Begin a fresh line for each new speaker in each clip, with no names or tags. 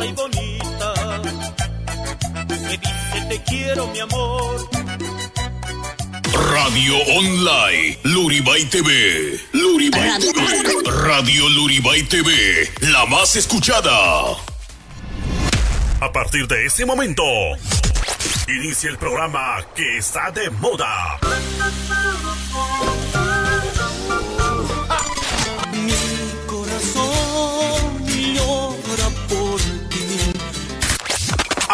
hermosa y bonita. Me dice te quiero mi amor.
Radio Online, Luribay TV. Luribay TV. Radio Luribay TV, la más escuchada.
A partir de ese momento, inicia el programa que está de moda.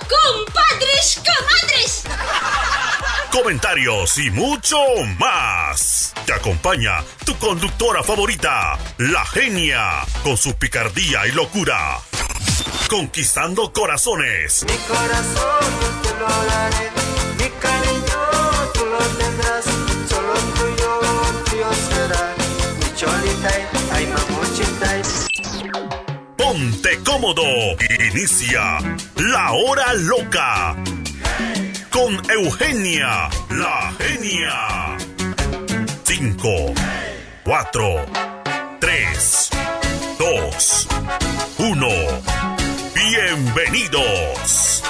¡Compadres, comadres!
comentarios y mucho más. Te acompaña tu conductora favorita, la genia, con su picardía y locura. Conquistando corazones.
Mi corazón yo te lo daré,
Ponte cómodo. Inicia la hora loca. Con Eugenia, la genia. 5, 4, 3, 2, 1. Bienvenidos.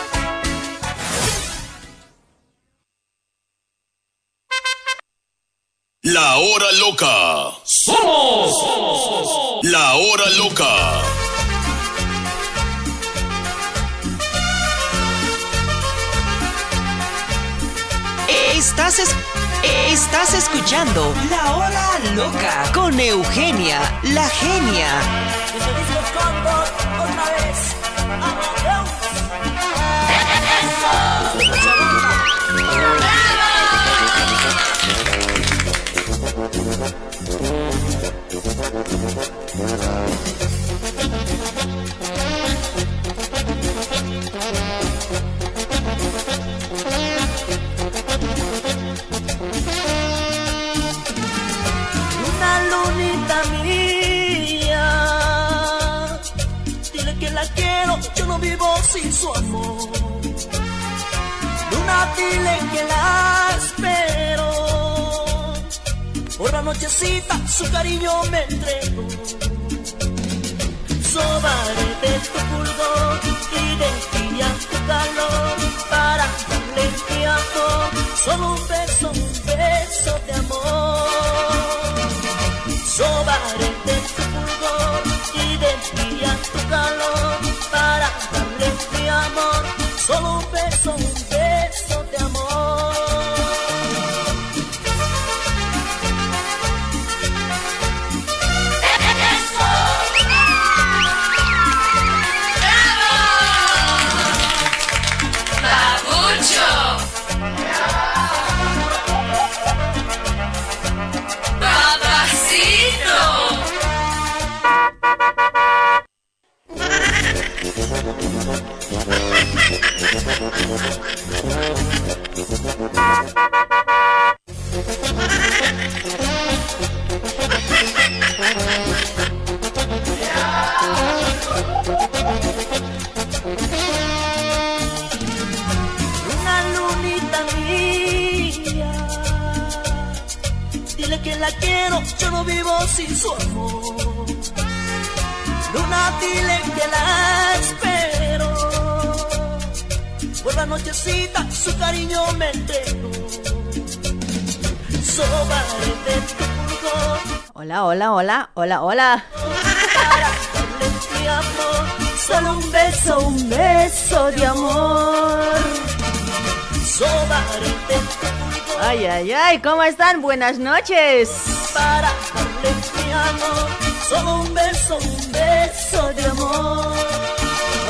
La hora loca. Somos la hora loca.
Estás, es- estás escuchando La Hora Loca con Eugenia, la genia.
Yo no vivo sin su amor. Luna, dile que la espero. Por la nochecita su cariño me entregó. Sobaré de tu fulgor y de ti tu calor para darle mi amor. Solo un beso, un beso de amor. Sobaré de tu fulgor y de ti tu calor Solo un beso, sin su amor. Luna, dile que la espero. Por la nochecita su cariño me entregó.
Hola, hola, hola, hola, hola.
Solo un beso, un beso de amor.
Ay, ay, ay, ¿cómo están? Buenas noches.
para. Solo un beso, un beso de amor.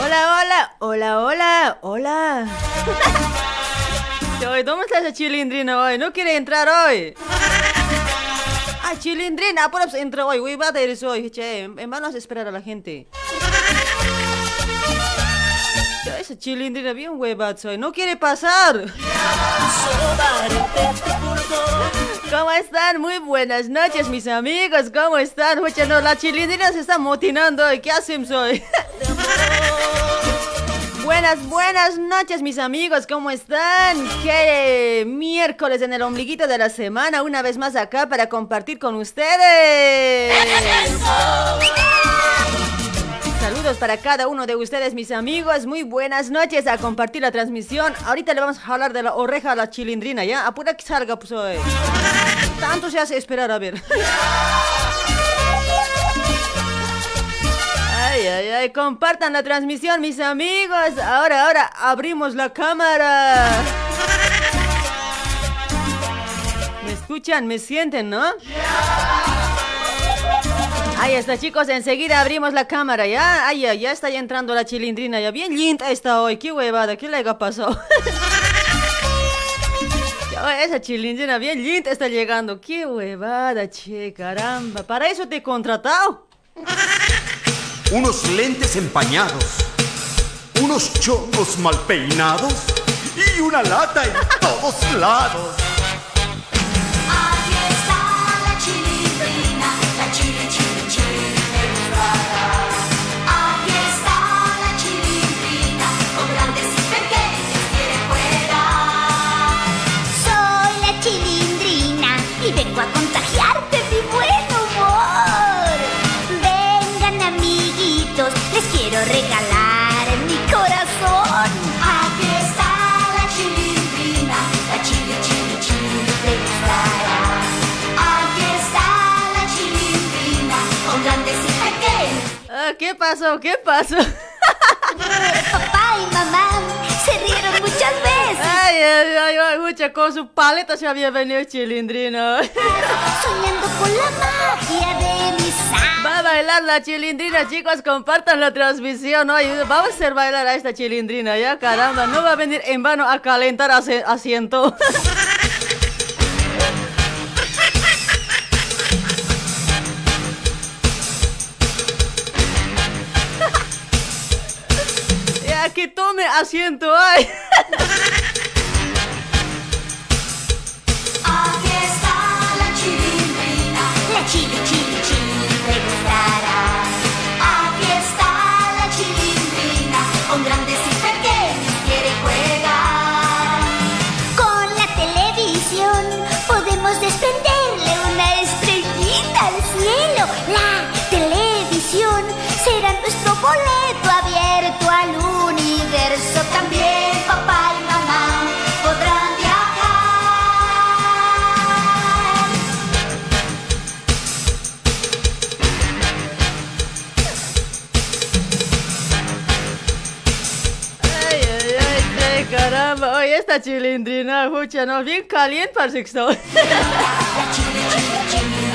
Hola, hola, hola, hola, hola. Oye, ¿Dónde está esa chilindrina hoy? No quiere entrar hoy. Ah, chilindrina, pues entra hoy. Uy, va a ir hoy. Che, en vano hace esperar a la gente. Esa chilindrina bien huevazo. No quiere pasar. ¿Cómo están? Muy buenas noches, mis amigos. ¿Cómo están? Mucha no, la chilindrina se está motinando. ¿Qué hacemos hoy? Buenas, buenas noches mis amigos, ¿cómo están? ¿Qué miércoles en el ombliguito de la semana? Una vez más acá para compartir con ustedes. Para cada uno de ustedes, mis amigos. Muy buenas noches a compartir la transmisión. Ahorita le vamos a hablar de la oreja a la chilindrina, ¿ya? Apura que salga, pues hoy. Tanto se hace esperar, a ver. Ay, ay, ay, compartan la transmisión, mis amigos. Ahora, ahora, abrimos la cámara. ¿Me escuchan? ¿Me sienten, no? Ahí está, chicos, enseguida abrimos la cámara, ¿ya? Ay, ya, ya está entrando la chilindrina, ya bien linda está hoy. Qué huevada, ¿qué le ha pasado? Esa chilindrina bien linda está llegando. Qué huevada, che, caramba. Para eso te he contratado
unos lentes empañados, unos chongos mal peinados y una lata en todos lados.
¿Qué pasó? ¿Qué pasó?
Papá y mamá se rieron muchas veces.
Ay, ay, ay, ay, mucha, con su paleta se había venido chilindrina.
Soñando con la magia de mis
Va a bailar la chilindrina, chicos, compartan la transmisión hoy. Vamos a hacer bailar a esta chilindrina, ya caramba, no va a venir en vano a calentar asi- asiento.
Con
la televisión podemos desprenderle una estrellita al cielo. La televisión será nuestro boleto
esta chilindrina, mucha, no, bien caliente parece que estoy.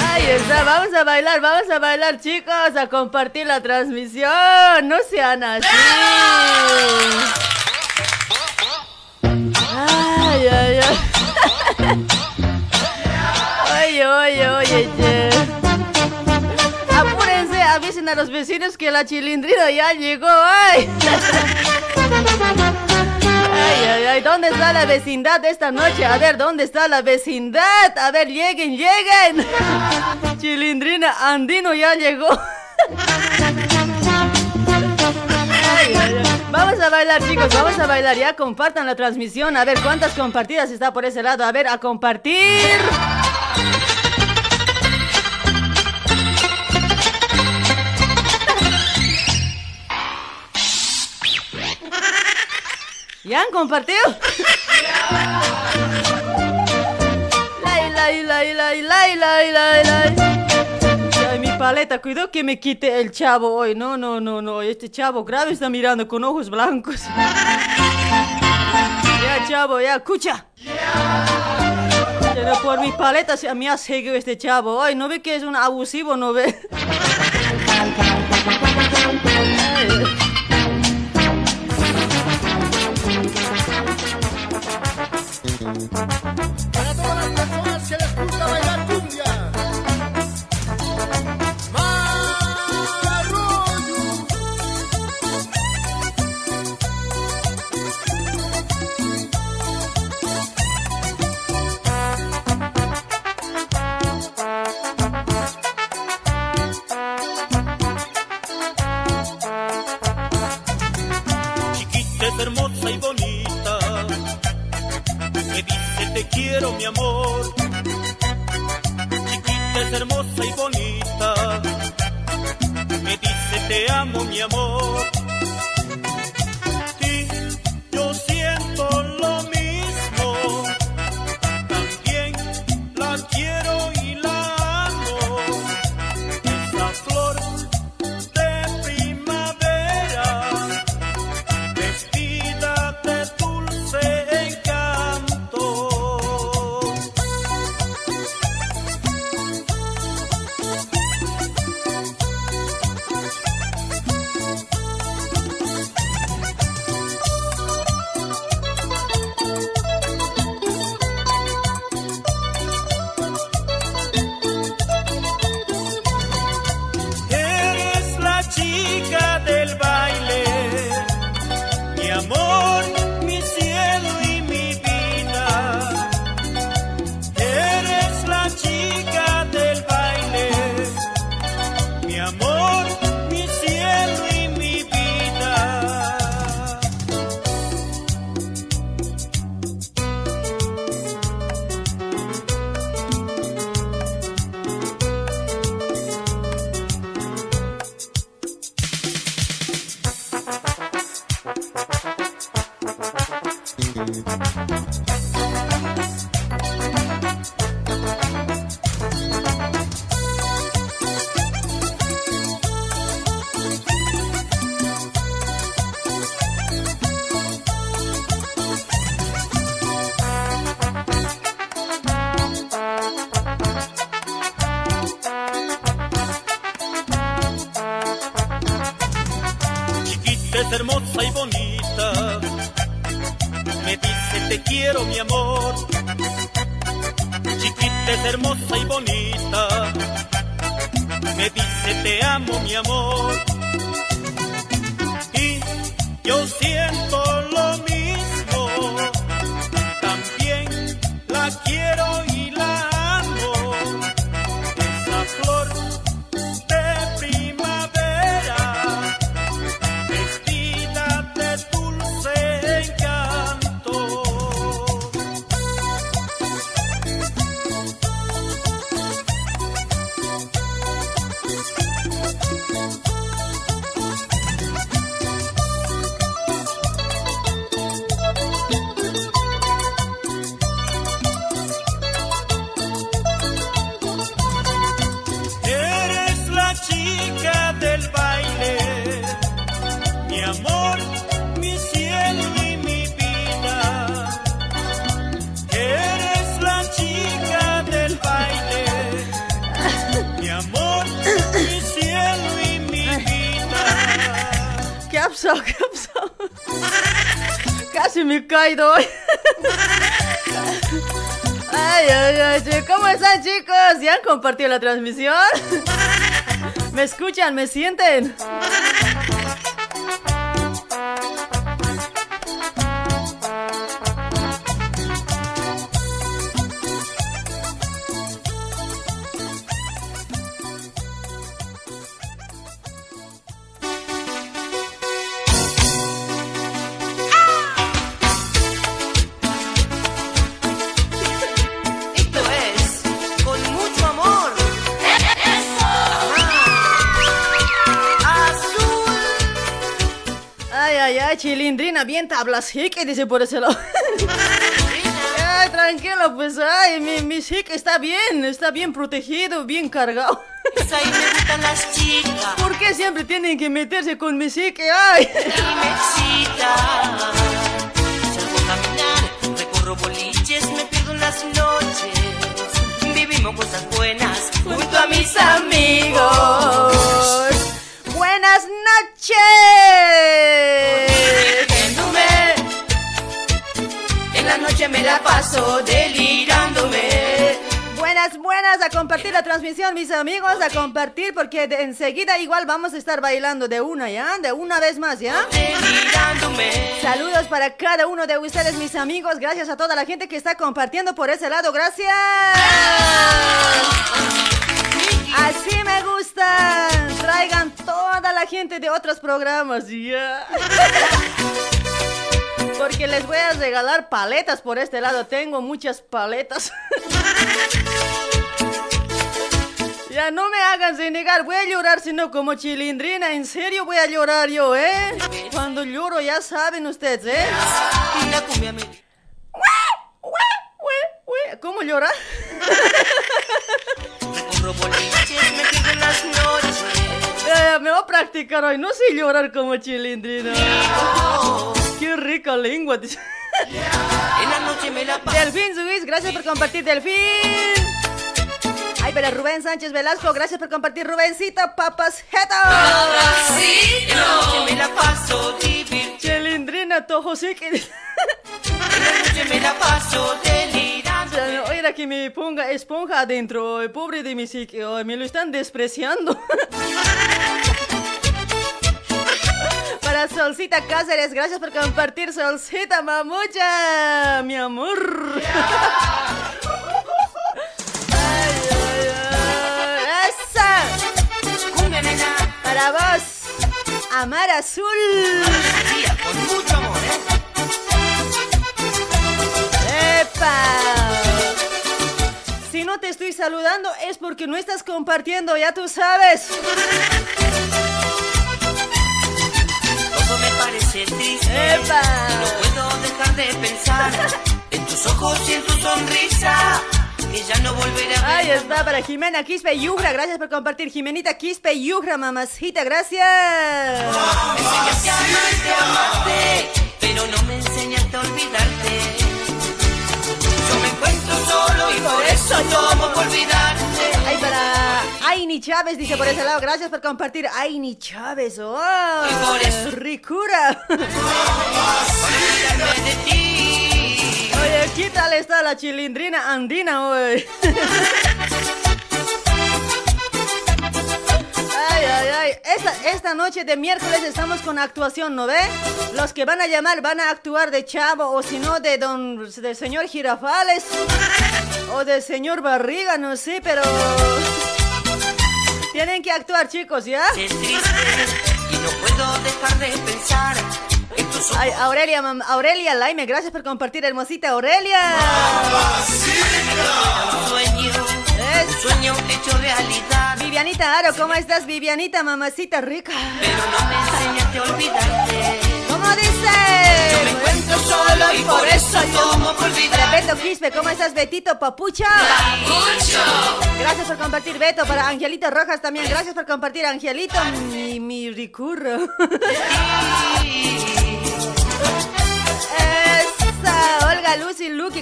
Ahí está, vamos a bailar, vamos a bailar, chicos, a compartir la transmisión. No sean así. Ay, ay, ay. Oye, oye, oye, che. Apúrense, avisen a los vecinos que la chilindrina ya llegó, ay. Ay, ay, ay, ¿dónde está la vecindad esta noche? A ver, ¿dónde está la vecindad? A ver, lleguen, lleguen. Chilindrina Andino ya llegó. Ay, ay, ay. Vamos a bailar, chicos, vamos a bailar. Ya compartan la transmisión. A ver cuántas compartidas está por ese lado. A ver, a compartir. ¿Ya han compartido? Lai, lai, lai, lai, lai, lai, lai. Ay, mi paleta, cuidado que me quite el chavo hoy. No, no, no, no. Este chavo grave está mirando con ojos blancos. Ya, chavo, ya, escucha. Pero por mi paleta se me ha seguido este chavo. Ay, ¿no ve que es un abusivo, no ve?
Para todas las personas que les
hermosa y bonita. Me dice te amo mi amor. Hermosa y bonita. Me dice te quiero mi amor. Chiquita es hermosa y bonita. Me dice te amo mi amor. Y yo siento
compartido la transmisión? ¿Me escuchan? ¿Me sienten? Chilindrina, bien tablas hic, dice por ese lado. Ay, tranquilo, pues, ay, mi, mi está bien, está bien protegido, bien cargado.
Ahí me gustan las chicas.
¿Por qué siempre tienen que meterse con mi hic? Ay.
Y me excita. Salgo a caminar, recorro boliches, me pierdo las noches. Vivimos cosas buenas junto a mis amigos. Me la paso delirándome.
Buenas, buenas, a compartir la transmisión, mis amigos, a compartir, porque de- enseguida igual vamos a estar bailando de una, ¿ya? De una vez más, ¿ya?
Delirándome.
Saludos para cada uno de ustedes, mis amigos. Gracias a toda la gente que está compartiendo por ese lado. Gracias. Así me gusta. Traigan toda la gente de otros programas. Ya. Que les voy a regalar paletas por este lado. Tengo muchas paletas. Ya no me hagan negar, voy a llorar sino como chilindrina, en serio voy a llorar yo, ¿eh? Cuando lloro ya saben ustedes, ¿eh? ¿Cómo llorar?
Boliches, me
voy a practicar hoy, no sé llorar como chilindrina. Qué rica lengua.
En la noche me la paso.
Delfín Luis, gracias por compartir, Delfín. Ay, pero Rubén Sánchez Velasco, gracias por compartir, Rubencito Papas
noche me la paso divirtiendo.
Chilindrina.
En la noche me la paso delirando.
Oiga que me ponga esponja adentro, el pobre de mi psique, ay, me lo están despreciando. Para Solcita Cáceres, gracias por compartir, Solcita Mamucha, mi amor. Para vos, Amar Azul.
Con mucho amor, ¿eh?
¡Epa! Si no te estoy saludando es porque no estás compartiendo, ya tú sabes.
Todo me parece triste.
¡Epa!
No puedo dejar de pensar en tus ojos y en tu sonrisa. No a.
Ahí está para Jimena Quispe Yugra, gracias por compartir. Jimenita Quispe Yugra, mamacita, gracias.
Me enseñaste a amarte, a amarte, pero no me enseñaste a olvidarte. Yo me encuentro solo y por eso tomo por olvidarte.
Ay, para Aini Chávez, dice por ese lado, gracias por compartir. Aini Chávez, oh,
Y por eso-
ricura.
De ti.
¿Qué tal está la chilindrina andina hoy? Ay, ay, ay. Esta, esta noche de miércoles estamos con actuación, ¿no ve? Los que van a llamar van a actuar de Chavo o si no de don del señor Girafales o del señor Barriga, no sé, pero tienen que actuar, chicos, ¿ya?
Es triste y no puedo dejar de pensar.
Ay, Aurelia, Aurelia Laime, gracias por compartir, hermosita Aurelia.
Un sueño, un sueño hecho realidad.
Vivianita Aro, ¿cómo estás, Vivianita, mamacita rica?
Pero no me enseñaste a olvidarte.
¿Cómo dice?
Yo me encuentro solo y por eso tomo por olvidarte.
Beto Quispe, ¿cómo estás, Betito Papucha? Gracias por compartir, Beto. Para Angelito Rojas también, gracias por compartir, Angelito, mi, mi ricurro.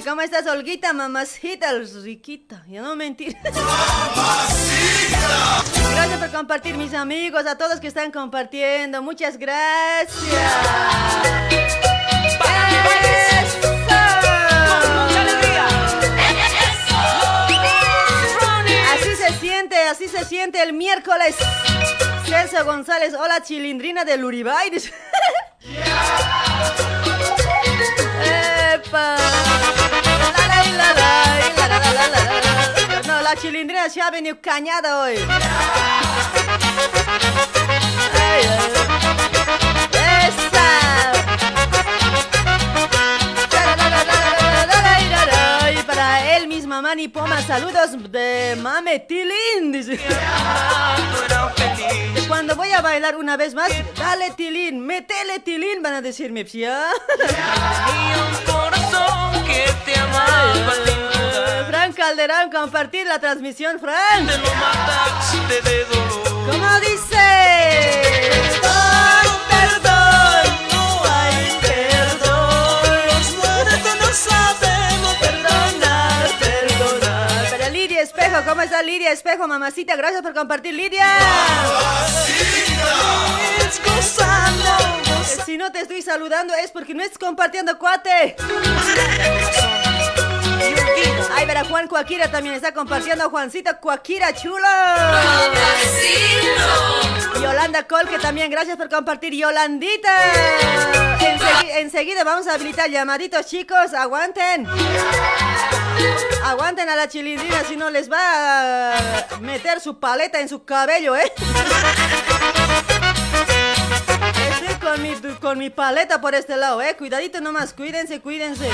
¿Cómo estás, Olguita, mamacita, riquita? Ya no mentir. Gracias por compartir, mis amigos, a todos que están compartiendo. Muchas gracias. Así se siente, así se siente el miércoles. Celso González, hola chilindrina del Uribay. dice. La. Chilindrina se ha venido cañada hoy. Esa. Mamá ni poma, saludos de Mame Tilín. Dice. Cuando voy a bailar una vez más, dale Tilín, metele Tilín, van a decirme, ¿ya?
corazón que te amaba
Fran Calderón, compartir la transmisión, Fran.
Te lo mataste de dolor.
¿Cómo dice? Perdón, no hay perdón.
Los muertos no sabemos
Perdonar, perdonar. Espejo, ¿cómo está Lidia Espejo, mamacita? Gracias por compartir, Lidia.
Gozando.
Si no te estoy saludando es porque no estás compartiendo, cuate. Ay, verá, Juan Cuaquira también está compartiendo. Juancito Cuaquira, chulo. Yolanda Colque también, gracias por compartir. Yolandita. Ensegui- enseguida vamos a habilitar llamaditos, chicos. Aguanten. Aguanten a la chilindrina si no les va a meter su paleta en su cabello, ¿eh? Estoy con mi, con mi paleta por este lado, eh. Cuidadito nomás, cuídense, cuídense.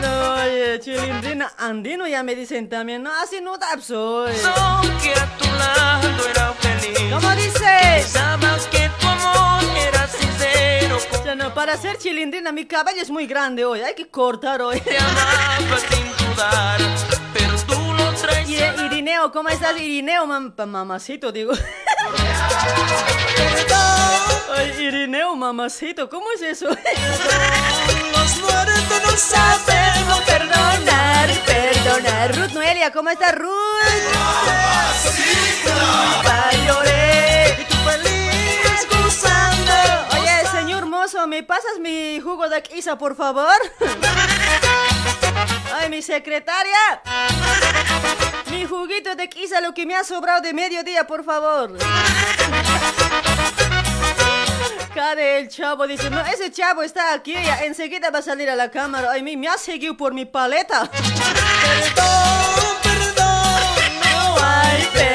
No, oye, chilindrina andino ya me dicen también, no, así no da soy.
que a tu lado era feliz.
¿Cómo dice?
Sabes que tu amor.
Ya no, para ser chilindrina mi cabello es muy grande hoy, hay que cortar hoy.
Te amaba sin dudar, pero tú lo.
Y, Irineo, ¿cómo estás, Irineo? Mam- mamacito, digo. Ay, Irineo, mamacito, ¿cómo es eso?
Los muertos no sabemos
perdonar, perdonar. Ruth Noelia, ¿cómo estás, Ruth? Lloré. Mozo, ¿me pasas mi jugo de quiza, por favor? Ay, mi secretaria. Mi juguito de quiza, lo que me ha sobrado de mediodía, por favor. Cade el chavo dice, no, ese chavo está aquí, ya enseguida va a salir a la cámara. Ay, mi- me ha seguido por mi paleta.
Perdón, perdón, no hay perdón.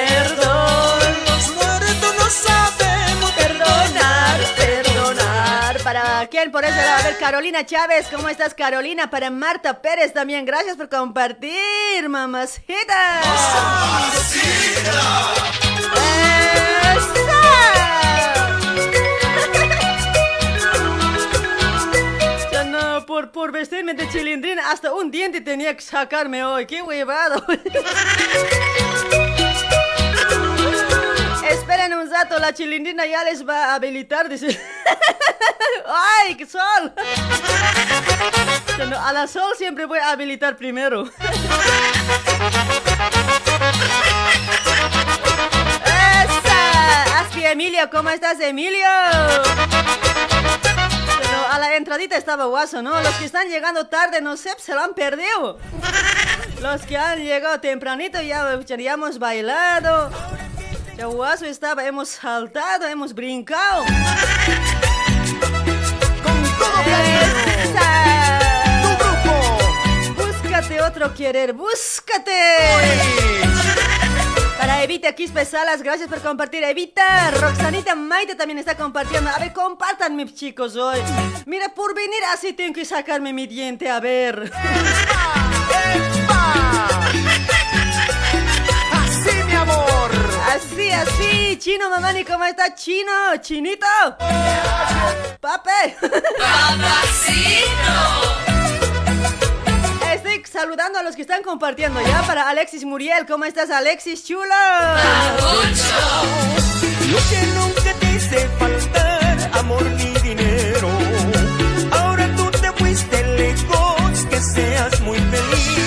Perdonar. ¿Para quién? Por eso, a ver, Carolina Chávez, ¿cómo estás, Carolina? Para Marta Pérez también, gracias por compartir, mamacita. Ya no, por, por vestirme de chilindrina, hasta un diente tenía que sacarme hoy. ¡Qué huevado! Esperen un rato, la chilindrina ya les va a habilitar, dice. ¡Ay, qué sol! A la sol siempre voy a habilitar primero. ¡Esa! Aspi Emilio, ¿cómo estás, Emilio? A la entradita estaba guaso, ¿no? Los que están llegando tarde, no sé, se lo han perdido. Los que han llegado tempranito ya, ya hemos bailado. Ya guaso estaba, hemos saltado, hemos brincado. ¡Esa! Búscate otro querer, búscate. Para Evita Quispe Salas, gracias por compartir. Evita, Roxanita Maite también está compartiendo. A ver, compartan mis chicos hoy. Mira, por venir así tengo que sacarme mi diente, a ver.
Así,
Así, así. Chino, mamani, ¿cómo está? Chino, chinito. Pape. Estoy saludando a los que están compartiendo ya. Para Alexis Muriel, ¿cómo estás, Alexis Chulo?
Lo que nunca te hice faltar, amor ni dinero. Ahora tú te fuiste lejos, que seas muy feliz.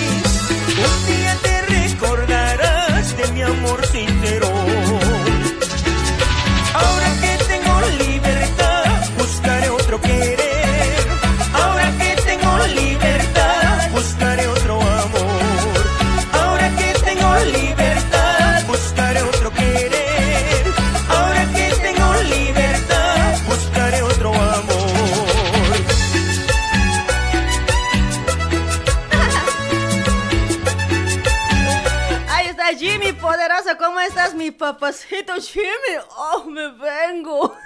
¿Cómo estás mi papacito Jimmy? Oh, me vengo.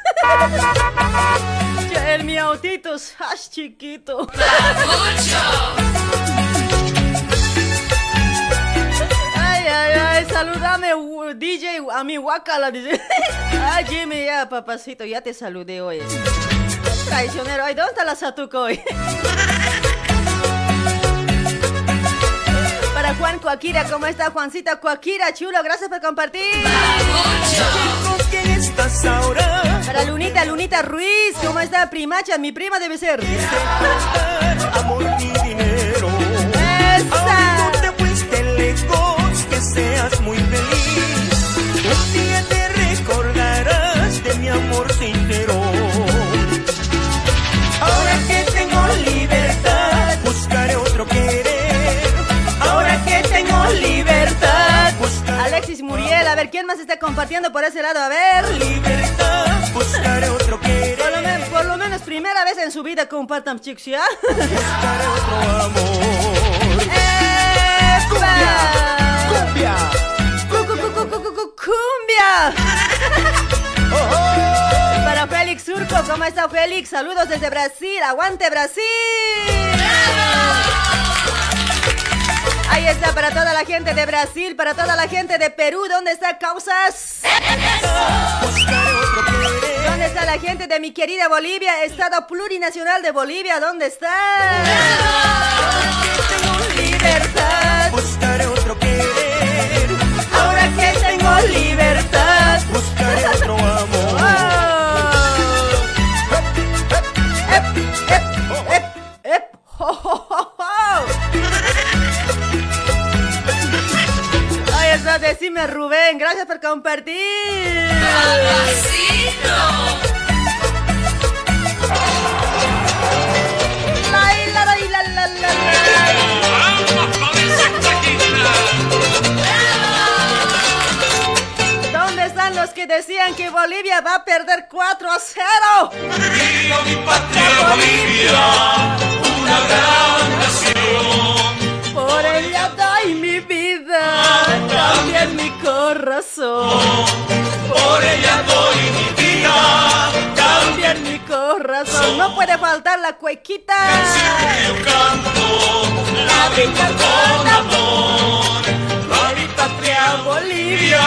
Ya el mi autito es chiquito. Ay, ay, ay, saludame DJ a mi Wakala, dice. Ay, Jimmy, ya papacito, ya te saludé hoy. Traicionero, ay, ¿dónde está la Satuco hoy? Coaquira, ¿cómo está Juancita Coaquira? Chulo, gracias por compartir.
¿Con quién estás ahora?
Para Lunita, Lunita Ruiz, ¿cómo está Primacha? Mi prima debe ser.
Amor lejos, que seas muy
¿Quién más está compartiendo por ese lado? A ver.
Otro.
Por lo, menos, primera vez en su vida compartan, chicos, ¿ya?
Buscaré otro amor.
¡Cumbia!
¡Cumbia! ¡Cumbia! Para Félix Surco, ¿cómo está Félix? Saludos desde Brasil. ¡Aguante, Brasil! Ahí está para toda la gente de Brasil, para toda la gente de Perú, ¿dónde está Causas? ¿Dónde está la gente de mi querida Bolivia, Estado Plurinacional de Bolivia? ¿Dónde está? libertad.
Buscaré otro querer.
Ahora que tengo libertad.
Buscaré otro amor.
¡Ep! ¡Ho, ho, decime Rubén, gracias por compartir. La, la, la, la, la, la, la. ¿Dónde están los que decían que Bolivia va a perder 4 a 0?
Viva mi patria Bolivia, una gran nación.
Por ella doy mi vida, también mi corazón.
Por ella doy mi vida,
También mi corazón. No puede faltar la cuequita.
yo canto, la brinda con amor. A mi patria Bolivia,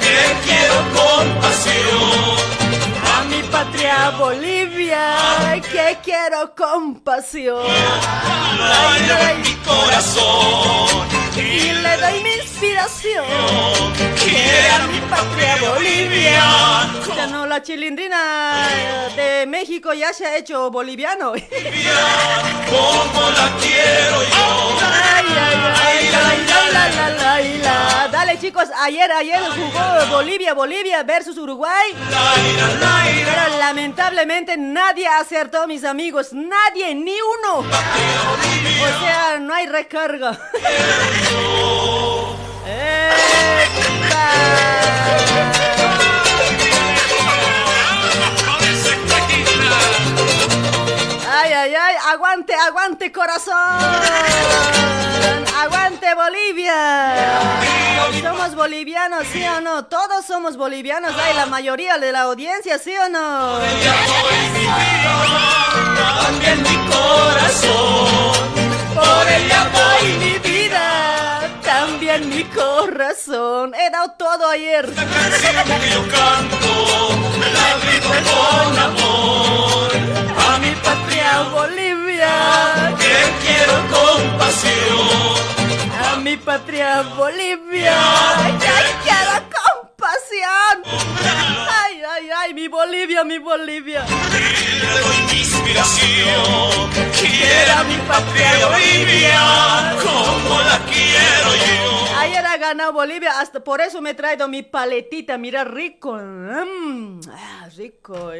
que quiero con pasión.
A mi patria Bolivia, que quiero compasión.
La mi corazón
Y le doy mi inspiración.
Quiere a mi patria Bolivia.
Ya no, la chilindrina de México ya se ha hecho boliviano.
Como la quiero yo.
Ay, ay, ay, ay, ay, la, la, la, y la. Dale chicos, ayer, ayer jugó Bolivia, Bolivia versus Uruguay. Pero lamentablemente nadie acertó, mis amigos. Nadie, ni uno. O sea, no hay recarga. Aguante, aguante corazón. Aguante Bolivia. Somos bolivianos, ¿sí o no? Todos somos bolivianos, hay la mayoría de la audiencia, ¿sí o no?
También mi corazón.
Por ella vida, también mi corazón. He dado todo ayer.
La canción que yo canto, la grito con amor. A mi patria
Bolivia,
que quiero con pasión.
a mi patria Bolivia, que quiero compasión. Ay, ay, ay, mi Bolivia, mi Bolivia.
Le inspiración. Quiero a mi patria Bolivia, como la quiero yo.
Ayer ha ganado Bolivia, hasta por eso me he traído mi paletita, mira, rico. Mm, ah, rico.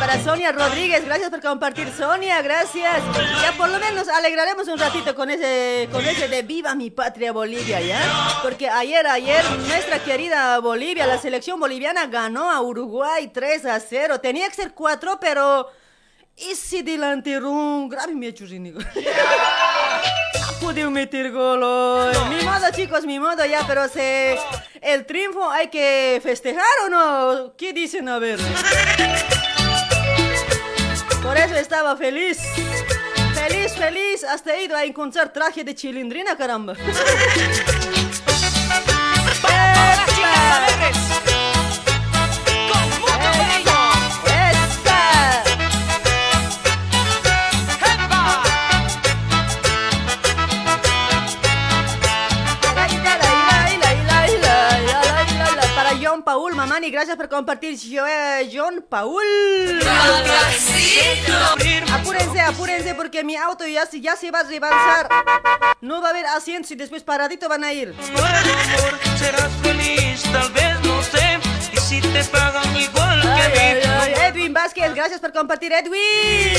Para Sonia Rodríguez, gracias por compartir, Sonia, gracias. Ya por lo menos alegraremos un ratito con ese, con ese de Viva mi patria Bolivia, ¿ya? Porque ayer, ayer, nuestra querida Bolivia, la selección boliviana ganó a Uruguay 3 a 0. Tenía que ser 4, pero... E se delanteiro grave me churrinigo. Pude meter gol hoy. Mi modo, chicos, mi modo ya, pero se el triunfo hay que festejar o no? ¿Qué dicen a ver? Por eso estaba feliz. Feliz, feliz. Hasta he ido a encontrar traje de chilindrina, caramba. ¡Esta! Mamani, gracias por compartir. Eh, John Paul. Apúrense, apúrense porque mi auto ya, se- ya se va a rebalsar. No va a haber asientos y después paradito van a ir.
Bueno, amor, serás feliz, tal vez no sé. Y si te pagan igual que
Ay, ay,
a mí,
ay, Edwin Vázquez, gracias por compartir, Edwin.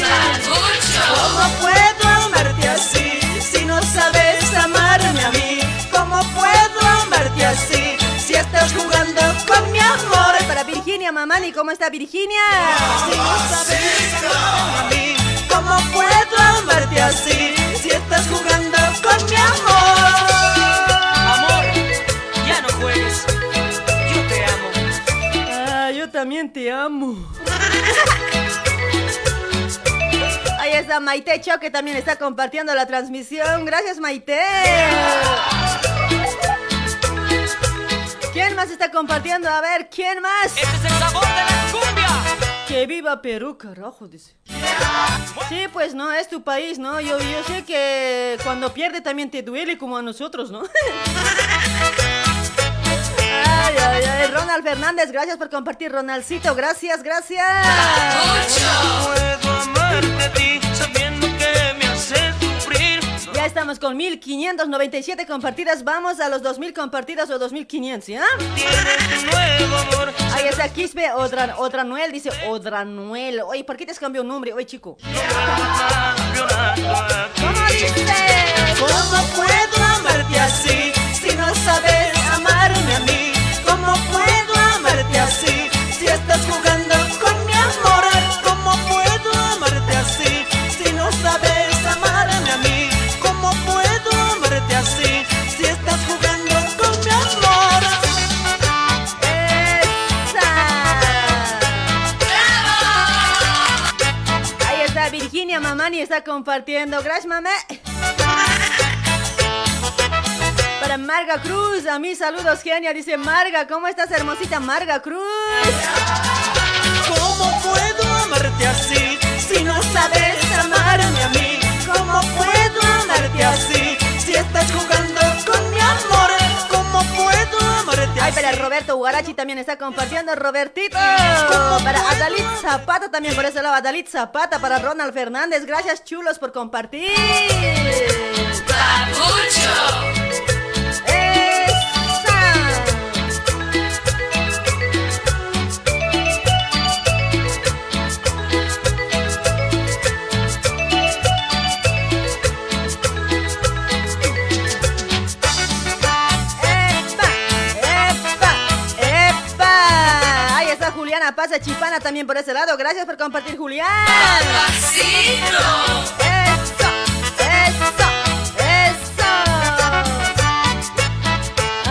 ¿Cómo puedo amarte así si no sabes amarme a mí? ¿Cómo puedo amarte así si estás jugando con mi amor? Para Virginia Mamani, ¿cómo está Virginia? Mí, ¿cómo puedo amarte así si estás jugando con mi amor?
Amor, ya no juegues.
también te amo. Ahí está Maite Cho que también está compartiendo la transmisión. Gracias Maite. Más está compartiendo? A ver, ¿quién más?
Este es el sabor de la cumbia.
Que viva Perú, carajo, dice. Sí, pues no, es tu país, ¿no? Yo, yo sé que cuando pierde también te duele como a nosotros, ¿no? Ay, ay, ay. Ronald Fernández, gracias por compartir, Ronaldcito. Gracias, gracias.
Puedo amarte a ti
Estamos con 1597 compartidas. Vamos a los 2000 compartidas o 2500, ¿ya? Ahí está Quispe Odra, Odranuel, dice Odranuel. Oye, ¿por qué te has cambiado nombre? Oye, chico. ¿Cómo dice?
¿Cómo puedo amarte así si no sabes amarme a mí? ¿Cómo puedo amarte así
Está compartiendo. Gracias, mamá. Para Marga Cruz, a mí saludos, genia. Dice Marga, ¿cómo estás, hermosita Marga Cruz?
¿Cómo puedo amarte así si no sabes amarme a mí? ¿Cómo puedo amarte así si estás jugando con mi amor?
Ay, para Roberto Ugarachi también está compartiendo, Robertito. Para Adalit Zapata también por ese lado, Adalit Zapata. Para Ronald Fernández, gracias chulos por compartir. ¡Epa! Juliana Pasa Chipana también por ese lado. Gracias por compartir, Julián. ¡Eso!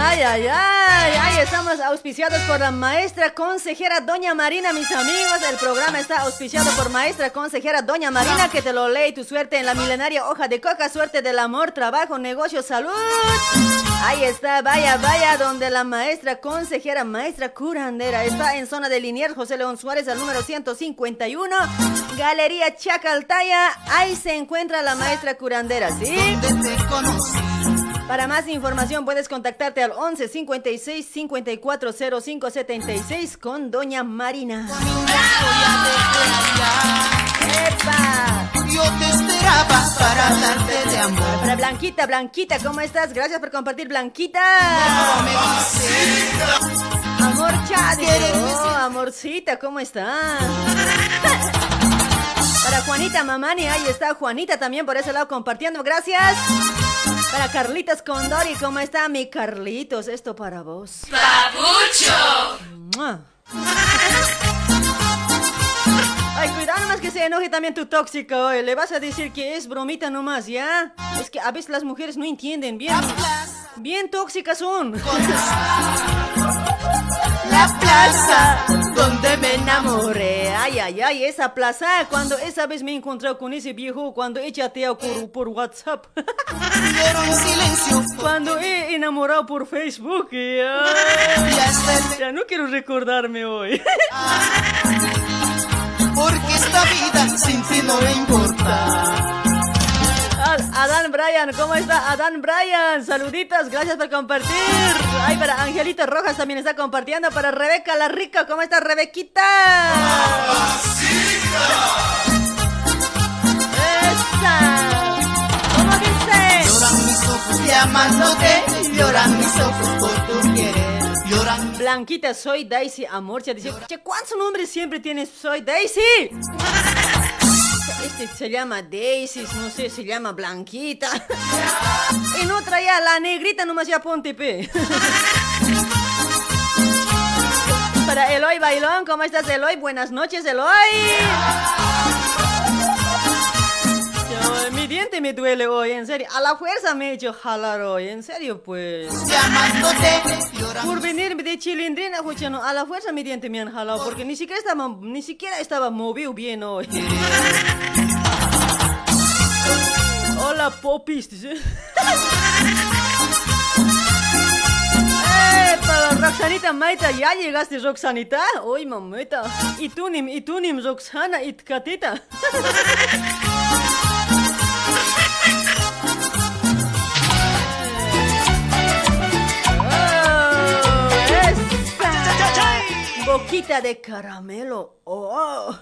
¡Ay, ay, ay! Ahí estamos auspiciados por la maestra consejera Doña Marina, mis amigos. El programa está auspiciado por maestra consejera Doña Marina, que te lo lee tu suerte en la milenaria hoja de coca, suerte del amor, trabajo, negocio, salud. Ahí está, vaya, vaya, donde la maestra consejera, maestra curandera, está en zona de Liniers, José León Suárez, al número 151, Galería Chacaltaya. Ahí se encuentra la maestra curandera, ¿sí? Para más información puedes contactarte al 11 56 54 05 76 con Doña Marina. ¡Epa!
Yo te esperaba para hablarte de amor.
Para Blanquita, Blanquita, ¿cómo estás? Gracias por compartir, Blanquita. Amor Chadi. Oh, amorcita, ¿cómo estás? Para Juanita Mamani, ahí está Juanita también por ese lado compartiendo, gracias. Para Carlitos Condori, ¿cómo está mi Carlitos? Esto para vos. ¡Mua! Ay, cuidado nomás que se enoje también tu tóxico. Le vas a decir que es bromita nomás, ¿ya? Es que a veces las mujeres no entienden bien. Bien tóxicas son. La plaza donde me enamoré. Ay, ay, ay, esa plaza. Cuando esa vez me encontré con ese viejo, cuando he chateado por, por WhatsApp.
en silencio.
Cuando he enamorado por Facebook. Ya, ya no quiero recordarme hoy.
Porque esta vida sin ti no me importa.
Ad- Adán Bryan, ¿cómo está? Adán Bryan, saluditos, gracias por compartir. Ay, para Angelito Rojas también está compartiendo. Para Rebeca la Rica, ¿cómo está Rebequita? ¡Esa! ¿Cómo dice?
Lloran mis ojos llamándote, lloran mis ojos por tu querer. Lloran
Blanquita, soy Daisy Amorcia. Dice, che, ¿cuántos nombres siempre tienes? Soy Daisy. Este se llama Daisy, no sé, se llama Blanquita. En otra ya, la negrita nomás ya ponte pe. Para Eloy Bailón, ¿cómo estás Eloy? Buenas noches Eloy. Diente me duele hoy, en serio. A la fuerza me he hecho jalar hoy, en serio pues. Por venirme de chilindrina, escucha, no, a la fuerza mi diente me han jalado porque ni siquiera estaba, ni siquiera estaba movido bien hoy. Hola, popis. dice. Eh, para Roxanita Maita, ya llegaste, Roxanita. Uy, mamita. Y tú, nim, y tú, nim, Roxana, y Katita. Boquita de caramelo. Oh.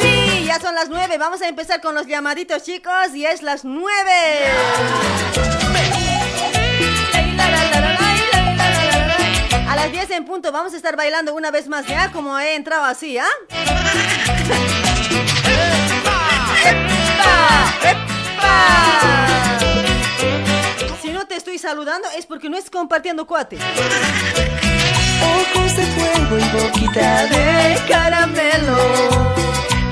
Sí, ya son las nueve. Vamos a empezar con los llamaditos, chicos. Y es las nueve. A las 10 en punto vamos a estar bailando una vez más, ¿ya? Como he entrado así, ¿ah? ¡Epa! ¡Epa! Estoy saludando es porque no es compartiendo cuate.
Ojos de fuego y boquita de caramelo.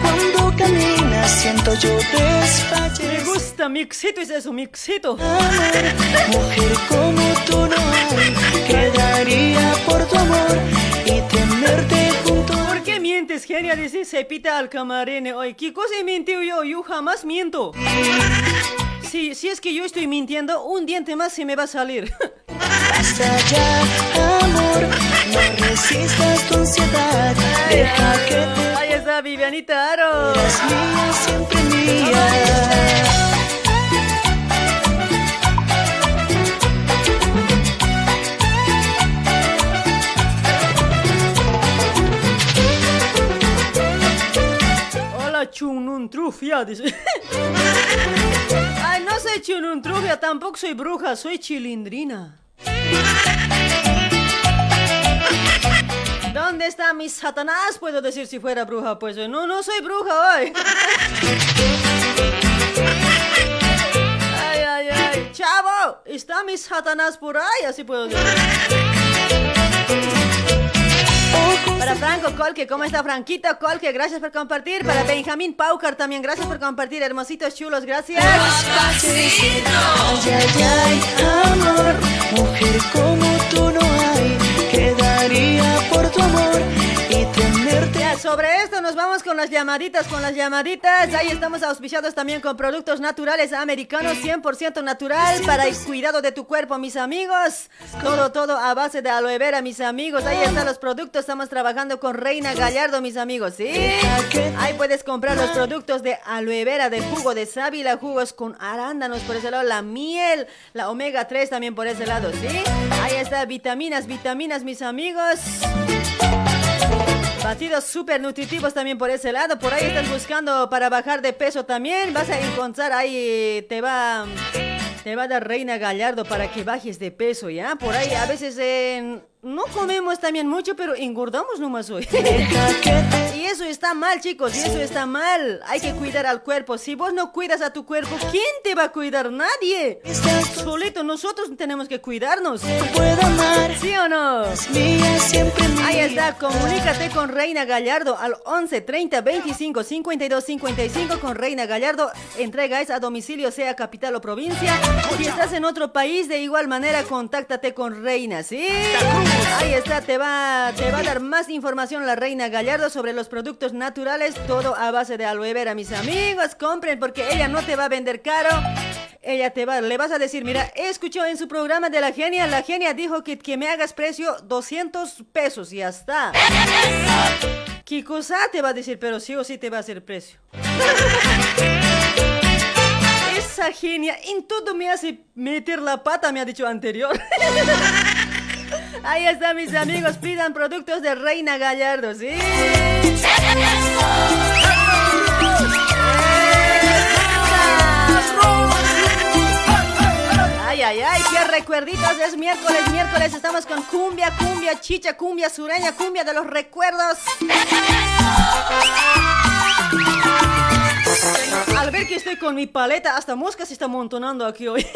Cuando caminas siento yo desfallecer.
Me gusta, mixito es eso, mixito.
Mujer como tú no hay, quedaría por tu amor y tenerte junto.
¿Por qué mientes, genia? Dice Cepita al camarene. Oye, ¿qué cosa he mentido yo? Yo jamás miento. Si, si es que yo estoy mintiendo, un diente más se me va a salir.
Basta ya, amor, no resistas tu ansiedad. Deja que te
Ahí está Vivianita Aro.
eres mía, siempre mía.
Hola, Chununtrufia, dice. Ay, no soy Chununtrufia, tampoco soy bruja, soy chilindrina. ¿Dónde está mi Satanás? Puedo decir si fuera bruja, pues no, no soy bruja hoy. Ay, ay, ay. Chavo, ¿está mi Satanás por ahí? Así puedo decir. Para Franco Colque, ¿cómo está Franquito Colque? Gracias por compartir. Para Benjamín Paucar también, gracias por compartir. Hermositos chulos, gracias.
Ay, ay, ay, amor, mujer como tú no hay, quedaría por tu amor
sobre esto nos vamos con las llamaditas, con las llamaditas. Ahí estamos auspiciados también con productos naturales americanos, 100% natural para el cuidado de tu cuerpo, mis amigos. Todo, todo a base de aloe vera, mis amigos. Ahí están los productos. Estamos trabajando con Reina Gallardo, mis amigos, ¿sí? Ahí puedes comprar los productos de aloe vera, de jugo de sábila, jugos con arándanos por ese lado, la miel, la omega 3 también por ese lado, ¿sí? Ahí está, vitaminas, vitaminas, mis amigos. Batidos súper nutritivos también por ese lado. Por ahí estás buscando para bajar de peso también. Vas a encontrar ahí, te va, te va a dar Reina Gallardo para que bajes de peso, ¿ya? Por ahí a veces eh, no comemos también mucho, pero engordamos nomás hoy. y eso está mal, chicos, y eso está mal. Hay que cuidar al cuerpo. Si vos no cuidas a tu cuerpo, ¿quién te va a cuidar? Nadie. Solito, nosotros tenemos que cuidarnos. ¿Sí o no? Ahí está, comunícate con Reina Gallardo al 11 30 25 52 55 con Reina Gallardo. Entrega es a domicilio, sea capital o provincia. Si estás en otro país, de igual manera, contáctate con Reina, ¿sí? Ahí está, te va, te va a dar más información la Reina Gallardo sobre los productos naturales, todo a base de aloe vera, mis amigos. Compren porque ella no te va a vender caro. Ella te va, le vas a decir, mira, escuchó en su programa de la genia, la genia dijo que, que me hagas precio 200 pesos y ya está. ¿Qué cosa te va a decir? Pero sí o sí te va a hacer precio. Esa genia en todo me hace meter la pata, me ha dicho anterior. Ahí está, mis amigos, pidan productos de Reina Gallardo, ¿sí? Ay, ay, ay, qué recuerditos, es miércoles, miércoles, estamos con cumbia, cumbia, chicha, cumbia sureña, cumbia de los recuerdos. Al ver que estoy con mi paleta, hasta mosca se está montonando aquí hoy.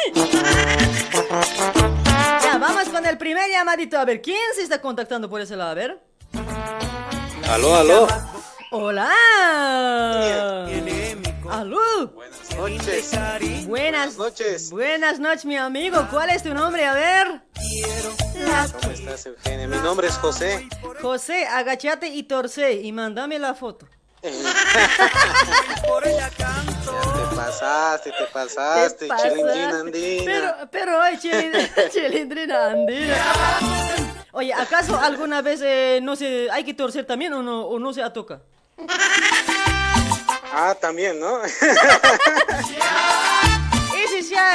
Vamos con el primer llamadito. A ver, ¿quién se está contactando por ese lado? A ver.
Aló, aló.
Hola. ¡Aló!
Buenas noches.
Buenas
noches.
Buenas noches, mi amigo. ¿Cuál es tu nombre? A ver.
¿Cómo estás, Eugenia? Mi nombre es José.
José, agachate y torce y mándame la foto.
Te pasaste, te pasaste,
Te
chilindrina andina.
Pero, pero, ay, chilindrina, chilindrina andina. Oye, ¿acaso alguna vez eh, no se, hay que torcer también o no, o no se toca?
Ah, también, ¿no?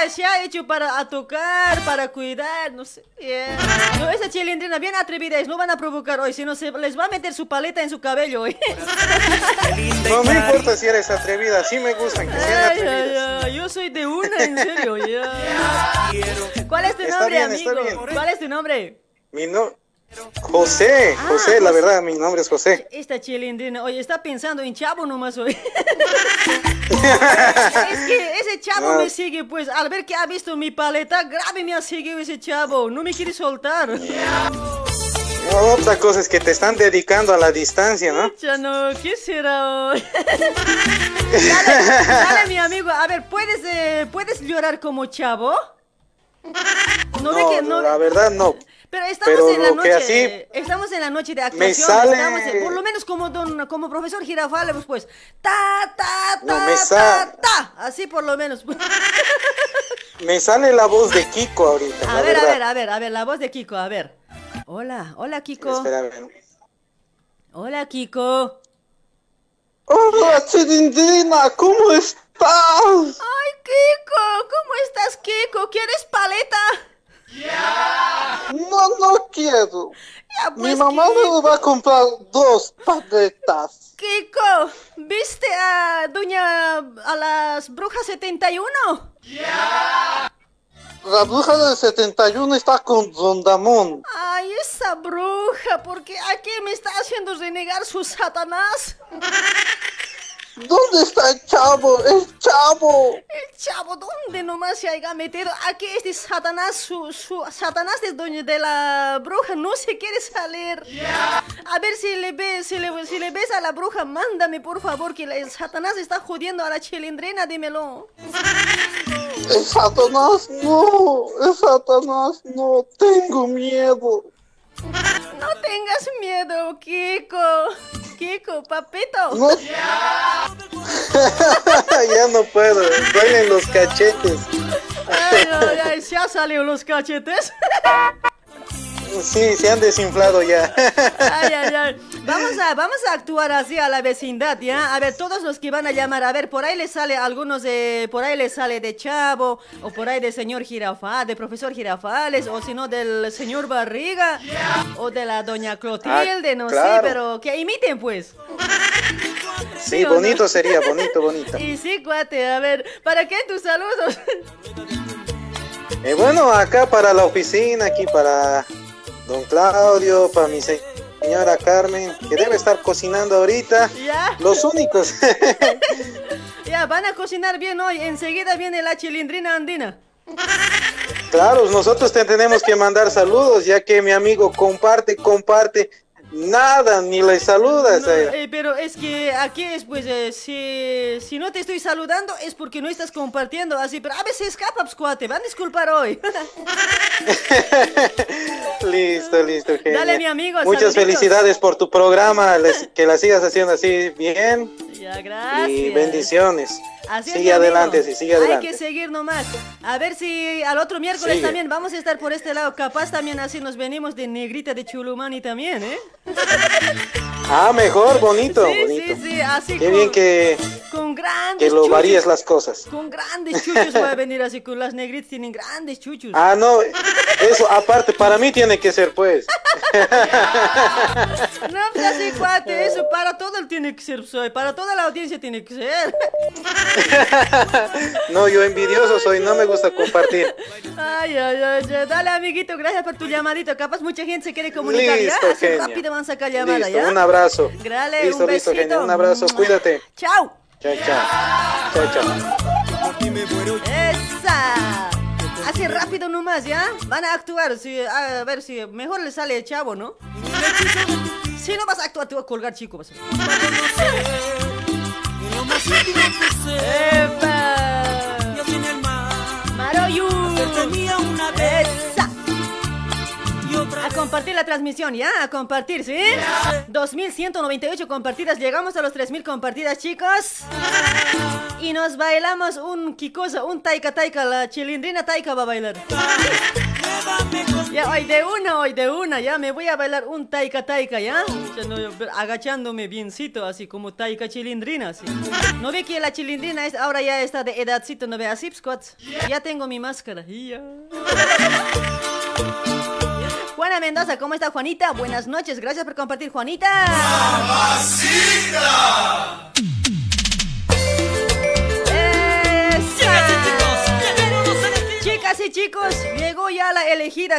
Se ha, hecho para a tocar, para cuidar, no sé. Yeah. No, esa chilindrina bien atrevida es, no van a provocar hoy, sino se les va a meter su paleta en su cabello hoy.
No me importa si eres atrevida, sí me gustan que sean
Ay, ay,
atrevidas.
ay, yo soy de una, en serio, ya. ¿Cuál es tu
Está
nombre,
bien,
amigo?
bien.
¿Cuál es tu nombre?
Mi no... José, José, la verdad, mi nombre es José.
Esta chilindrina, oye, está pensando en chavo nomás hoy. es que ese chavo
No.
me sigue, pues, al ver que ha visto mi paleta, grave me ha seguido ese chavo, no me quiere soltar.
Otra cosa es que te están dedicando a la distancia, ¿no?
Ya no, ¿qué será hoy? dale, dale, mi amigo, a ver, ¿puedes, eh, ¿puedes llorar como chavo? No, ve
No,
que no.
la verdad no.
Pero estamos
Pero
en la noche,
así
estamos en la noche de actuación,
sale-
estamos en- por lo menos como don, como profesor Girafales, pues, ta, ta, ta,
No, me
ta,
sa-
ta, así por lo menos.
Me sale la voz de Kiko ahorita,
A
la
ver, a ver, a ver, a ver, la voz de Kiko, a ver. Hola, hola Kiko.
Espera, a ver.
Hola Kiko.
Hola, Chilindrina, ¿cómo estás?
Ay, Kiko, ¿cómo estás, Kiko? ¿Quieres paleta?
No, no quiero.
Ya,
Mi
pues,
mamá
Kiko.
me va a comprar dos paletas.
Kiko, ¿viste a doña a las brujas 71?
La bruja del 71 está con Rondamón.
Ay, esa bruja, porque aquí me está haciendo renegar su Satanás.
¿Dónde está el chavo? El chavo.
El chavo, ¿dónde nomás se haya metido? Aquí este Satanás, su, su Satanás de doña de la bruja no se quiere salir. A ver si le ves, si le, si le ves a la bruja, mándame por favor que el Satanás está jodiendo a la chilindrina, dímelo.
El Satanás, no. El Satanás, no. Tengo miedo.
No tengas miedo, Kiko. Kiko, papito.
No. ya no puedo, duelen los cachetes.
Ay, ay, ay, se han salido los cachetes.
Sí, se han desinflado ya.
Ay, ay, ay. Vamos a, vamos a actuar así a la vecindad, ¿ya? A ver, todos los que van a llamar, a ver, por ahí les sale algunos de, por ahí les sale de Chavo, o por ahí de señor Girafales, de profesor Girafales, o si no del señor Barriga, o de la doña Clotilde,
Ah,
no
claro.
sé, pero que imiten pues.
Sí,
no?
bonito sería, bonito, bonito.
Y sí, cuate, a ver, ¿para qué tus saludos?
Eh, bueno, acá para la oficina, aquí para don Claudio, para mi se- señora Carmen, que debe estar cocinando ahorita.
Ya.
Los únicos.
Ya, van a cocinar bien hoy, enseguida viene la chilindrina andina.
Claro, nosotros te tenemos que mandar saludos, ya que mi amigo comparte, comparte, nada, ni le saludas.
No,
eh.
eh, pero es que aquí es pues eh, si, si no te estoy saludando es porque no estás compartiendo así, pero a veces escapa, pues, cuate, van a disculpar hoy.
Listo, listo, Eugenia.
Dale, mi amigo,
Muchas
saluditos.
felicidades por tu programa, les- que la sigas haciendo así bien
ya, gracias.
y bendiciones.
Así
sigue adelante, sí, sigue
Hay
adelante.
que seguir nomás. A ver si al otro miércoles
Sigue.
también vamos a estar por este lado. Capaz también así nos venimos de Negrita de Chulumani también, ¿eh?
Ah, mejor, bonito,
Sí,
bonito.
sí, sí, así
Qué
con,
bien que,
con grandes
que lo
chuchos.
varíes las cosas.
Con grandes chuchos voy a venir así, con las negritas tienen grandes chuchos.
Ah, no, eso aparte, para mí tiene que ser, pues.
No, pues así, cuate, eso para todo tiene que ser, soy, para toda la audiencia tiene que ser.
No, yo envidioso soy, no me gusta compartir.
Ay, ay, ay, dale, amiguito, gracias por tu llamadito. Capaz mucha gente se quiere comunicar,
Listo,
¿ya? Así rápido van a sacar llamada,
Listo,
¿ya?
un abrazo. Listo,
un
listo, genia, un abrazo, cuídate.
Chao.
Chao, chao. Chao, chao.
Esa. Así rápido nomás, ¿ya? Van a actuar, sí, a ver si mejor le sale el chavo, ¿no? Si no vas a actuar, te voy a colgar, chico. vas a- compartir la transmisión, ¿ya? A compartir, ¿sí? 2198 compartidas. Llegamos a los 3000 compartidas, chicos. Y nos bailamos un Kikosa, un taika taika. La chilindrina taika va a bailar. Ya, hoy de una, hoy de una, ya me voy a bailar un taika taika, ¿ya? Agachándome biencito, así como taika chilindrina, así. No ve que la chilindrina es, ahora ya está de edadcito, no ve así, squats. Ya tengo mi máscara. ya. Juana Mendoza, ¿cómo está Juanita? Buenas noches, gracias por compartir, Juanita. ¡Esa! Y chicos, llegó ya la elegida.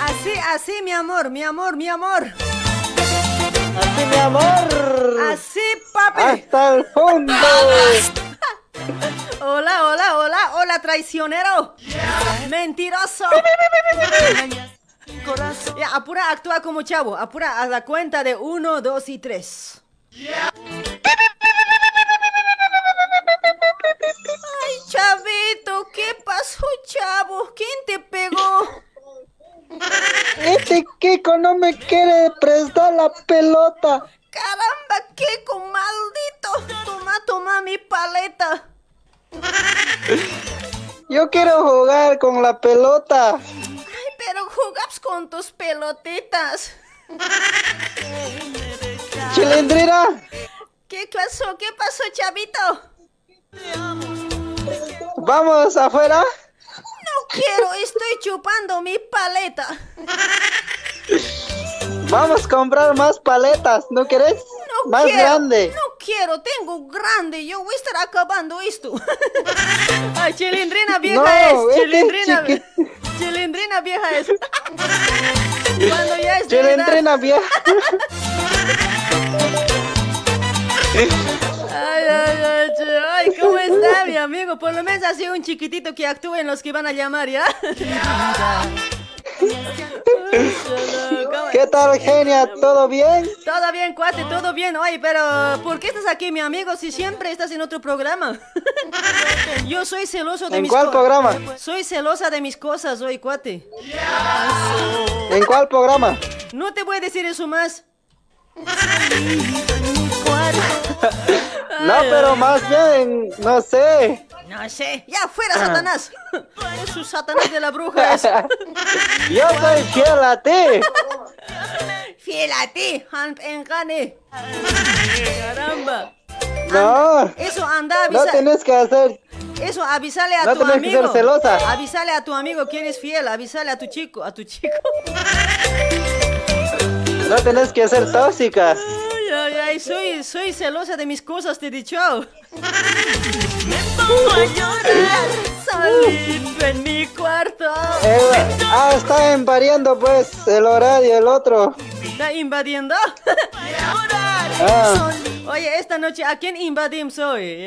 Así, así, mi amor, mi amor, mi amor.
Así, mi amor.
Así, papi.
Hasta el fondo.
Hola, hola, hola, hola, traicionero. Mentiroso. Ya, apura, actúa como chavo. Apura a la cuenta de uno, dos y tres. Ay, chavito, ¿qué pasó, chavo? ¿Quién te pegó?
Este Kiko no me quiere prestar la pelota.
Caramba, Kiko, maldito. Toma, toma mi paleta.
Yo quiero jugar con la pelota.
Ay, pero jugabas con tus pelotitas.
Chilindrina,
¿Qué pasó? ¿Qué pasó, chavito?
vamos afuera.
No quiero, estoy chupando mi paleta.
Vamos a comprar más paletas, ¿no querés?
No
más
quiero,
grande.
No quiero, tengo grande. Yo voy a estar acabando esto. Ay, chilindrina vieja
No,
es.
este es
Chilindrina,
chiqui-
chilindrina vieja es. Cuando ya es.
Chilindrina vieja.
Ay, ay, ay, ay, ¿cómo está mi amigo? Por lo menos así un chiquitito que actúe en los que van a llamar, ¿ya?
¿Qué tal, genia? ¿Todo bien?
Todo bien, cuate, todo bien. Oye, pero ¿por qué estás aquí, mi amigo, si siempre estás en otro programa? Yo soy celoso de
¿En
mis
cuál
co-
programa?
Soy celosa de mis cosas, hoy, cuate.
¿En cuál programa?
No te voy a decir eso más.
No, pero más bien, no sé.
No sé. Ya, fuera, Satanás. Es su Satanás de la bruja.
Yo soy fiel a ti.
Fiel a ti, Han Engane. Caramba.
No,
Eso anda a
no tienes que hacer.
Eso, avísale a
No
tu
tenés que
amigo.
ser celosa.
Avísale a tu amigo quién es fiel. Avísale a tu chico, a tu chico.
No tienes que ser tóxica.
Ay, soy, soy celosa de mis cosas, te he dicho. Me
pongo a llorar.
Solito en mi cuarto.
Eh, ah, está invadiendo pues el horario, el otro.
¿Está invadiendo?
Ah.
Oye, esta noche, ¿a quién invadimos hoy?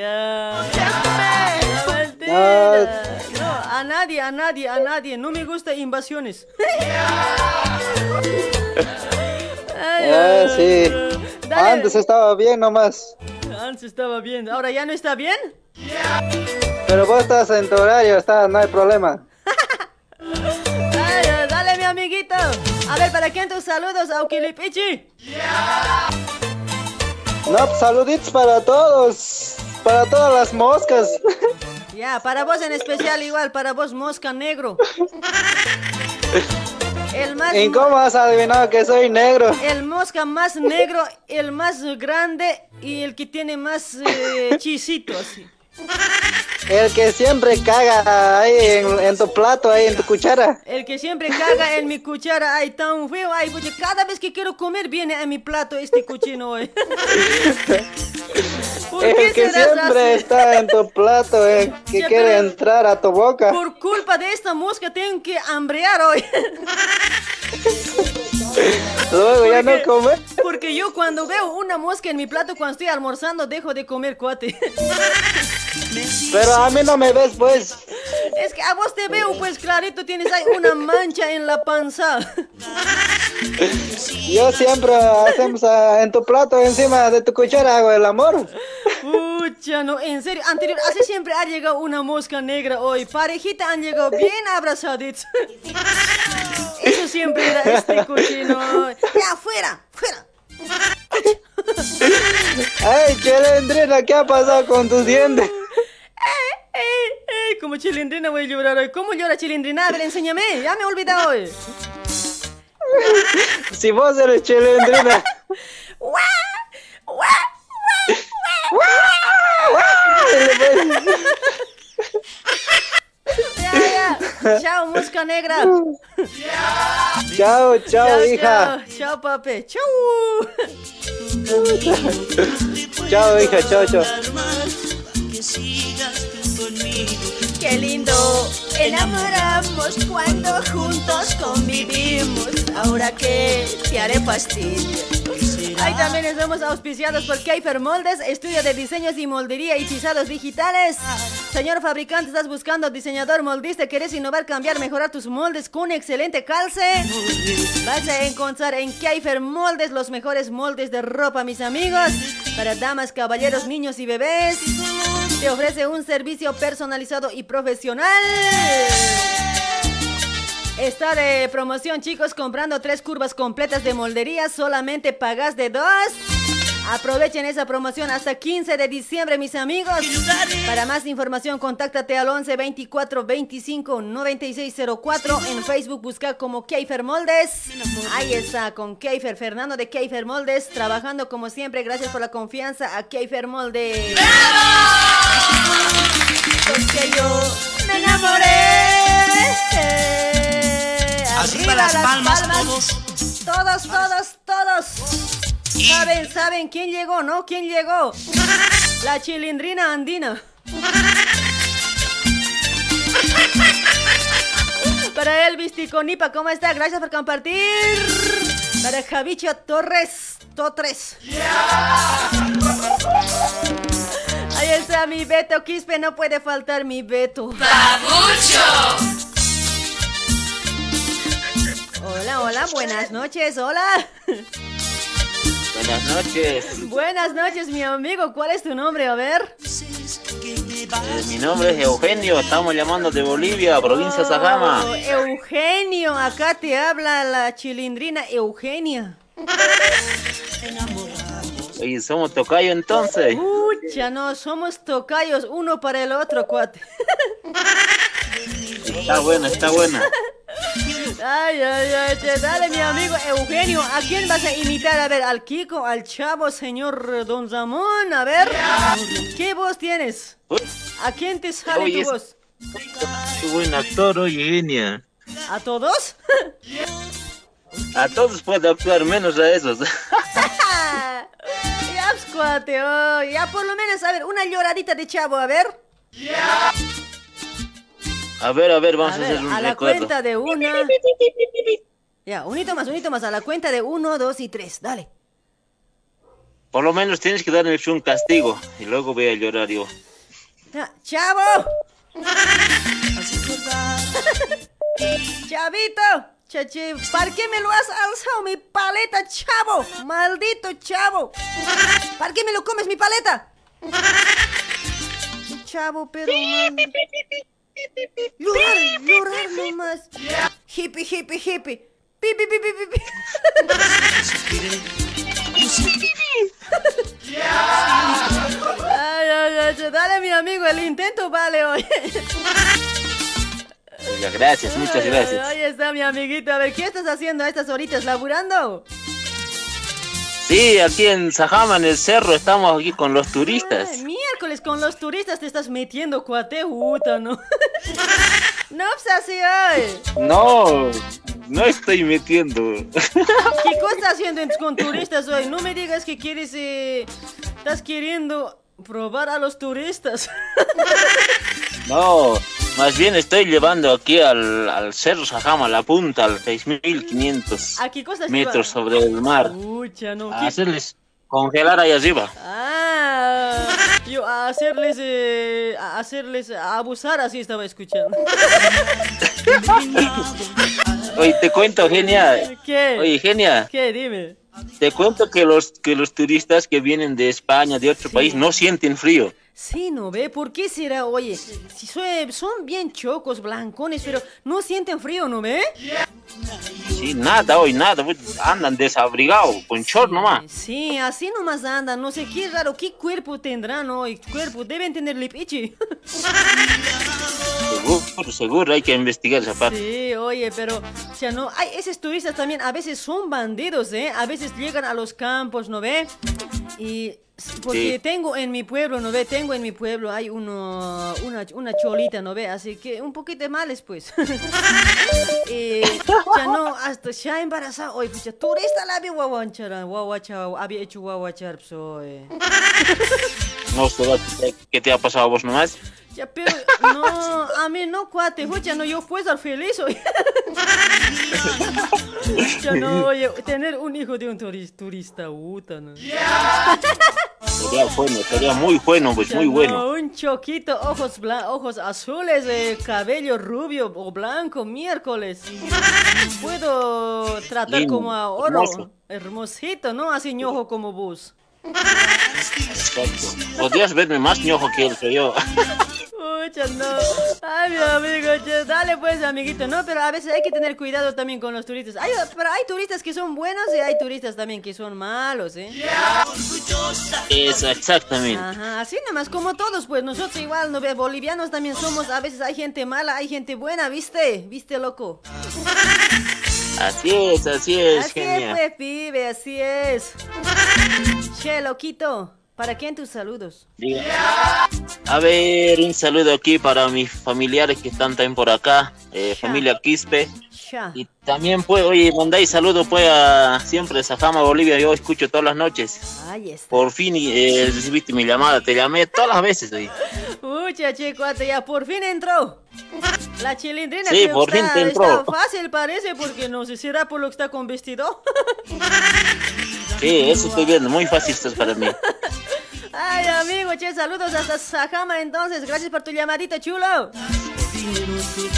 No, a nadie, a nadie, a nadie. No me gustan invasiones. Ay,
Ah, sí.
Dale.
Antes estaba bien nomás.
Antes estaba bien, ahora ya no está bien.
Pero vos estás en tu horario, está, no hay problema.
Ay, dale, mi amiguito. A ver, ¿para quién tus saludos, Aukilipichi?
No, pues, saluditos para todos. Para todas las moscas.
Ya, para vos en especial igual, para vos mosca negro. El más
¿En cómo has adivinado que soy negro?
El mosca más negro, el más grande y el que tiene más eh, chisitos.
El que siempre caga ahí en, en tu plato, ahí en tu cuchara.
El que siempre caga en mi cuchara, ay, tan feo, ay, porque cada vez que quiero comer viene a mi plato este cochino hoy. ¿Por qué
El que siempre
así?
está en tu plato, eh, que
Ya,
quiere entrar a tu boca.
Por culpa de esta mosca tengo que hambrear hoy.
Luego ya no
Porque-
come.
Porque yo cuando veo una mosca en mi plato cuando estoy almorzando dejo de comer cuate.
Pero a mí no me ves, pues.
Es que a vos te veo pues clarito tienes ahí una mancha en la panza.
Yo siempre hacemos ah, en tu plato, encima de tu cuchara, hago el amor.
Pucha, no, en serio, anterior, así siempre ha llegado una mosca negra hoy. Parejita han llegado bien abrazaditos. Eso siempre era este cochino. Ya, fuera, fuera.
Ay, Chelendrina, ¿qué ha pasado con tus dientes?
¡Ey, ey! Como chilindrina voy a llorar hoy. ¿Cómo llora chilindrina? A ver, enséñame. Ya me he olvidado hoy.
Si vos eres Chelendrina.
Ya, ya. Chao, mosca negra.
Chao, chao, hija.
Chao, chao, papi. Chao.
Chao, hija, chao, chao.
Que sigas tú conmigo.
Qué lindo enamoramos cuando juntos convivimos. Ahora que te haré fastidio.
Ahí también estamos auspiciados por Keifer Moldes, estudio de diseños y moldería y pisados digitales. Señor fabricante, estás buscando diseñador moldista, quieres innovar, cambiar, mejorar tus moldes con excelente calce. Vas a encontrar en Keifer Moldes los mejores moldes de ropa, mis amigos, para damas, caballeros, niños y bebés. Te ofrece un servicio personalizado y profesional. Está de promoción, chicos, comprando tres curvas completas de moldería, solamente pagas de dos. Aprovechen esa promoción hasta 15 de diciembre, mis amigos. Para más información, contáctate al 11 24 25 96 04. En Facebook busca como Keifer Moldes. Ahí está, con Keifer, Fernando de Keifer Moldes, trabajando como siempre. Gracias por la confianza a Keifer Moldes. Porque yo me enamoré.
Arriba
Arriba
las palmas, todos.
Todos, todos, todos. Saben, saben quién llegó, ¿no? ¿Quién llegó? La chilindrina andina. Para Elvis Ticonipa, ¿cómo está? Gracias por compartir. Para Javicho Torres, Totres. Ahí está mi Beto Quispe, no puede faltar mi Beto. Hola, hola, buenas noches, hola.
Buenas noches.
Buenas noches, mi amigo. ¿Cuál es tu nombre? A ver.
Eh, mi nombre es Eugenio. Estamos llamando de Bolivia, provincia de Sajama.
Oh, Eugenio, acá te habla la chilindrina Eugenia.
Oye, somos tocayo entonces.
Pucha, no, somos tocayos uno para el otro, cuate.
Está buena, está buena.
Ay, ay, ay, che, dale, mi amigo Eugenio. ¿A quién vas a imitar? A ver, al Kiko, al chavo, señor Don Zamón. A ver, ¿qué voz tienes? ¿A quién te sale
Oye,
tu voz?
Qué buen actor, oye, genia.
¿A todos?
A todos puede actuar, menos a esos.
ya, pues, cuate, oh, ya por lo menos, a ver, una lloradita de chavo, a ver.
A ver, a ver, vamos
A
a,
ver,
hacer un
a la
recuerdo.
cuenta de una. Ya, un hito más, un hito más. A la cuenta de uno, dos y tres. Dale.
Por lo menos tienes que darme un castigo y luego voy a llorar yo.
¡Chavo! ¡Chavito! Chachi, ¿para qué me lo has alzado mi paleta, chavo? ¡Maldito chavo! ¿Para qué me lo comes mi paleta? Chavo, pero man. Llorar, llorar nomás. Hippie, hippie, hippie. Pi, pi, pi, pi, pi, pi. Ay, ay, ay, dale mi amigo, el intento vale hoy.
Gracias, muchas gracias.
Ahí está mi amiguito. A ver, ¿qué estás haciendo a estas horitas? ¿Laburando?
Sí, aquí en Sajama, en el cerro, estamos aquí con los turistas.
Ay, miércoles con los turistas te estás metiendo, cuate, puta, ¿no? no, pues hoy.
No, no estoy metiendo.
¿Qué cosa estás haciendo en- con turistas hoy? No me digas que quieres, eh, estás queriendo probar a los turistas.
No,
Más bien estoy llevando aquí al, al Cerro Sajama, la punta, al 6500
¿A qué cosas
metros sobre el mar.
No.
A
¿qué-
hacerles congelar ahí arriba.
Ah, yo a hacerles, eh, a hacerles abusar, así estaba escuchando.
Oye, te cuento, genia.
¿Qué?
Oye, genia.
¿Qué? Dime.
Te cuento que los, que los turistas que vienen de España, de otro país, no sienten frío.
Sí, ¿no ve? ¿Por qué será? Oye, si sue- son bien chocos, blancones, pero no sienten frío, ¿no ve?
Sí, nada, hoy nada. pues, Andan desabrigados, con short nomás.
Sí, así nomás andan, no sé qué raro, qué cuerpo tendrán hoy, cuerpo, deben tener lipichi.
Seguro, seguro, hay que investigar esa parte.
Sí, oye, pero, o sea, no, hay esos turistas también, a veces son bandidos, ¿eh? A veces llegan a los campos, ¿no ve? Y porque
Sí.
tengo en mi pueblo, ¿no ve? Tengo en mi pueblo, hay uno, una, una cholita, ¿no ve? Así que un poquito males, pues. ya no, hasta ya embarazada, oye, pucha, turista la había guaguanchara, guaguachar, había hecho guaguachar, pues, oye.
No qué te ha pasado a vos nomás.
Ya, pero no, a mí no, cuate, escucha, no, yo fui al feliz hoy. ya no, oye, tener un hijo de un turis- turista, puta, ¿no?
Sería bueno, sería muy bueno, pues
Ya
muy
no,
bueno.
un choquito, ojos, blan- ojos azules, eh, cabello rubio o blanco, miércoles. Puedo tratar como a oro,
hermoso.
hermosito, ¿no? Así ñojo como vos.
Exacto. Podrías verme más ñojo que él, que yo.
No. Ay, mi amigo, che, dale pues, amiguito. No, pero a veces hay que tener cuidado también con los turistas. Hay, pero hay turistas que son buenos y hay turistas también que son malos, ¿eh?
Eso, exactamente.
Ajá, así nomás como todos, pues nosotros igual, ¿no? Bolivianos también somos, a veces hay gente mala, hay gente buena, ¿viste? ¿Viste, loco?
Así es, así es,
así es, pues, pibe, así es. Che, loquito, ¿para quién tus saludos?
Diga. A ver, un saludo aquí para mis familiares que están también por acá, eh, familia Quispe.
Ya.
Y también, pues, oye, mandáis saludos, pues, a siempre Sajama Bolivia, yo escucho todas las noches.
Ahí está.
Por fin eh, recibiste mi llamada, te llamé todas las veces, oye.
Pucha, che, cuate, ya por fin entró. La chilindrina
Sí, por
que
fin
está,
te entró.
está fácil parece porque no sé si será por lo que está con vestido.
Sí, eso estoy viendo, muy fácil esto es para mí.
Ay, amigo, che, saludos hasta Sajama entonces. Gracias por tu llamadita, chulo.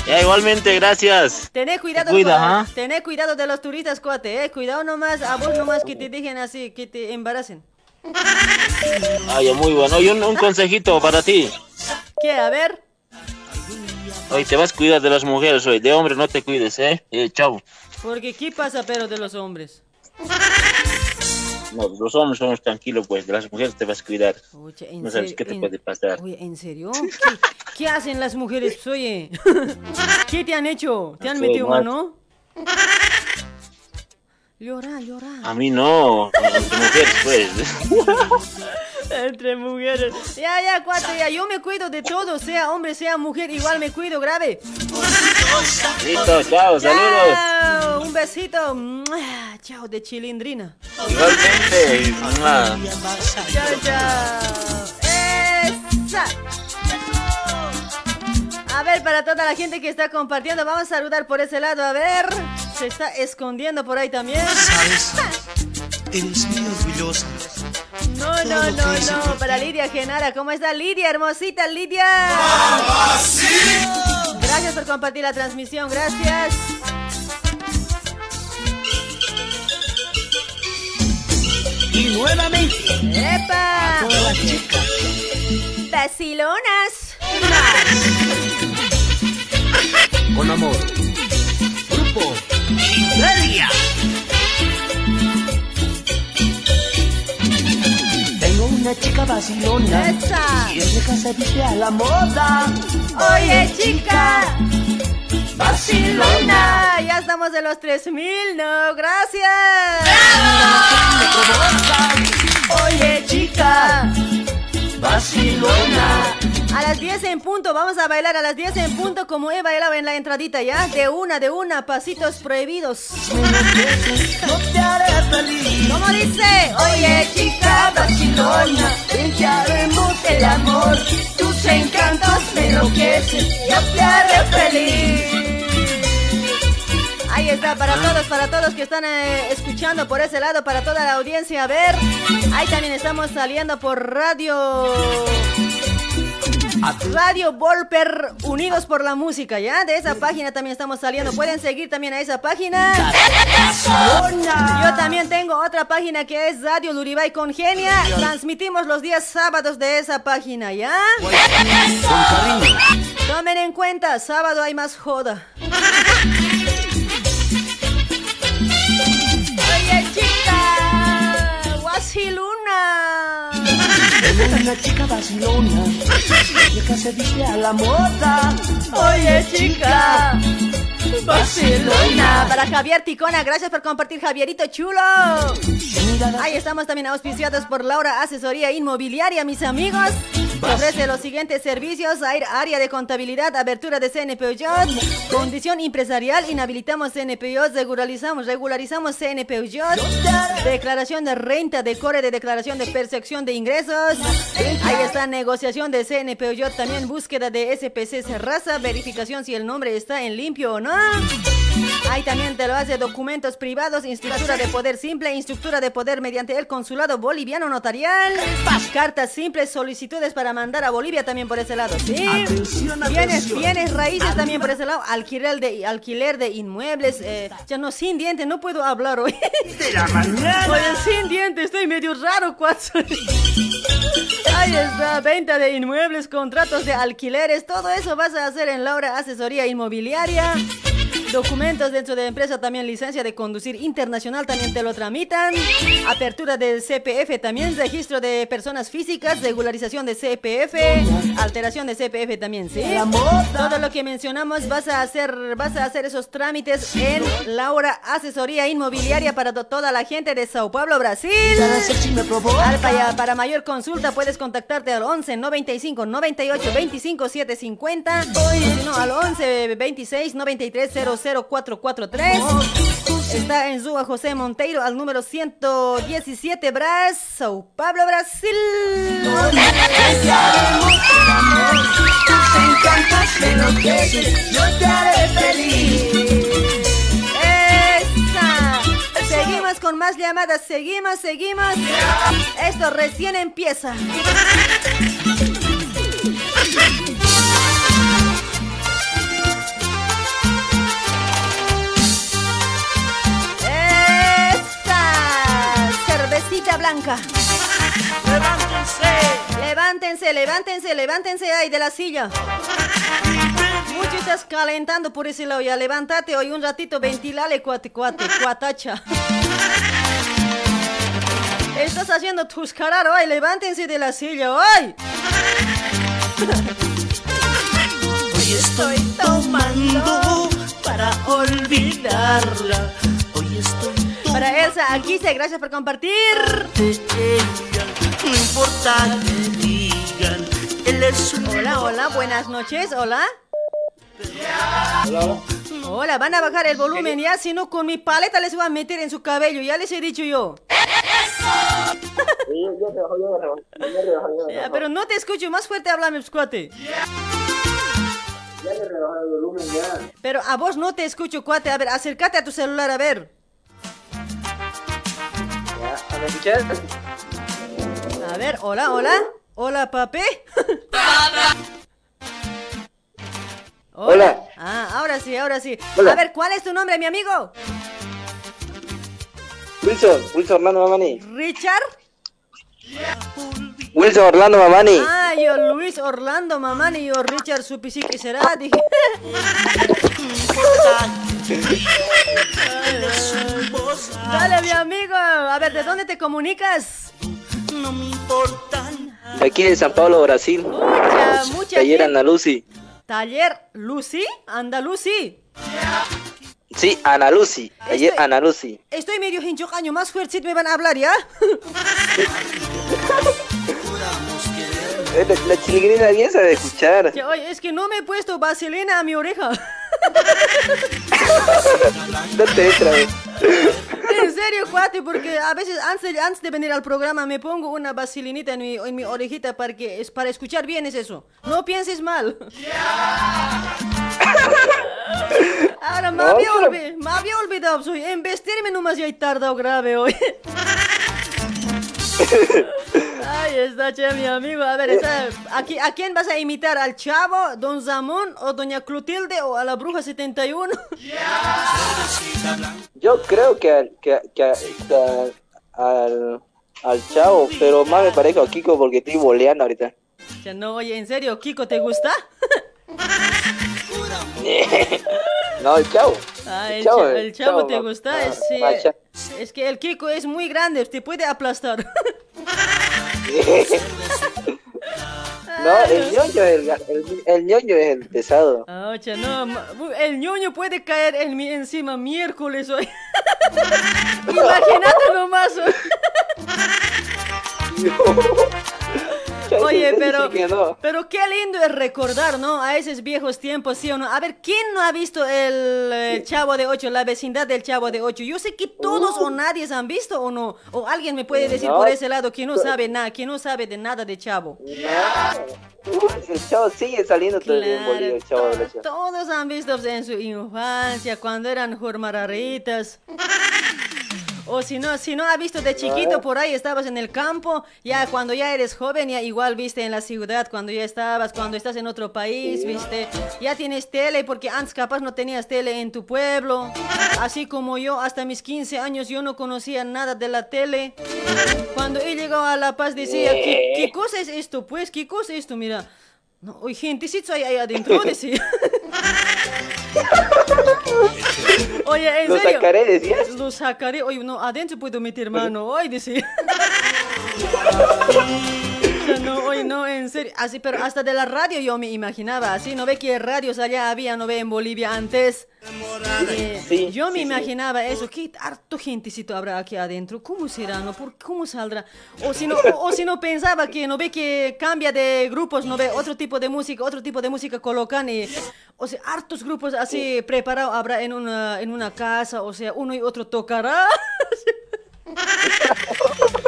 Ya, igualmente, gracias.
Tené cuidado,
Te cuida, ¿ah?
tené cuidado de los turistas, cuate, eh. Cuidado nomás, a vos nomás que te dejen así, que te embaracen.
Ay, muy bueno. Y un, un consejito para ti.
¿Qué? A ver.
Hoy te vas a cuidar de las mujeres hoy. De hombre no te cuides, ¿eh? eh chao.
Porque ¿qué pasa pero de los hombres?
No, los hombres somos tranquilos, pues. De las mujeres te vas a cuidar.
¿en
No sabes qué te
¿En-
puede pasar.
Oye, ¿en serio? ¿Qué, qué hacen las mujeres? Oye, ¿qué te han hecho? ¿Te han
No
metido mano? Llora, llora.
A mí no. Entre mujeres, pues.
Entre mujeres. Ya, ya, cuatro, ya. Yo me cuido de todo, sea hombre, sea mujer, igual me cuido, grave.
Listo, chao, saludos.
Chao, un besito. Chao, de chilindrina.
Igualmente.
Chao, chao. Esa. A ver, para toda la gente que está compartiendo, vamos a saludar por ese lado. A ver, se está escondiendo por ahí también.
¿Sabes? Eres muy orgullosa.
No, no, no, no. Para Lidia Genara, ¿cómo está Lidia? Hermosita Lidia. Gracias por compartir la transmisión, gracias.
Y nuevamente.
¡Epa!
A todas las chicas.
Vacilonas.
Con amor. Grupo. Tengo una chica vacilona.
Esa.
Y es de casa dice a la moda.
Oye, chica. Vacilona. Ya estamos en los 3000, ¿no? Gracias. Oye, chica.
Vacilona.
A las 10 en punto, vamos a bailar a las 10 en punto como he bailado en la entradita, ¿ya? De una, de una, pasitos prohibidos.
Te.
¿Cómo dice? Oye, chica, vacilona,
que haremos el amor.
Tus encantos me enloquecen, yo te haré feliz.
Ahí está, para todos, para todos que están eh, escuchando por ese lado, para toda la audiencia. A ver, ahí también estamos saliendo por radio. Radio Volper Unidos por la Música, ¿ya? De esa página también estamos saliendo. Pueden seguir también a esa página. Yo también tengo otra página que es Radio Luribay Congenia. Transmitimos los días sábados de esa página, ¿ya? Tomen en cuenta, sábado hay más joda.
Una chica vacilona, que se viste a la moda.
Oye, chica. Barcelona. Para Javier Ticona, gracias por compartir, Javierito chulo. Ahí estamos también auspiciados por Laura Asesoría Inmobiliaria, mis amigos. Ofrece los siguientes servicios: área de contabilidad, abertura de CNPJ, condición empresarial, inhabilitamos CNPJ, regularizamos, regularizamos CNPJ, declaración de renta, decore de declaración de percepción de ingresos. Ahí está negociación de CNPJ, también búsqueda de SPC Serraza, verificación si el nombre está en limpio o no. Ahí también te lo hace documentos privados, instructura de poder simple, instructura de poder mediante el consulado boliviano notarial, cartas simples, solicitudes para mandar a Bolivia también por ese lado, ¿sí?
Atención,
Bienes, raíces también por ese lado, alquiler de, alquiler de inmuebles, eh, ya no, sin diente, no puedo hablar hoy.
De la mañana.
Oye, sin diente, estoy medio raro, cuatro. Ahí está, venta de inmuebles, contratos de alquileres, todo eso vas a hacer en Laura Asesoría Inmobiliaria. Documentos dentro de empresa, también licencia de conducir internacional, también te lo tramitan. Apertura del CPF, también registro de personas físicas, regularización de CPF, alteración de CPF también, ¿sí? Todo lo que mencionamos vas a hacer, vas a hacer esos trámites en Laura Asesoría Inmobiliaria para to- toda la gente de Sao Paulo, Brasil. Al- para, mayor consulta puedes contactarte al 11 95 98 25 750 o si no al 11 26 93 00443. Está en Zúa José Monteiro al número 117 Bras, Sao Paulo, Brasil. Seguimos con más llamadas, seguimos, seguimos. Esto recién empieza. Blanca. Levántense. Levántense, levántense, levántense ahí de la silla. Mucho estás calentando por ese lado. Ya levántate hoy un ratito, ventilale, cuate, cuate, cuatacha. Estás haciendo tus caras hoy. Levántense de la silla hoy.
Hoy estoy tomando para olvidarla.
Para Elsa, aquí se gracias por compartir.
de ella. No importa que digan, él es un
Hola, hola, buenas noches, hola. Hola, van a bajar el volumen ya, si no con mi paleta les voy a meter en su cabello, ya les he dicho yo. Ya, pero no te escucho, más fuerte háblame, cuate. Pero a vos no te escucho, cuate. A ver, acércate a tu celular, a ver. A ver, hola, hola. Hola, papi.
Hola.
Ah, ahora sí, ahora sí.
Hola.
A ver, ¿cuál es tu nombre, mi amigo?
Wilson, Wilson Orlando Mamani.
¿Richard?
Wilson Orlando Mamani.
Ah, yo Luis Orlando Mamani, yo Richard Supisi que será, dije. Dale, mi amigo. A ver, ¿de dónde te comunicas?
No me importan.
De aquí de San Pablo, Brasil.
Mucha, mucha
Taller
gente.
Ana Lucy.
Taller Lucy, Andalucí.
Sí, Ana Lucy. Taller
Este-
Ana Lucy.
Estoy medio hinchocaño, más fuerte me van a hablar, ¿ya?
La, la chiligrina bien sabe escuchar.
Que, Oye, es que no me he puesto vaselina a mi oreja.
No te entra.
En serio, cuate, porque a veces antes, de- antes de venir al programa me pongo una vaselinita en mi, en mi orejita para, que, es para escuchar bien, es eso. No pienses mal. Ahora me
No,
había,
pero-
me había olvidado, soy en vestirme nomás ya he tardado grave hoy. Ay, está che, mi amigo. A ver, está- aquí, ¿a quién vas a imitar? ¿Al chavo, don Zamón o doña Clotilde o a la bruja 71?
Yo creo que, al- que, que, que al, al chavo, pero más me parezco a Kiko porque estoy boleando ahorita.
Ya no, oye, ¿en serio? ¿Kiko te gusta?
no, el chavo.
Ah, el,
chavo,
cha-
el
el chavo
chavo,
te gusta.
Ah,
es, sí,
ah, cha-
es que el Kiko es muy grande, te puede aplastar.
No, el ñoño es el, el, el ñoño es el pesado.
Ah, cha, no, el ñoño puede caer en mi encima miércoles hoy. Imagínate nomás. hoy. Oye, pero,
no.
pero qué lindo es recordar, ¿no? A esos viejos tiempos, ¿sí o no? A ver, ¿quién no ha visto el eh, Chavo de Ocho, la vecindad del Chavo de Ocho? Yo sé que todos o nadie se han visto o no. O alguien me puede decir
No.
por ese lado que no sabe nada, que no sabe de nada de Chavo.
El chavo sigue saliendo en Bolivia, el chavo de leche.
Todos han visto en su infancia, cuando eran jormararitas. O si no, si no ha visto de chiquito por ahí, estabas en el campo, ya cuando ya eres joven, ya igual viste en la ciudad, cuando ya estabas, cuando estás en otro país, viste, ya tienes tele, porque antes capaz no tenías tele en tu pueblo, así como yo, hasta mis 15 años yo no conocía nada de la tele. Cuando he llegado a La Paz decía, ¿qué, qué cosa es esto? Pues, ¿qué cosa es esto? Mira, no, oye, gentecito ahí, ahí adentro, decía. Oye, en
Lo
serio.
sacaré, decías.
Lo sacaré. Oye, no, adentro puedo meter mano. Hoy decía. No, en serio. Así, pero hasta de la radio yo me imaginaba así. ¿No ve que radios allá había, no ve en Bolivia antes? Eh, yo me imaginaba eso. ¿Qué harto gentecito habrá aquí adentro? ¿Cómo será? ¿No? ¿Por cómo saldrá? O si no, o, o si no pensaba que no ve que cambia de grupos, no ve otro tipo de música, otro tipo de música colocan y, o sea, hartos grupos así preparados habrá en una, en una casa, o sea, uno y otro tocará.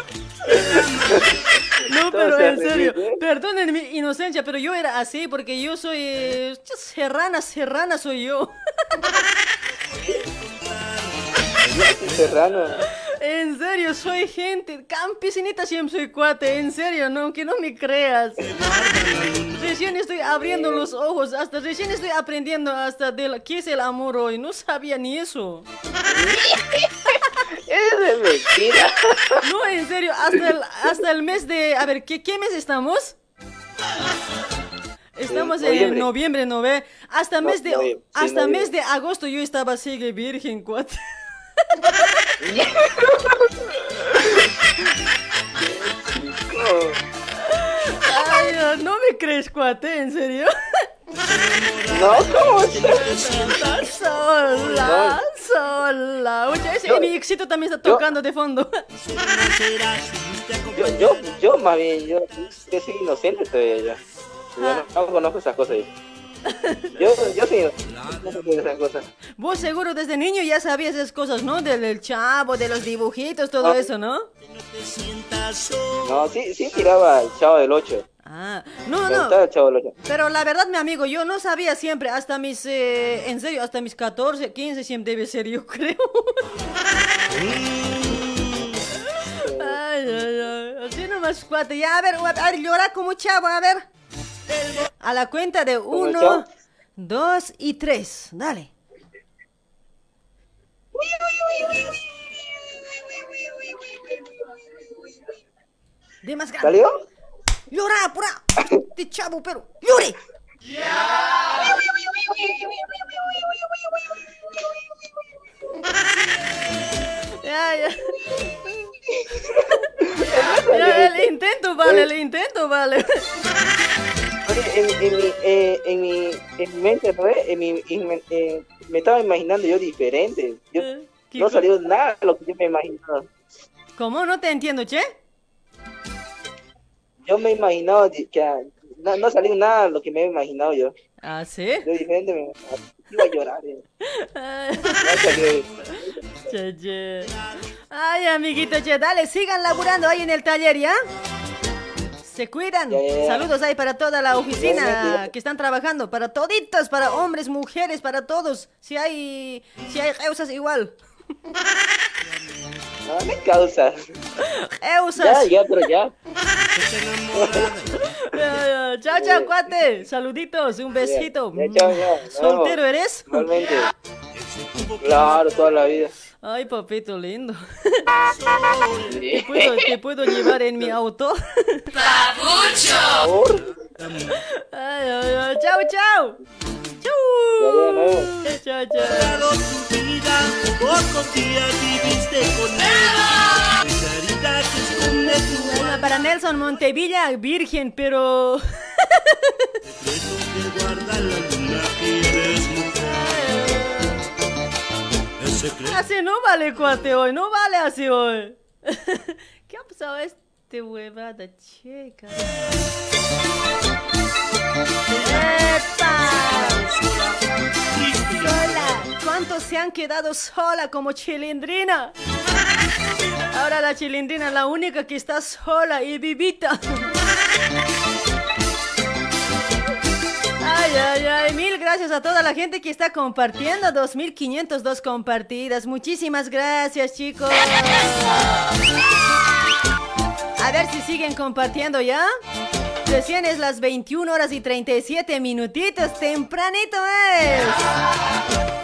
No, pero en serio, perdonen mi inocencia, pero yo era así porque yo soy eh, serrana, serrana soy yo.
Serrano.
En serio, soy gente campesinita siempre soy cuate, en serio, no, que no me creas. Recién estoy abriendo los ojos, hasta recién estoy aprendiendo hasta de la- qué es el amor hoy, no sabía ni eso.
Es mentira.
No, en serio, hasta el, hasta el mes de... A ver, ¿qué, qué mes estamos? Estamos en
noviembre.
¿no ve? Hasta mes de,
sí,
hasta
noviembre.
mes de agosto yo estaba sigue virgen, cuate. Ay, no, no me crees, cuate, ¿en serio?
No, ¿cómo?
Sola, sola. Oye, ese
Yo-
mi éxito también está tocando de fondo.
Yo, yo, yo más bien, yo, yo soy inocente todavía yo. Yo
Ah.
no, no conozco esas cosas. Yo, yo, yo soy inocente, no conozco esas cosas.
Vos seguro desde niño ya sabías esas cosas, ¿no? Del, del chavo, de los dibujitos, todo
Ah.
eso, ¿no?
No, sí, sí tiraba el chavo del 8.
Ah, no, no.
gustaba el chavo del 8.
Pero la verdad, mi amigo, yo no sabía siempre, hasta mis, eh, en serio, hasta mis 14, 15 siempre debe ser, yo creo. Ay, ay, ay, así nomás, cuate. Ya, a ver, a ver, llora como chavo, a ver. A la cuenta de uno, dos y tres, dale. De más grande.
¿Salió?
Llora, apura. De chavo, pero llore. Ya, ya. Ya, el intento vale, el intento vale.
En, en, mi, eh, en, mi, en mi mente, ¿no ves? En mi, en eh, me estaba imaginando yo diferente. Yo,
¿qué
no salió nada de lo que yo me imaginaba.
¿Cómo? No te entiendo, che.
Yo me imaginaba di- que ah, no, no salió nada de lo que me había imaginado yo.
¿Ah, sí?
Yo diferente me iba a llorar. eh. No salió.
Che, che. Ay, amiguito, che, dale, sigan laburando ahí en el taller, ¿ya? Se cuidan. Saludos ahí para toda la oficina que están trabajando, para toditos, para hombres, mujeres, para todos. Si hay, si hay causas igual.
No me causas.
Causas.
Ya, ya, pero ya.
Ya, ya. Chao, chao, cuate. Saluditos, un besito.
Ya, chao, ya.
¿Soltero eres?
Igualmente. Claro, toda la vida.
Ay, papito lindo. ¿Te puedo, te puedo llevar en mi auto?
Por
Ay, ay, ay. Chao, chao. Chau. Chao, chao.
Pocos días viviste con él. Tu
Para Nelson Montevilla, virgen, pero... Así no vale, cuate, hoy. No vale así hoy. ¿Qué ha pasado este huevada, chica? Sola. ¿Cuántos se han quedado sola como chilindrina? Ahora la chilindrina es la única que está sola y vivita. Ay, ay, ay, mil gracias a toda la gente que está compartiendo. 2502 compartidas. Muchísimas gracias, chicos. A ver si siguen compartiendo ya. Recién es las 21 horas y 37 minutitos. Tempranito es.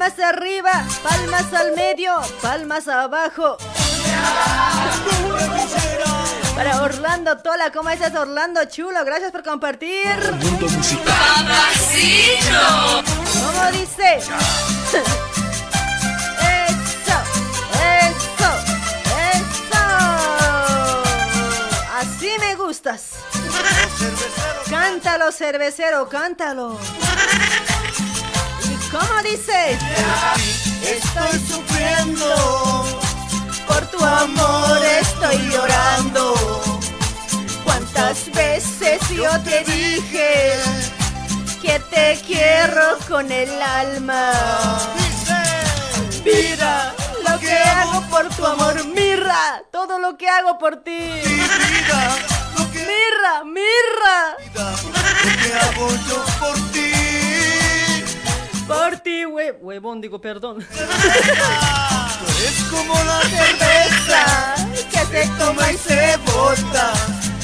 Palmas, arriba, palmas al medio, palmas abajo. Para Orlando Tola, ¿cómo estás Orlando Chulo? Gracias por compartir.
Mundo musical.
¿Cómo dice? Eso, eso, eso. Así me gustas. Cántalo, cervecero, cántalo. ¿Y cómo dice?
Estoy sufriendo.
Por tu amor estoy llorando. ¿Cuántas veces yo te dije que te quiero con el alma? Mira lo que hago por tu amor, mirra todo lo que hago por ti. Mirra, mirra.
Lo que hago yo por ti.
Por ti, hue- huevón, digo, perdón.
Es como la cerveza
que se toma y se bota.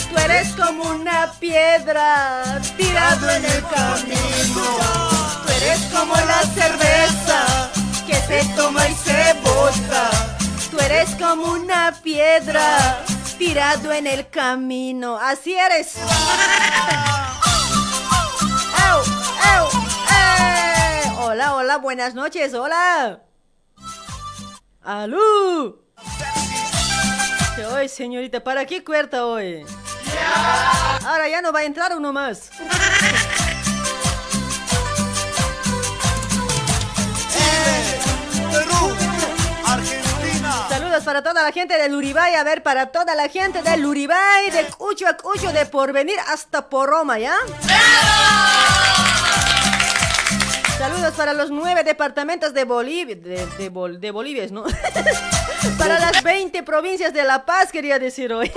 Tú eres como una piedra tirado en el camino. Tú eres como la cerveza que se toma y se bota. Tú eres como una piedra tirado en el camino. Así eres. ¡Au! ¡Au! Hola, hola, buenas noches, hola. ¡Alú! ¿Qué hoy, señorita? ¿Para qué cuerta hoy? Ahora ya no va a entrar uno más.
Perú, Argentina.
Saludos para toda la gente del Uribay. A ver, para toda la gente del Uribay, de Cucho a Cucho, de Porvenir hasta Poroma, ¿ya? Saludos para los nueve departamentos de Bolivia. De, Bol- de Bolivia, ¿no? para las 20 provincias de La Paz, quería decir hoy.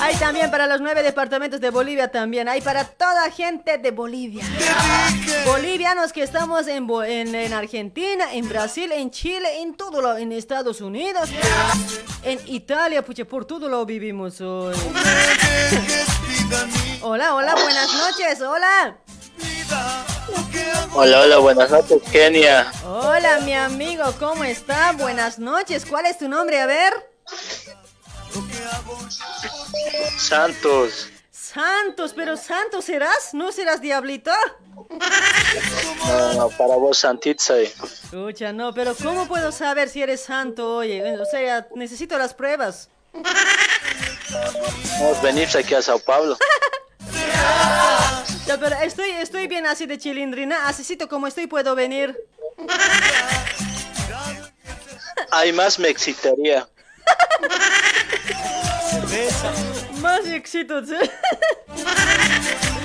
Hay también para los nueve departamentos de Bolivia también. Hay para toda gente de Bolivia. Bolivianos que estamos en, en Argentina, en Brasil, en Chile, en todo lo, en Estados Unidos, en Italia, pucha, por todo lo vivimos hoy. Hola, hola, buenas noches, hola.
Hola, hola, buenas noches, Kenia.
Hola, mi amigo, ¿cómo está? Buenas noches. ¿Cuál es tu nombre? A ver.
Santos.
Santos, pero Santos serás, ¿no serás diablito?
No, no, para vos, Santitza.
Escucha, no, pero ¿cómo puedo saber si eres santo? Oye, o sea, necesito las pruebas.
Vamos a venir aquí a Sao Paulo.
Ya, pero estoy, estoy bien así de chilindrina. Asícito como estoy puedo venir.
Hay más me excitaría.
Más éxitos. ¿eh?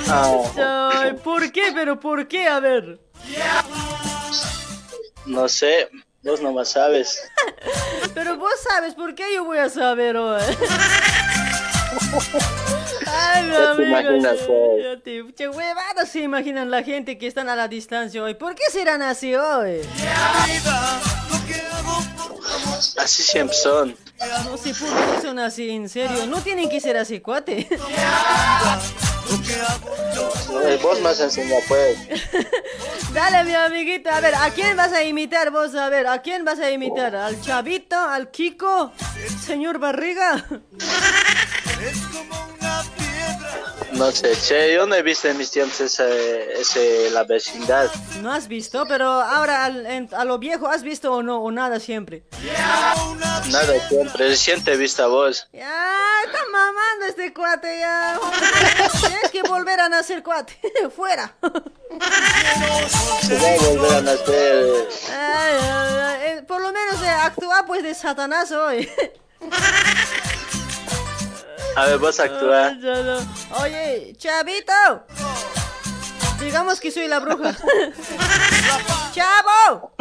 Ah,
Ay, ¿Por qué? Pero ¿por qué? A ver.
no sé, vos nomás sabes.
Pero vos sabes por qué yo voy a saber hoy. Ay, mi
Ya te imaginas,
ya te- Che huevada se imaginan la gente que están a la distancia hoy. ¿Por qué serán así hoy?
Así siempre son.
No sé por qué son así, en serio. No tienen que ser así, cuate.
Eh, Vos más enseña pues.
Dale, mi amiguita. A ver, ¿a quién vas a imitar vos? A ver, ¿a quién vas a imitar? ¿Al Chavito? ¿Al Kiko? ¿Señor Barriga?
No sé, che, yo no he visto en mis tiempos ese, ese, la vecindad.
No has visto, pero ahora al- en- a lo viejo, ¿has visto o no? ¿O nada siempre?
Nada, siempre, reciente he visto a vos.
Ya, está mamando este cuate ya. Tienes que volver a nacer, cuate. Fuera.
Volver a nacer.
Ay, ay, ay, eh, por lo menos eh, actúa pues de Satanás hoy.
A ver, vos actúa.
Ay, ya no. Oye, chavito. Digamos que soy la bruja. ¡Chavo!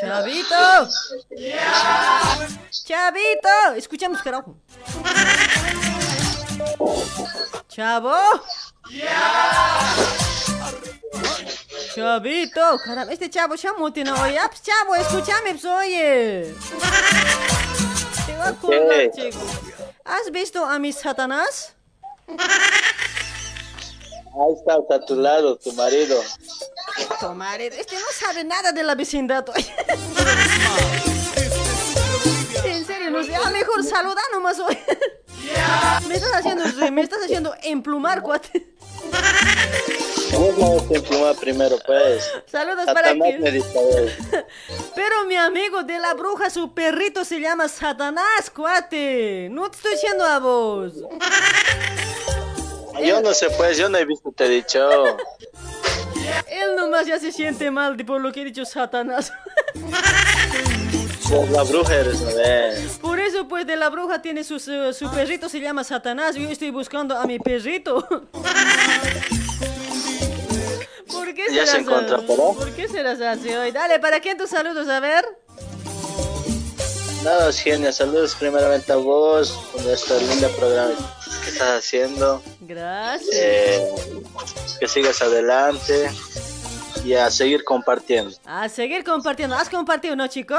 ¡Chavito! ¡Chavito! Escuchamos, carajo. ¡Chavo! Chavito, caramba, este chavo oye. Ah, pues, chavo, escúchame, pues, oye. Te voy a colgar,
¿Qué?
chico. ¿Has visto a mi Satanás?
Ahí está, está a tu lado, tu marido.
Tu marido, este no sabe nada de la vecindad. oye. En serio, no sé. Mejor saluda nomás hoy. Me estás haciendo, me estás haciendo emplumar, cuate.
No te empluma primero, pues.
Saludos para aquí. Pero mi amigo de la bruja, su perrito se llama Satanás, cuate. No te estoy diciendo a vos.
Yo no sé, pues, yo no he visto, te he dicho.
Él nomás ya se siente mal por lo que he dicho Satanás.
Vos la bruja eres, ¿no ves?
Por eso, pues, de la bruja tiene su, su, su perrito, se llama Satanás. Yo estoy buscando a mi perrito. ¿Por qué
Ya se
serás así?
¿pero?
¿Por qué serás así hoy? Dale, ¿para quién tus saludos? A ver.
Nada, genia, saludos primeramente a vos por este lindo programa que estás haciendo.
Gracias.
Eh, que sigas adelante y a seguir compartiendo.
A seguir compartiendo. ¿Has compartido, no, chico?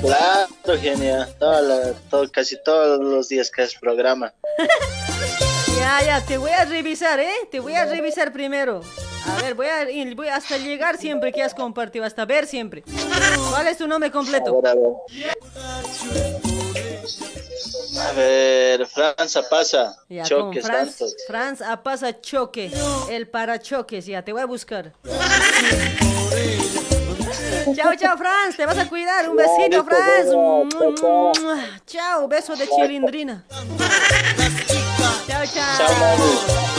Claro, genia, la- todo- casi todos los días que es programa.
Ya, ya, te voy a revisar, ¿eh? Te voy a revisar primero. A ver, voy a ir voy hasta llegar siempre que has compartido, hasta ver siempre. ¿Cuál es tu nombre completo?
A ver, a ver. A ver, Franza pasa.
Ya,
Choques
Franz,
tantos.
Franz Apasa Choque, el parachoques, ya, te voy a buscar. chao, chao, Franz, te vas a cuidar. Un besito, Franz. Chao, beso de chilindrina. Chao, chao.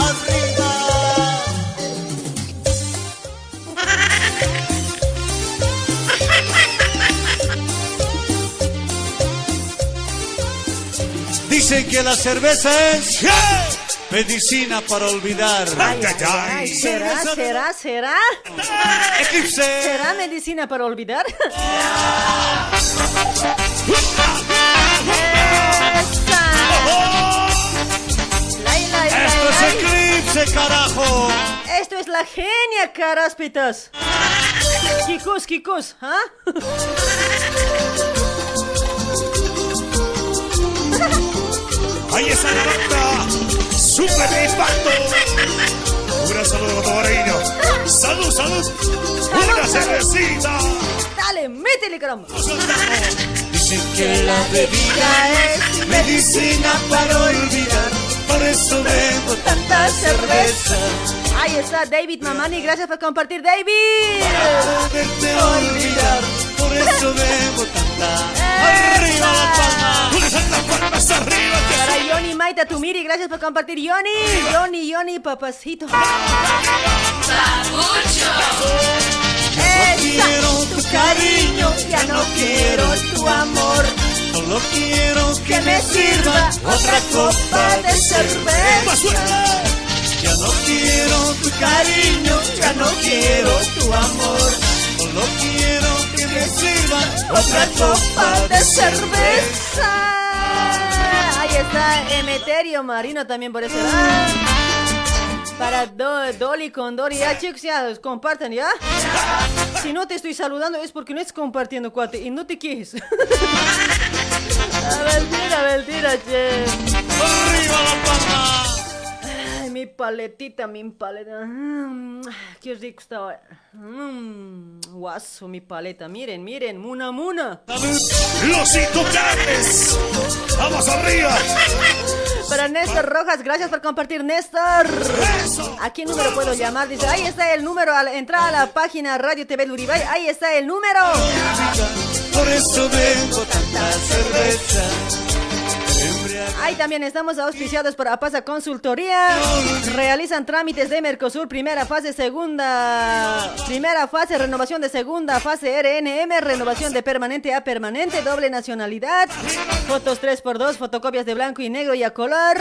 Dicen que la cerveza es medicina para olvidar.
Ay, ay, ay, ¿Será, será, será?
Eclipse.
¿Será medicina para olvidar?
Esto es eclipse, carajo.
Esto es la genia, caraspitas. Kikos, kikos, ¿ah?
Ahí está la banda. Super impacto. Un gran saludo Moreino. Salud, salud. Una cervecita.
Dale, métele, caramba.
Dicen que la bebida es medicina para olvidar. Por eso bebo tanta cerveza.
Ahí está David Mamani, gracias por compartir, David.
Para poderte olvidar por eso debo tanta. ¡Arriba las palmas! las palmas arriba!
Para Johnny Maita Tumiri, gracias por compartir, Johnny. Johnny, Johnny, papacito. ¡Papucho!
No quiero tu cariño,
ya no quiero tu amor.
Solo quiero
que, que me sirva otra copa de cerveza.
Ya no quiero tu cariño, ya no quiero tu amor. Solo quiero me
Otra copa de cerveza.
Ahí está Emeterio Marino también por ese lado. Para Do- Dolly con Dori, ya chicos, ya compartan, ¿ya? Si no te estoy saludando es porque no estás compartiendo, cuate, y no te quejes. A mentira, mentira, che.
¡Arriba la palma!
Mi paletita, mi paleta. Mm, qué rico hoy. Mm, guaso, mi paleta. Miren, miren, muna, muna.
Los intocables. Vamos arriba.
Para Néstor Rojas, gracias por compartir, Néstor. ¿A qué número puedo llamar? Dice, ahí está el número al entrar a la página Radio TV Luribay. Ahí está el número.
Por eso bebo tanta cerveza.
Ahí también estamos auspiciados por Apasa Consultoría. Realizan trámites de Mercosur, primera fase, segunda. Primera fase, renovación de segunda fase RNM, renovación de permanente a permanente, doble nacionalidad. Fotos 3x2, fotocopias de blanco y negro y a color.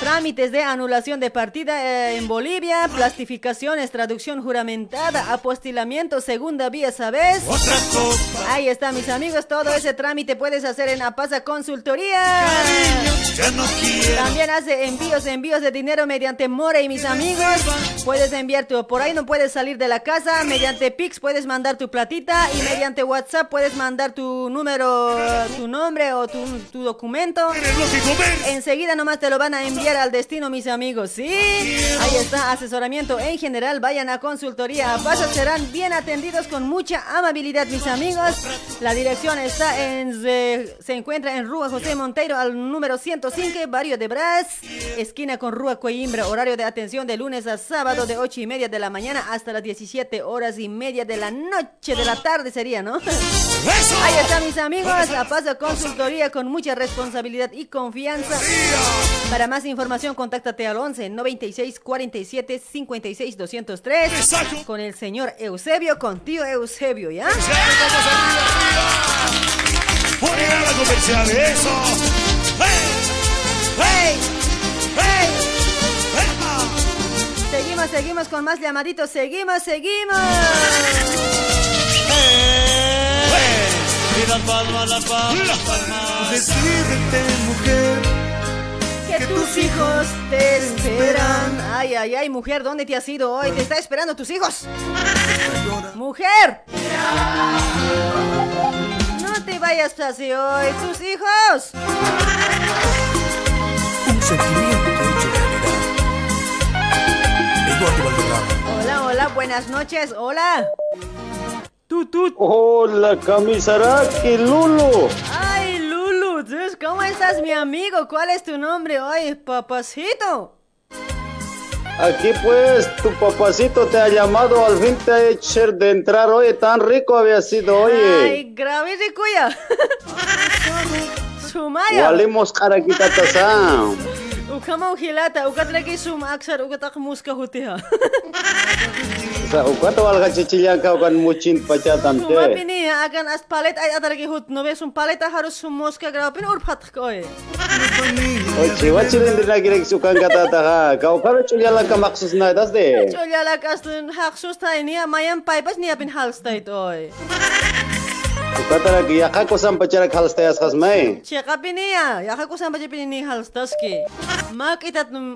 Trámites de anulación de partida eh, en Bolivia, plastificaciones, traducción juramentada, apostilamiento, segunda vía, ¿sabes? Ahí está, mis amigos, todo ese trámite puedes hacer en Apasa Consultoría.
Ya no quiero.
También hace envíos, envíos de dinero mediante More y mis amigos. Puedes enviar tu, por ahí no puedes salir de la casa. Mediante Pix puedes mandar tu platita y mediante WhatsApp puedes mandar tu número, tu nombre o tu, tu documento. Enseguida nomás te lo van a enviar al destino, mis amigos. Sí, ahí está, asesoramiento en general. Vayan a consultoría. A paso serán bien atendidos con mucha amabilidad, mis amigos. La dirección está en, se, se encuentra en Rúa José Monteiro al número 105, barrio de Brás, esquina con Rúa Coimbra. Horario de atención de lunes a sábado de 8 y media de la mañana hasta las 17 horas y media de la noche de la tarde sería, ¿no? Ahí están mis amigos, a paso consultoría con mucha responsabilidad y confianza. Para más información, contáctate al 11 96 47 56 203 con el señor Eusebio, con tío Eusebio, ¿ya?
Poner la comercial, eso.
¡Hey! ¡Hey! Seguimos, seguimos con más llamaditos, seguimos, seguimos.
Y la palma, la palma, la palma. Decídete, mujer.
Que tus hijos te esperan. Ay, ay, ay, mujer, ¿dónde te has ido hoy? Te está esperando tus hijos. ¡Mujer! No te vayas así hoy, tus hijos.
Un sentimiento hecho realidad. Eduardo Valderrama.
Hola, hola, buenas noches, hola. Tú, tú.
Hola, Kamisaraki, Lulu.
Ay, Lulu. ¿cómo estás, mi amigo? ¿Cuál es tu nombre hoy, papacito?
Aquí pues, tu papacito te ha llamado, al fin te ha hecho de entrar, oye, tan rico había sido, oye.
Ay, grave de cuya. شومايا
Uka mau كي
تتسام وكما وكيلاتا وكتلاقي سوم اكثر وكتاق موسكا
Sa Ukat to ka cicilnya kau kan mucin pacatan te.
Tapi ya, akan as palet ay atar hut nobe sum palet harus sum muska grau pin urfat koy.
Oh jiwa cilin dina girek sukan kata taha kau kan culia la ka maksus na das de.
Culia la ka sun haksus ta ini mayan paipas
ni apin hal state oi. Katarak yakako sampa charak halstayas kasmay.
Cheka piniya, yakako sampa chay pinini halstas ki. Makitat
num,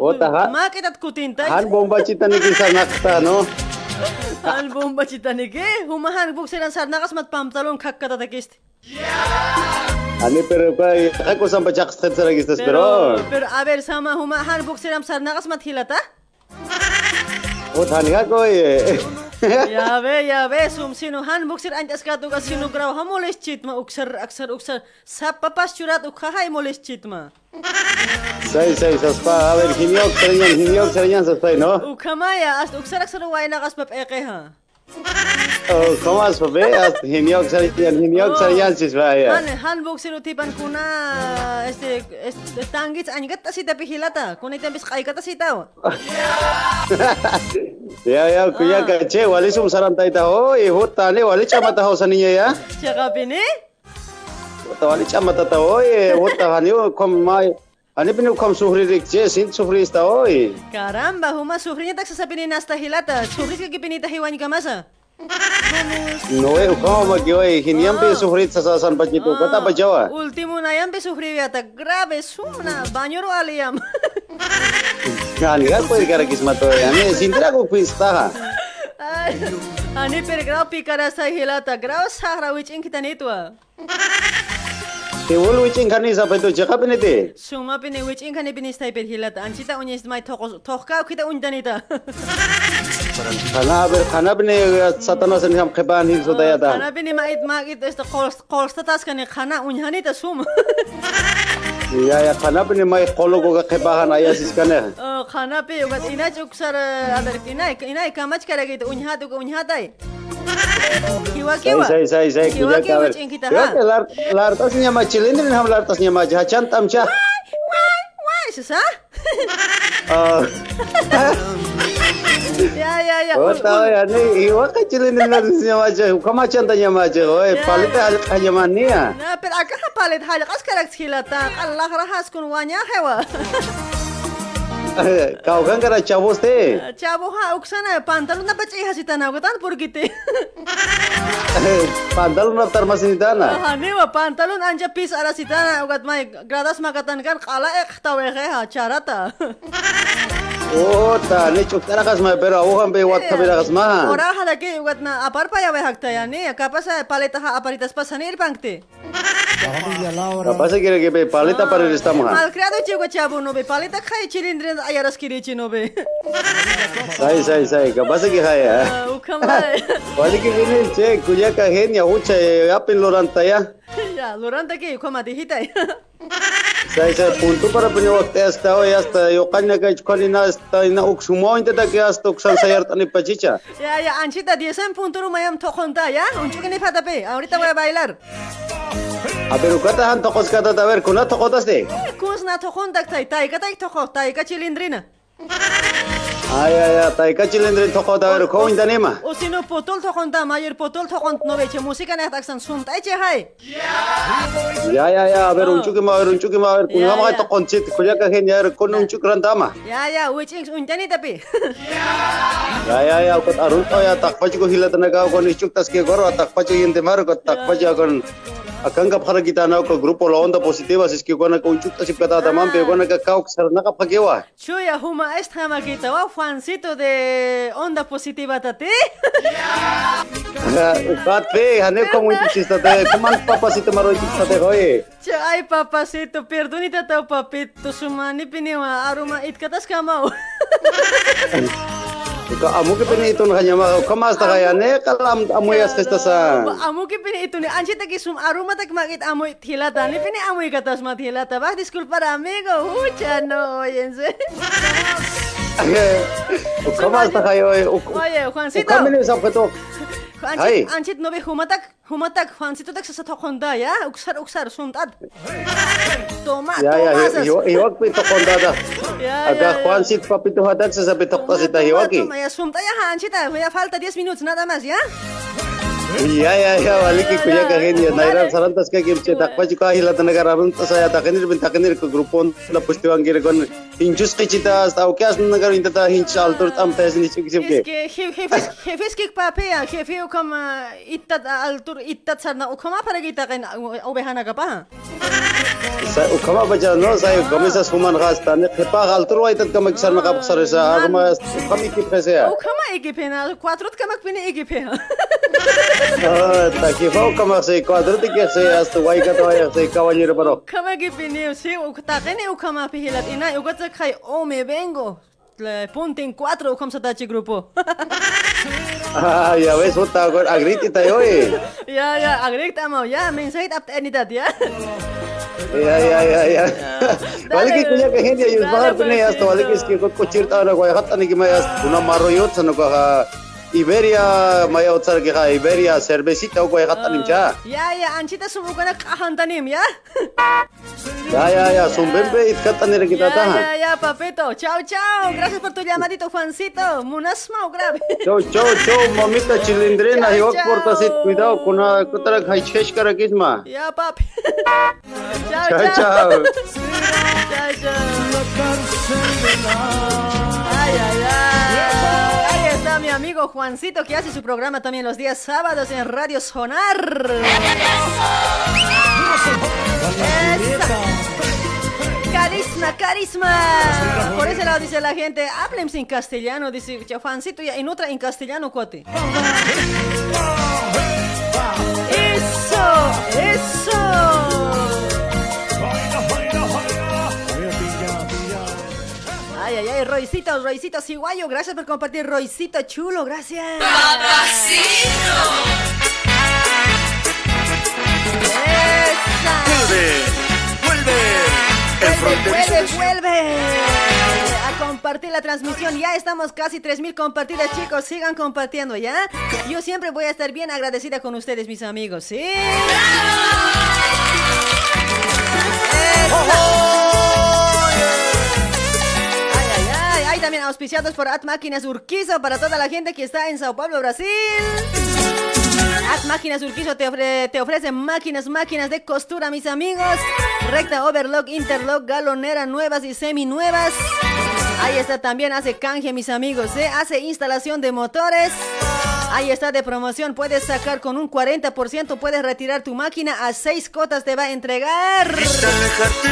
makitat kutinta.
Han bomba chita ni kisa nakta no.
Han bomba chita ni ke, humahan bukseran sar nakas mat pamtalon kakkata takist.
Ani pero kay yakako sampa chakas khat sarak istas pero.
Pero a ver sama humahan bukseran sar nakas mat hilata.
O thaniga koy.
Ya याबे याबे sumsino hanbuksir anjas katu kasino grau. Hamoles chitma uksar aksar uksar sap papas churat ukhaha moles chitma
Sai sai saspa a ver himiok sarinyan himiok sarinyan saspa no?
Ukhamaya ast uksar aksar waina kaspa ekeha
Oh, ¿cómo vas, papi? Hasta Hiniok sariyan, hiniok sariyan sis vaya.
Han hanbok siru tipan kuna este este tangit angat tasita pihilata. Kuna itan bis kai kata sitaw.
Ya ya kuya kache wali sum saran taita oi hutane wali chama ta hosa niya ya.
Chaka pini?
Huta wali chama ta ta oi huta hani kom mai Ani pinu kom suhri rik je sin suhri sta oi.
Caramba, huma suhri ni tak sa pini nasta hilata. Suhri ke ki pinita hiwan
ka masa. No e kom ki oi, hin yam pe oh. suhri sa sa san pachi tu kata oh. pa jawa.
Ultimo na yam pe suhri ya ta grave sumna, banyo ro aliam.
Kan ga poi kara kismato e ani sin tra ko pista.
Ani per grau pikara sa hilata, grau sahra wich inkitanitwa.
Te wol wichin kani sa peto jaka penete.
Suma pini wichin kani pini stai per hilata. Anchita unyes mai tokos tokka kita undanita.
Kana ber kana bene satana sen ham kheban hin sodaya ta.
Kana pini mait magit este kolsta tas kani khana unhanita sum.
Ya ya kana bene mai kholo ko khebahan aya sis kana.
Oh, khana pe ugat ina chuksar adar ina ina kamach karagi to unha to unha tai. Kiwa kiwa.
Sai sai sai
Kiwa
kuja
kiwa
ka.
wichin kita
Yo
ha.
ke lar lar tas nya ma chilindrin ham lar tas nya ma ja chan tam cha.
Why sisa?
Ah.
Ya ya ya.
Oh tahu ya ni iwa ka chilindrin lar tas nya ma cha kama chan ta nya ma cha oi palita al kanya mania.
Na per akaha palit haja kas karak hilata. Allah rahas kun wanya hewa.
Kawgan kara chavos te.
Chavos ha uksana pantalon na pachay hasitana ugatan purkite.
pantalon na tarmasitana.
Ha newa pantalon anja pis arasitana ugat mai gradas makatan kan qala ek tawehe ha charata.
Ota, ne chuktara kasma, pero abujan be wat kabira kasma.
Ora hala ke ugatna apar pa ya be hakta ya ne, kapasa paleta ha aparitas pasanir pankte.
Apa se quiere que be palita para el estamos.
Mal creado chico chabo no be paleta khai chilindre ayaras kiri chino be.
Sai sai sai, apa se que haya.
Ukamai.
Wali que viene che kuya ka genia ucha ya pin loranta ya.
Ya, loranta ke ukama dihitai.
Sai sai punto para pini waktu hasta hoy hasta yo kanya ka chkolina hasta ina uksumo inte da que hasta uksan sayar tani pachicha.
Ya, ya, Anchita, 10 puntos mayam tokonta, ¿ya? Un chuque fata pe. Ahorita voy a bailar.
A ver, ¿cuánta han tocado a ver? ¿Cuánta tocotas de?
¿Cuánta tai, tocado a ver? ¿Taika taika tocó? ¿Taika chilindrina?
Ay, ay, ay, ¿taika chilindrina tocó a ver? ¿Cómo Nema?
Osino potol tokonda, a potol tokont no veche música en esta canción. Eche hai.
Ya, ya, ya, a ver, un chuque más, a ver, un chuque más, a ver, chit? ¿Cuál es que hay con un chuque gran dama?
Ya, ya, uiching, un chani tapi.
Ya, ya, ya, ¿cuánta arunta ya? ¿Tacpacho ko hilatanaka con un chuque tasque gorro? ¿Tacpacho y entemaro? ¿Tacpacho. Tak pachi kon akan ka phara kita na ko grupo la onda positiva sis ke kona ko chuk tas kata da mam pe kona ka ka sar na ka phagewa.
Chuya huma esta makita wa Juancito de onda positiva tate.
Kat pe hane ko mun chista te kaman papa si tomaro chista te hoye.
Ay, papacito, perdonita tau papito, sumani piniwa, aruma it katas kamau.
Ka amu ke peni itu hanya ma kamas ta kaya ne kalam amu ya kesta sa.
Amu ki pini itu ni anchi taki sum aruma tak magit amu hilata ni pini amu ikatas mat hilata bah disculpa amigo hucha no oyense.
Kamas ta kaya oye.
Oye, Juancito.
Kamene sa peto. Hai.
Anchit, anchit no be humatak, humatak, Juancito tak sa tokonda ya, uksar uksar sumtad. Toma,
Ya ya
toma.
hiwak hiwak pe to konda da.
Ya,
Aga Juan sit papito hadak sa sabi tokta sita hiwaki.
Toma, ya sumta ya, Anchita, ya falta 10 minutos nada más, ya.
Ya ya ya wali ki kuya ka genia naira sarantas ka kimche tak pachi ka hilat na gararun ta saya takenir bin takenir ko grupon la pustiwan gire kon hinjus ki chita hasta o kyas na garin ta hinchal tur tam pes ni chuk chuk
Es que je- jefes, jefes que papea, jefe o como itat altur itat sarna o como para kita kan obehana ka pa.
sa ukama baja no sa komisa suman gas ta ne khipa gal tur wa itat kamak sar na kap sar sa arma kami ki pese ya
O como equipe na cuatro que mak pini equipe.
ta ki fa kama se cuadro ti ke se hasta wai ka to ya se caballero pero
Como equipe ni si o ta kene o como pihilat ina o gata kai o me vengo. Le punto en cuatro como sa tachi grupo.
ah ya ves uta ko agriti ta oye
Ya ya agrek tamo ya mensaje tap enitat ya.
ya ya ya ya wali ki kuya ka genia yus bahar pune hasta wali ki iski ko kuchir ta na ko hat ani ki mai hasta una maro yot sa no ko ha Iberia maya otsar que ha Iberia cervecita o kuya hatanim cha.
Ya, ya, anchita sumukana kahantanim, ya.
Ya ya ya sumbembe it katanir kita
Ya, ya,
tahan.
ya, papito. Chao, chao. Gracias por tu llamadito, Juancito. Grave.
Chau chau chau mamita chilindrina
Chao,
hiwak
chao.
porta sit cuidado kuna kutara khai chesh kara kisma.
Ya, papi. chao,
Chao,
chao.
chao.
Chao, chao. Ay, ay, ay. Mi amigo Juancito que hace su programa también los días sábados en Radio Sonar. Carisma, carisma. Por ese lado dice la gente, hablen sin castellano. Dice "Che, Juancito y en otra en castellano, cuate. Eso, eso. Ay, ay, Roycito, Roycito Ciguayo, gracias por compartir, Roycito chulo, gracias.
Vuelve, vuelve. El
Vuelve, vuelve,
de-
vuelve a compartir la transmisión. Ya estamos casi 3000 compartidas, chicos. Sigan compartiendo, ¿ya? Yo siempre voy a estar bien agradecida con ustedes, mis amigos, ¿sí? Ay, también auspiciados por At Máquinas Urquizo para toda la gente que está en Sao Paulo, Brasil. At Máquinas Urquizo te, ofre- te ofrece máquinas, máquinas de costura, mis amigos. Recta, overlock, interlock, galonera, nuevas y semi-nuevas. Ahí está también, hace canje, mis amigos, ¿eh? Hace instalación de motores. Ahí está de promoción, puedes sacar con un 40%, puedes retirar tu máquina a 6 cotas. Te va a entregar.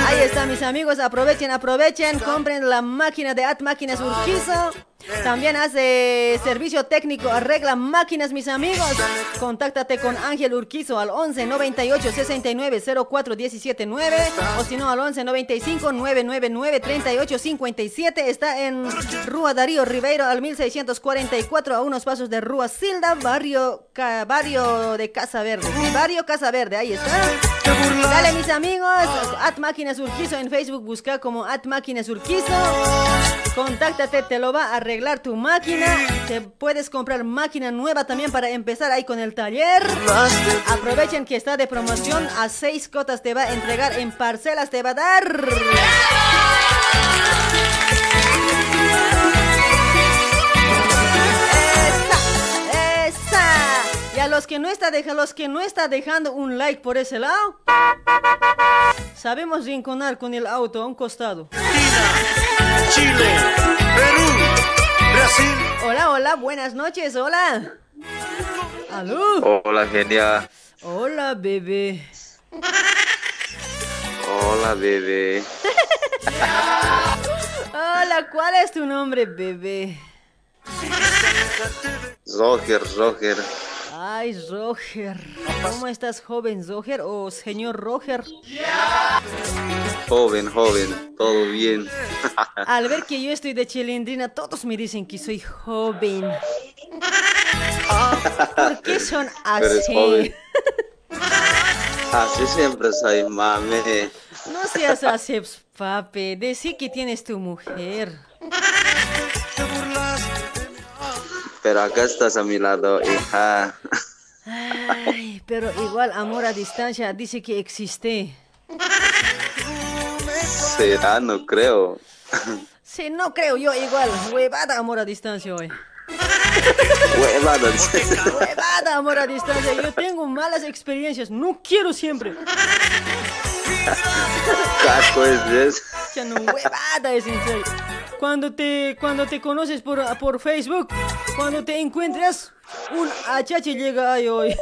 Ahí está, mis amigos, aprovechen, aprovechen, compren la máquina de At Máquinas Urquizo. También hace servicio técnico, arregla máquinas, mis amigos. Contáctate con Ángel Urquizo al 11 98 69 04 17 9 o si no al 11 95 999 38 57. Está en Rúa Darío Ribeiro al 1644 a unos pasos de Rúa Silda, barrio, barrio de Casa Verde. Barrio Casa Verde, ahí está. Dale, mis amigos, At Máquinas Urquizo en Facebook, busca como At Máquinas Urquizo. Contáctate, te lo va a arreglar tu máquina. Te puedes comprar máquina nueva también para empezar ahí con el taller. Aprovechen que está de promoción. A seis cotas te va a entregar en parcelas, te va a dar. Esa, esa. Y a los que no está dejando, los que no está dejando un like por ese lado, sabemos rinconar con el auto a un costado.
Chile, Perú, Brasil.
Hola, hola, buenas noches, hola. Aló.
Hola, genia.
Hola, bebé.
Hola, bebé.
Hola, ¿cuál es tu nombre, bebé?
Roger, Roger.
Ay, Roger. ¿Cómo estás, joven Roger o señor Roger?
Joven, joven. Todo bien.
Al ver que yo estoy de chilindrina, todos me dicen que soy joven. ¿Por qué son así?
Así siempre soy, mami.
No seas así, papi. Decí que tienes tu mujer.
Pero acá estás a mi lado, hija.
Ay, pero igual amor a distancia dice que existe.
Será, no creo.
Sí, no creo yo igual. Huevada amor a distancia hoy.
Huevada.
Huevada amor a distancia. Yo tengo malas experiencias. No quiero siempre.
Casco es
no, huevada es en serio. Cuando te, cuando te conoces por, por Facebook, cuando te encuentras, un achache llega ahí hoy.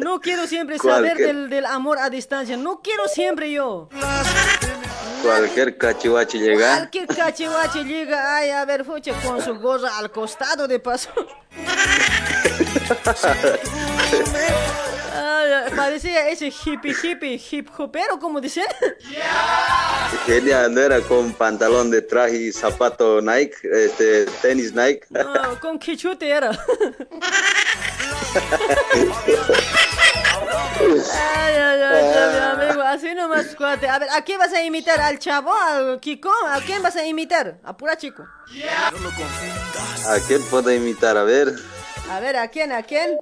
No quiero siempre saber del, del amor a distancia. No quiero siempre yo.
Cualquier cachivachi llega.
Cualquier cachivache llega ay, a ver, fuche, con su gorra al costado de paso. Parecía ese hippie hippie hip hopero, como dicen.
Genia, no era con pantalón de traje y zapato Nike, este, tenis Nike.
No, con quichute era. Ay, ay, ay, mi amigo, así no nomás, cuate. A ver, ¿a quién vas a imitar? ¿Al chavo? ¿Al Kiko? ¿A quién vas a imitar? Apura, chico.
No lo confundas.
¿A quién puedo imitar? A ver.
A ver, ¿a quién? ¿A quién?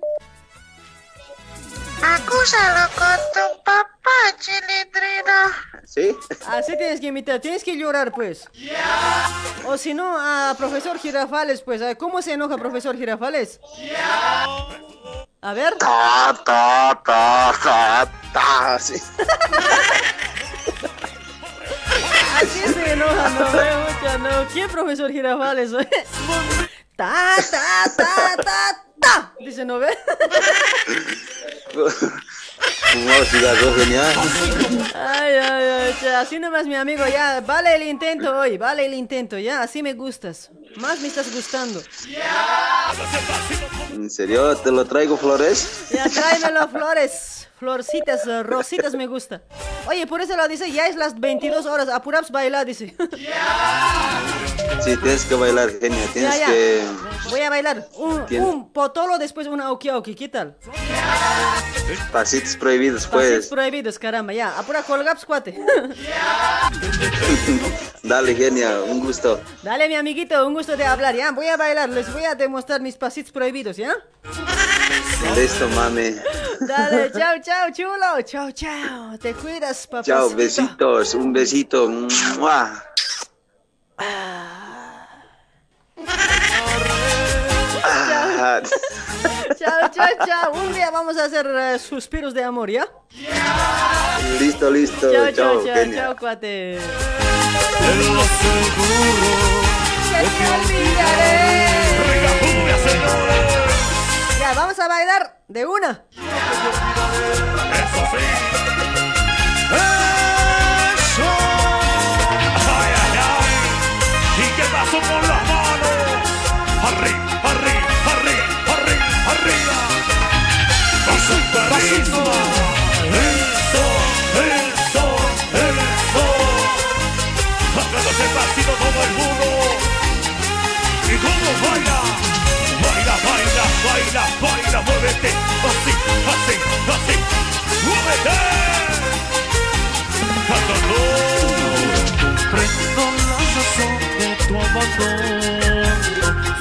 Acúsalo con tu papá, chilindrina.
¿Sí?
Así tienes que imitar, tienes que llorar, pues. O si no, a profesor Girafales, pues. ¿Cómo se enoja profesor Girafales? A ver.
Ta, ta, ta, ta, ta. Sí.
Así se enoja, no veo mucha, no. ¿Quién profesor Girafales? Ta, ta, ta, ta, ta. Dice, ¿no ve?
Fumado cigarro, genial.
Ay, ay, ay, así nomás mi amigo, ya, vale el intento hoy, vale el intento, ya, así me gustas. Más me estás gustando.
¿En serio? ¿Te lo traigo, Flores?
Ya, tráemelo flores, florcitas, rositas me gusta. Oye, por eso lo dice, ya es las 22 horas, apuraps bailar, dice.
Sí, tienes que bailar, genia. Tienes
Ya, ya.
que...
Voy a bailar un, un potolo, después una auki, ¿qué tal?
Pasitos prohibidos, pues.
prohibidos, caramba, ya, apura colgaps, cuate.
Dale, genia, un gusto.
Dale, mi amiguito, un gusto de hablar, ¿ya? Voy a bailar, les voy a demostrar mis pasitos prohibidos, ¿ya?
Listo, mami.
Dale, chao, chao, chulo. Chao, chao. Te cuidas, papá.
Chao, besitos, un besito. ¡Mua! Ah,
Chao, chao, chao. Un día vamos a hacer eh, suspiros de amor, ¿ya?
listo, listo.
Chao,
Chao,
chao, chao, chao, cuate. Ya, vamos a bailar de una.
¡Eso! ¡Ay, ay, ay! ¿Y qué pasó con las manos? ¡Arriba, arriba, arriba, arriba, arriba! ¡Y su carisma! ¡Eso, eso, eso! Pasito el. ¿Y cómo baila? Baila, baila, baila, baila, muévete. Así, así, así. ¡Muévete! Cantando.
Comprendo la razón de tu abandono.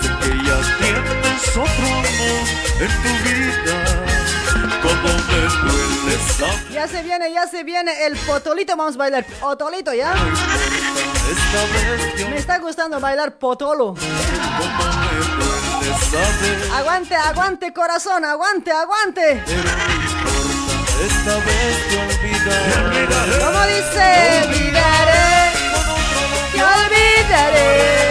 Sé que ya tienes otro amor en tu vida. Como me duele
Ya se viene, ya se viene el potolito. Vamos a bailar potolito, ¿ya? Me está gustando bailar potolo. Aguante, aguante, corazón, aguante, aguante.
Esta vez te olvidaré.
¿Cómo dice? Olvidaré, te olvidaré.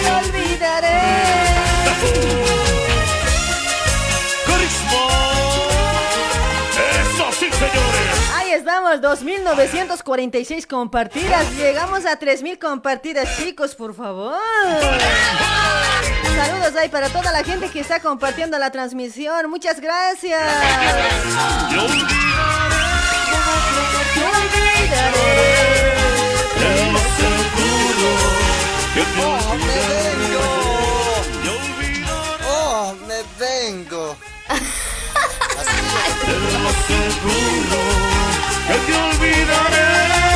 Te olvidaré.
¡Eso sí, señores!
Ahí estamos, 2946 compartidas. Llegamos a 3000 compartidas, chicos, por favor. Saludos ahí para toda la gente que está compartiendo la transmisión. Muchas gracias.
Olvidaré,
olvidaré.
Te olvidaré.
Oh, me vengo.
Te lo aseguro. Que te olvidaré.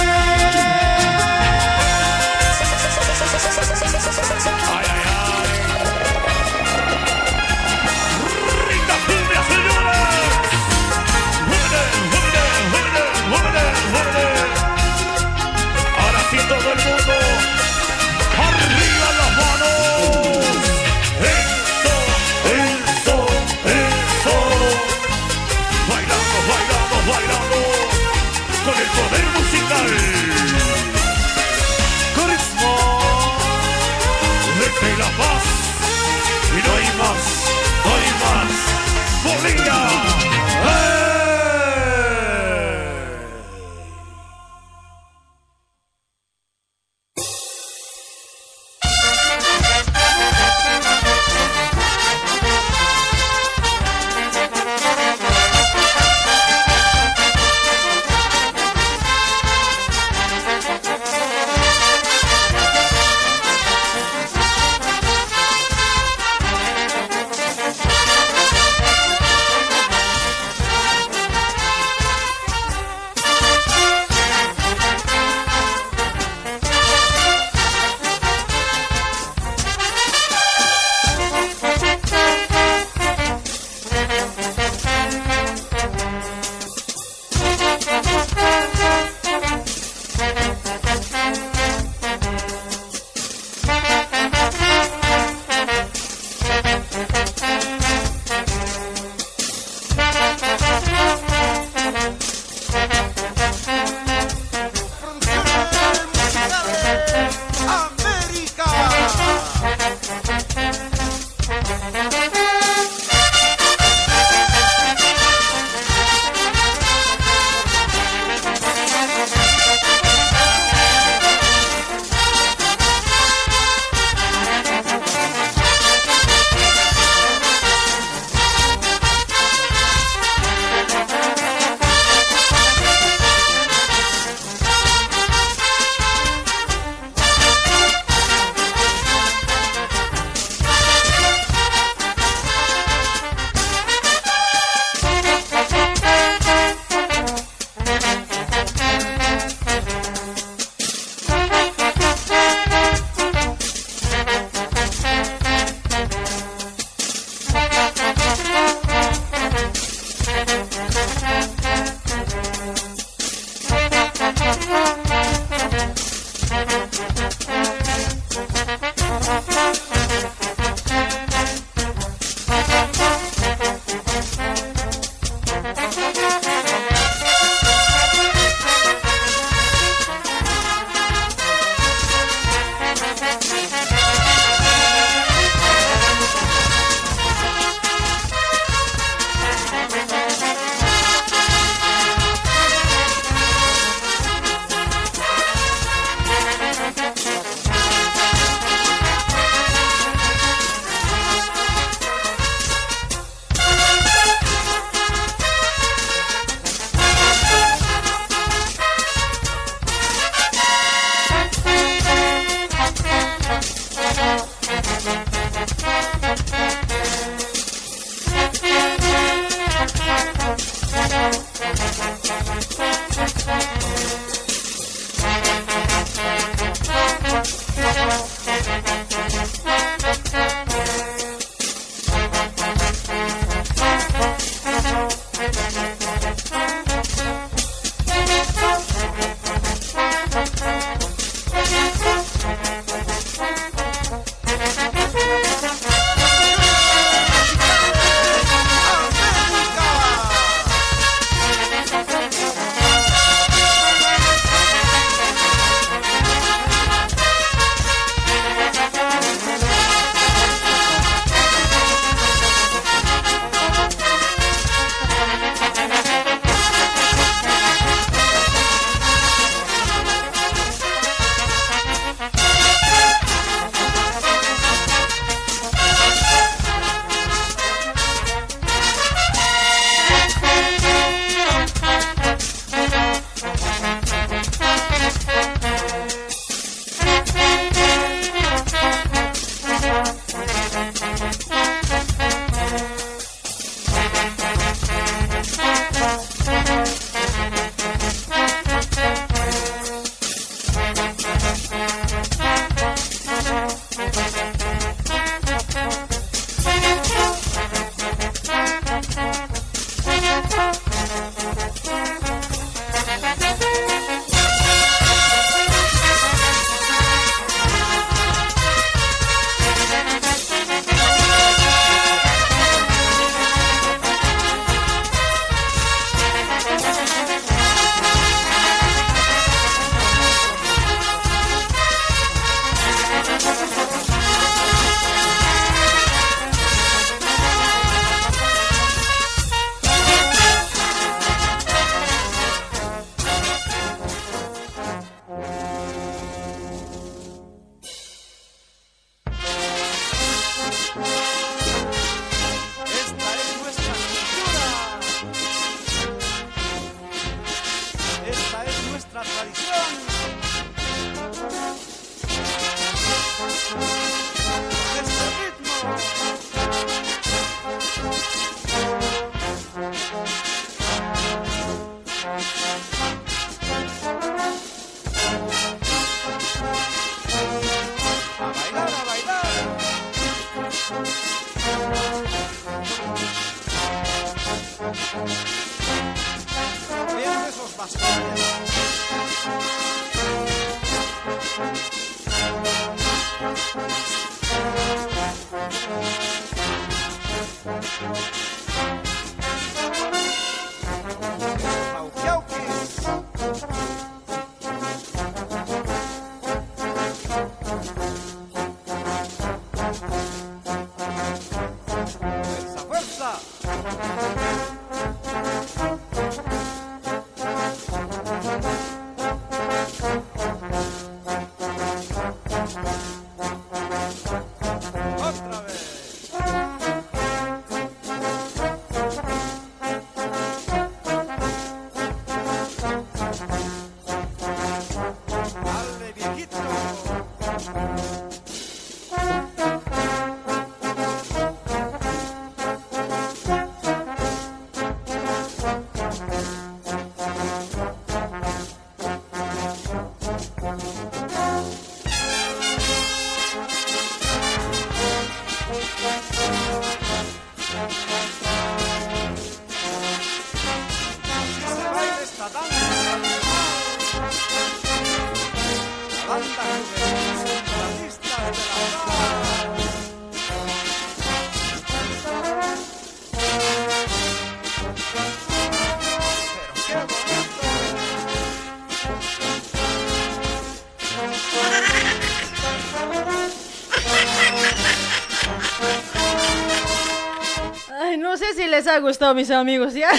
Ha gustado, mis amigos, ¿ya?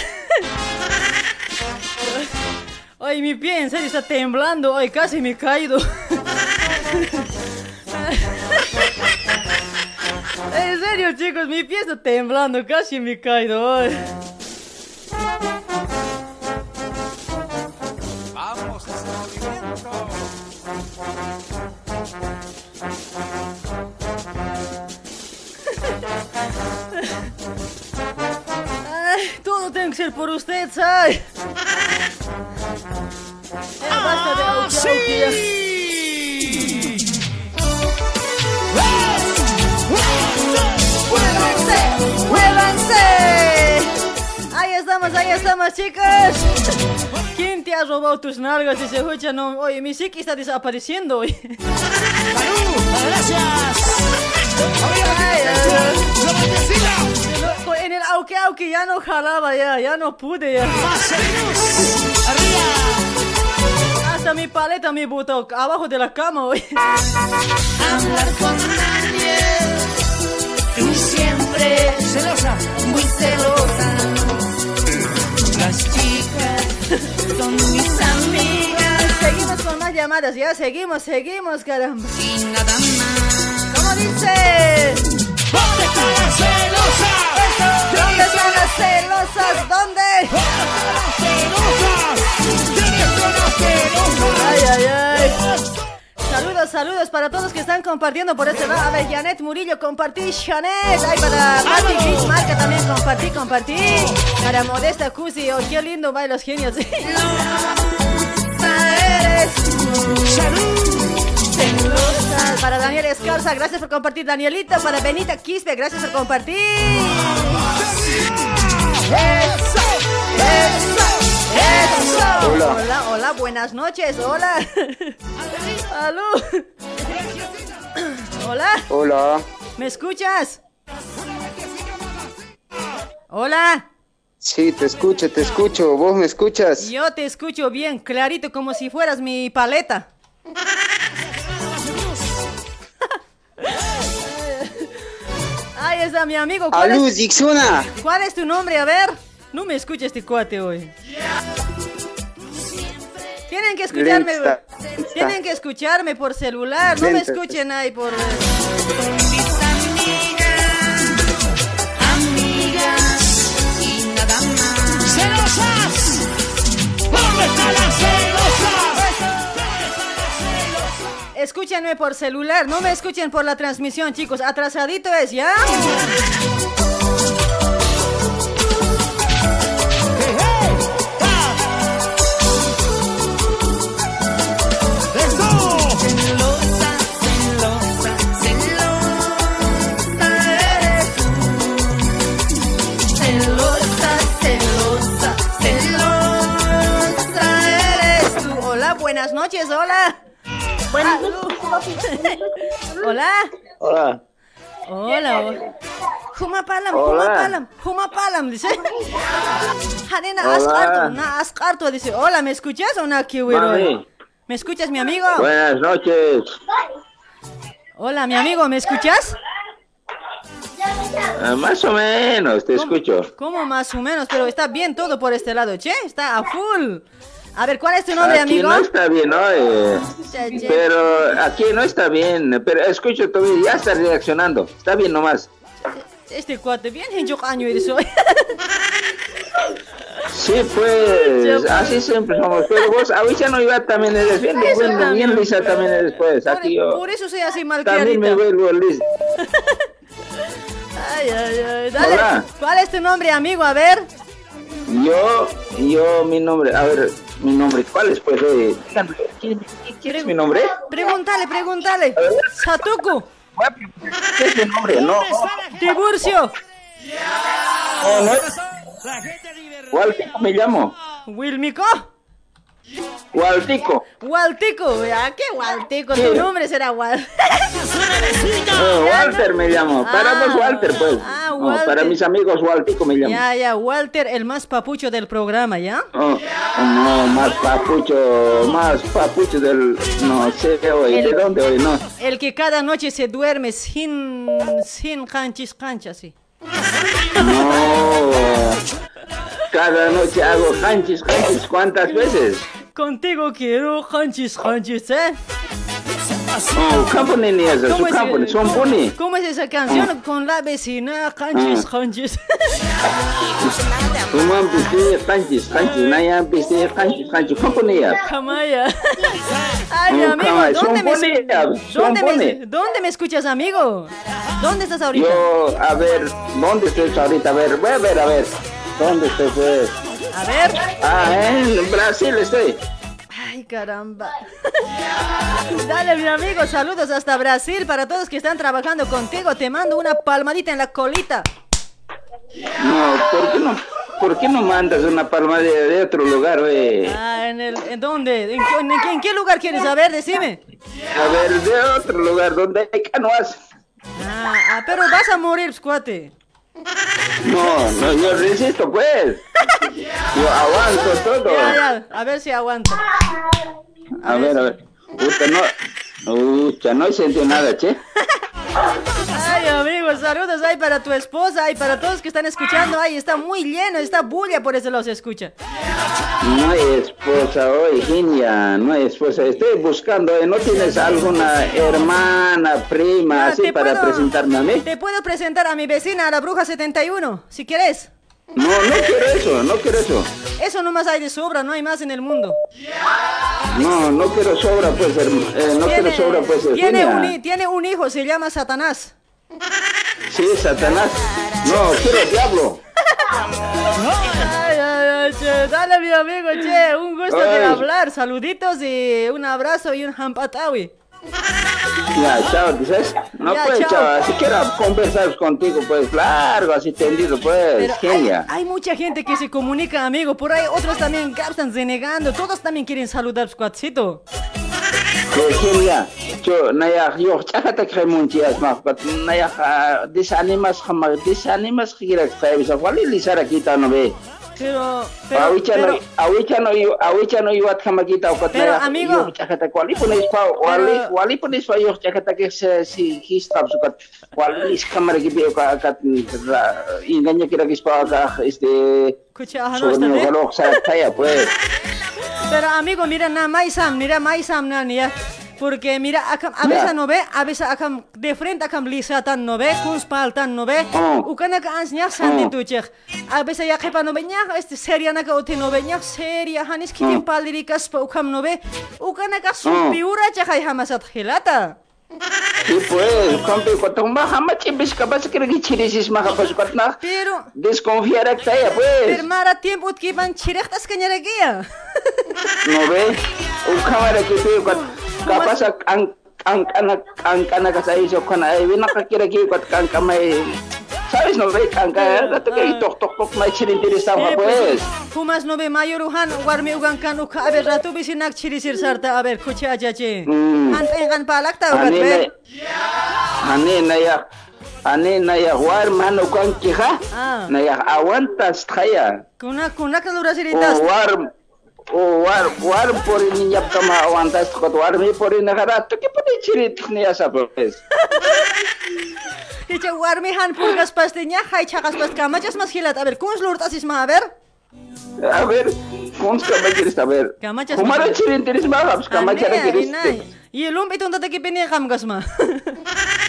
Ay, mi pie en serio está temblando. Ay, casi me he caído. En serio, chicos, mi pie está temblando. Casi me he caído. Ay. Nalgas? Dice, escucha, no. Oye, mi psiqui está desapareciendo hoy.
¡Gracias!
En el auque auque ya no jalaba ya, ya no pude ya. Hasta mi paleta me botó abajo de la cama hoy.
Hablar con nadie. Tú siempre
celosa,
muy celosa. Las chicas son mis
llamadas, ya seguimos, seguimos, caramba.
Y nada más.
¿Cómo dice?
¿Dónde están las celosas?
¿Dónde están las celosas? ¿Dónde? Ay, ay, ay. Saludos, saludos para todos que están compartiendo por este lado. A ver, Janet Murillo, compartí. Janet, ay, para Mati Gris Marca también compartí, compartí. Para Modesta Cusi, oh, qué lindo bailan los genios. Celosa. Para Daniel Escarza, gracias por compartir, Danielita. Para Benita Quispe, gracias por compartir. Eso, eso, eso.
Hola.
hola, hola, buenas noches, hola. Aló. Hola,
Hola.
¿me escuchas? Hola,
Sí, te escucho, te escucho. ¿Vos me escuchas?
yo te escucho bien, clarito, como si fueras mi paleta. Ahí está mi amigo. ¿Cuál
Alú,
es,
Zixuna.
¿Cuál es tu nombre? A ver. No me escucha este cuate hoy. Tienen que escucharme.
Lenta.
Tienen que escucharme por celular. No me escuchen ahí por.
Amigas
Escúchenme por celular. No me escuchen por la transmisión, chicos. Atrasadito es, ¿ya? Noches, hola. Buenas Hola.
Hola.
Hola. hola. Huma palam,
Hola.
huma palam, huma palam, dice. Hanena
Hola.
ascarto, na ascarto, dice. Hola, ¿me escuchas o no, Kiwiro? ¿Me escuchas, mi amigo?
Buenas noches.
Hola, mi amigo, ¿me escuchas?
Ah, más o menos, te escucho.
¿Cómo más o menos? Pero está bien todo por este lado, che. Está a full. A ver, ¿cuál es tu nombre,
aquí
amigo?
no está bien, ¿no? Eh, pero aquí no está bien. Pero escucho todavía, ya está reaccionando. Está bien nomás.
Este cuate, bien en año eres hoy.
Sí, pues, así siempre somos. Pero vos, ahorita no iba también eres bien,
Eso
bueno,
también.
bien lisa también eres, pues. Aquí yo
Por eso soy así mal
también me vuelvo listo.
Ay, ay, ay. Dale.
Hola.
¿Cuál es tu nombre, amigo? A ver.
Yo, yo, mi nombre, a ver, mi nombre, ¿cuál es? Pues, eh, díganme, ¿quién, quién es mi nombre?
Pregúntale, pregúntale. Satuku.
¿Qué es mi nombre? No,
Tiburcio.
no, no. ¿Cuál tipo me llamo?
Wilmico.
Waltico.
Waltico. ¿A qué Waltico?
Sí.
Tu nombre será Wal.
Walter me llamo. Para vos, Walter, pues.
Ah,
No,
Walter.
para mis amigos, Waltico me llamo.
Ya, ya, Walter, el más papucho del programa, ¿ya?
Oh, no, más papucho, más papucho del, no sé, ¿de
El-
dónde hoy? No,
El que cada noche se duerme sin, sin canchis canchas, sí.
no, cada noche hago hanchis, hanchis, ¿cuántas veces?
Contigo quiero canchis canchis, ¿eh?
Oh, company ni eso, su
¿Cómo es,
company.
¿Cómo es esa canción? Con la vecina, canchis
Ah.
canchis.
Kuman piste, hanchis, hanchis, naya piste, hanchis, hanchis, company.
Ay, mi amigo, ¿dónde me,
pone, ya, son
¿dónde, me,
pone.
¿dónde me escuchas, amigo? ¿Dónde estás ahorita?
Yo, a ver, ¿dónde estás ahorita? A ver, voy a ver, a ver, ¿dónde estás?
A ver.
Ah, en Brasil estoy.
Ay, caramba. Dale, mi amigo, saludos hasta Brasil para todos que están trabajando contigo. Te mando una palmadita en la colita.
No, ¿por qué no, por qué no mandas una palma de, otro lugar, oye?
Ah, ¿en, el, ¿en dónde? ¿En, qué- en qué- en qué lugar quieres saber? Decime.
A ver, de otro lugar donde hay canoas.
Ah, ah, pero vas a morir, cuate.
No, no, yo resisto, pues. Yo aguanto todo.
Ya, ya, a ver si aguanto.
A ver, a ver. Puta, no. Ucha, no sentí nada, che.
Ay, amigo, saludos ahí para tu esposa y para todos que están escuchando. Ay, está muy lleno, está bulla, por eso los escucha.
No hay esposa hoy, Ginia, no hay esposa. Estoy buscando, ¿eh? ¿no tienes alguna hermana, prima, así para
puedo-
presentarme a mí?
Te puedo presentar a mi vecina, a la bruja 71, si quieres.
No, no quiero eso, no quiero eso.
Eso nomás hay de sobra, no hay más en el mundo.
No, no quiero sobra, pues, herm- eh, no quiero sobra, pues,
tiene, un, hi- tiene un hijo, se llama Satanás.
Sí, Satanás. No, quiero diablo.
Ay, ay, ay, che, dale mi amigo, che, un gusto de
Ay.
hablar. Saluditos y un abrazo y un hampatawi.
Ya, chao, dices. No,
Ya,
pues,
chao.
chao. Si quiero conversar contigo, pues, largo, así tendido, pues,
Pero hay,
genia.
hay mucha gente que se comunica, amigo. Por ahí otros también están renegando. Todos también quieren saludar, squadcito.
Pues, genia. Yo, naya, yo, chakata kremunchias, ma, but naya, ah, desanimas, jama, desanimas, gira, travis, wali lisara kita, no ve.
Pero, pero,
Awicha no,
pero,
awicha no, awicha no, iwat jama kita, ukat
Pero,
naya,
amigo.
yo, chakata, wali punis pa, wali, wali punis pa, yo, chakata, que se, si, histab, sukat, wali lis kamera, que veo, kat, inganya kira, que pa, kat, este,
escucha, ajá, no,
sobre
está
mi
bien.
reloj, sa, kaya, pues.
Pero amigo, mira, na maisam, mira maisam na ya. Porque mira, a veces no ve, a veces de frente acá lisa tan no ve, kun spal tan no ve.
Oh.
Ukana ka ans nyah san
Oh.
din tu chek. A veces ya kepa no ve este seria na ka ote no ve nyah, seria hanis kitin
Oh.
palirikas pa ukam no ve. Ukana ka
Oh.
supiura chek ay hamasat khilata.
Sí, pues, compi, cuando más jamás chimbis capaz que que chirisis más capaz cuando na
Pero,
desconfiar a ya, pues.
pero mara tiempo utki ban chirechtas kanyara gia.
No ve, un cámara que te cuando capaz ang ang ang ang kana ka sa iso kana ay wina ka kira ki cuando kan kamay sabes no ve kan ka gato que tok tok tok mai chirin tiris tama
Eh,
pues.
Fumas no ve mayor uhan, warmi ugan kan uka a ver ratu bisinak chirisir sarta a ver kucha ajache.
Mm.
Han pengan palak ta ugat
Ane
ver.
na ane na ya ane na ya war mano kan ki ha
Ah.
na ya aguantas kaya.
Kuna kuna ka lura
O
siritas.
war o war war por niña kama aguantas ko war mi por nagara to que pone chirit ni asa pues.
Dice warmi han pulgas pastinya, hay chakas past kamachas mas hilat. A ver, kun lurtas isma a ver.
A ver, kung ska ba kiris a ver. Kumara chirin tiris ba haps kamachara kiris.
Yelum itong tataki piniham gasma.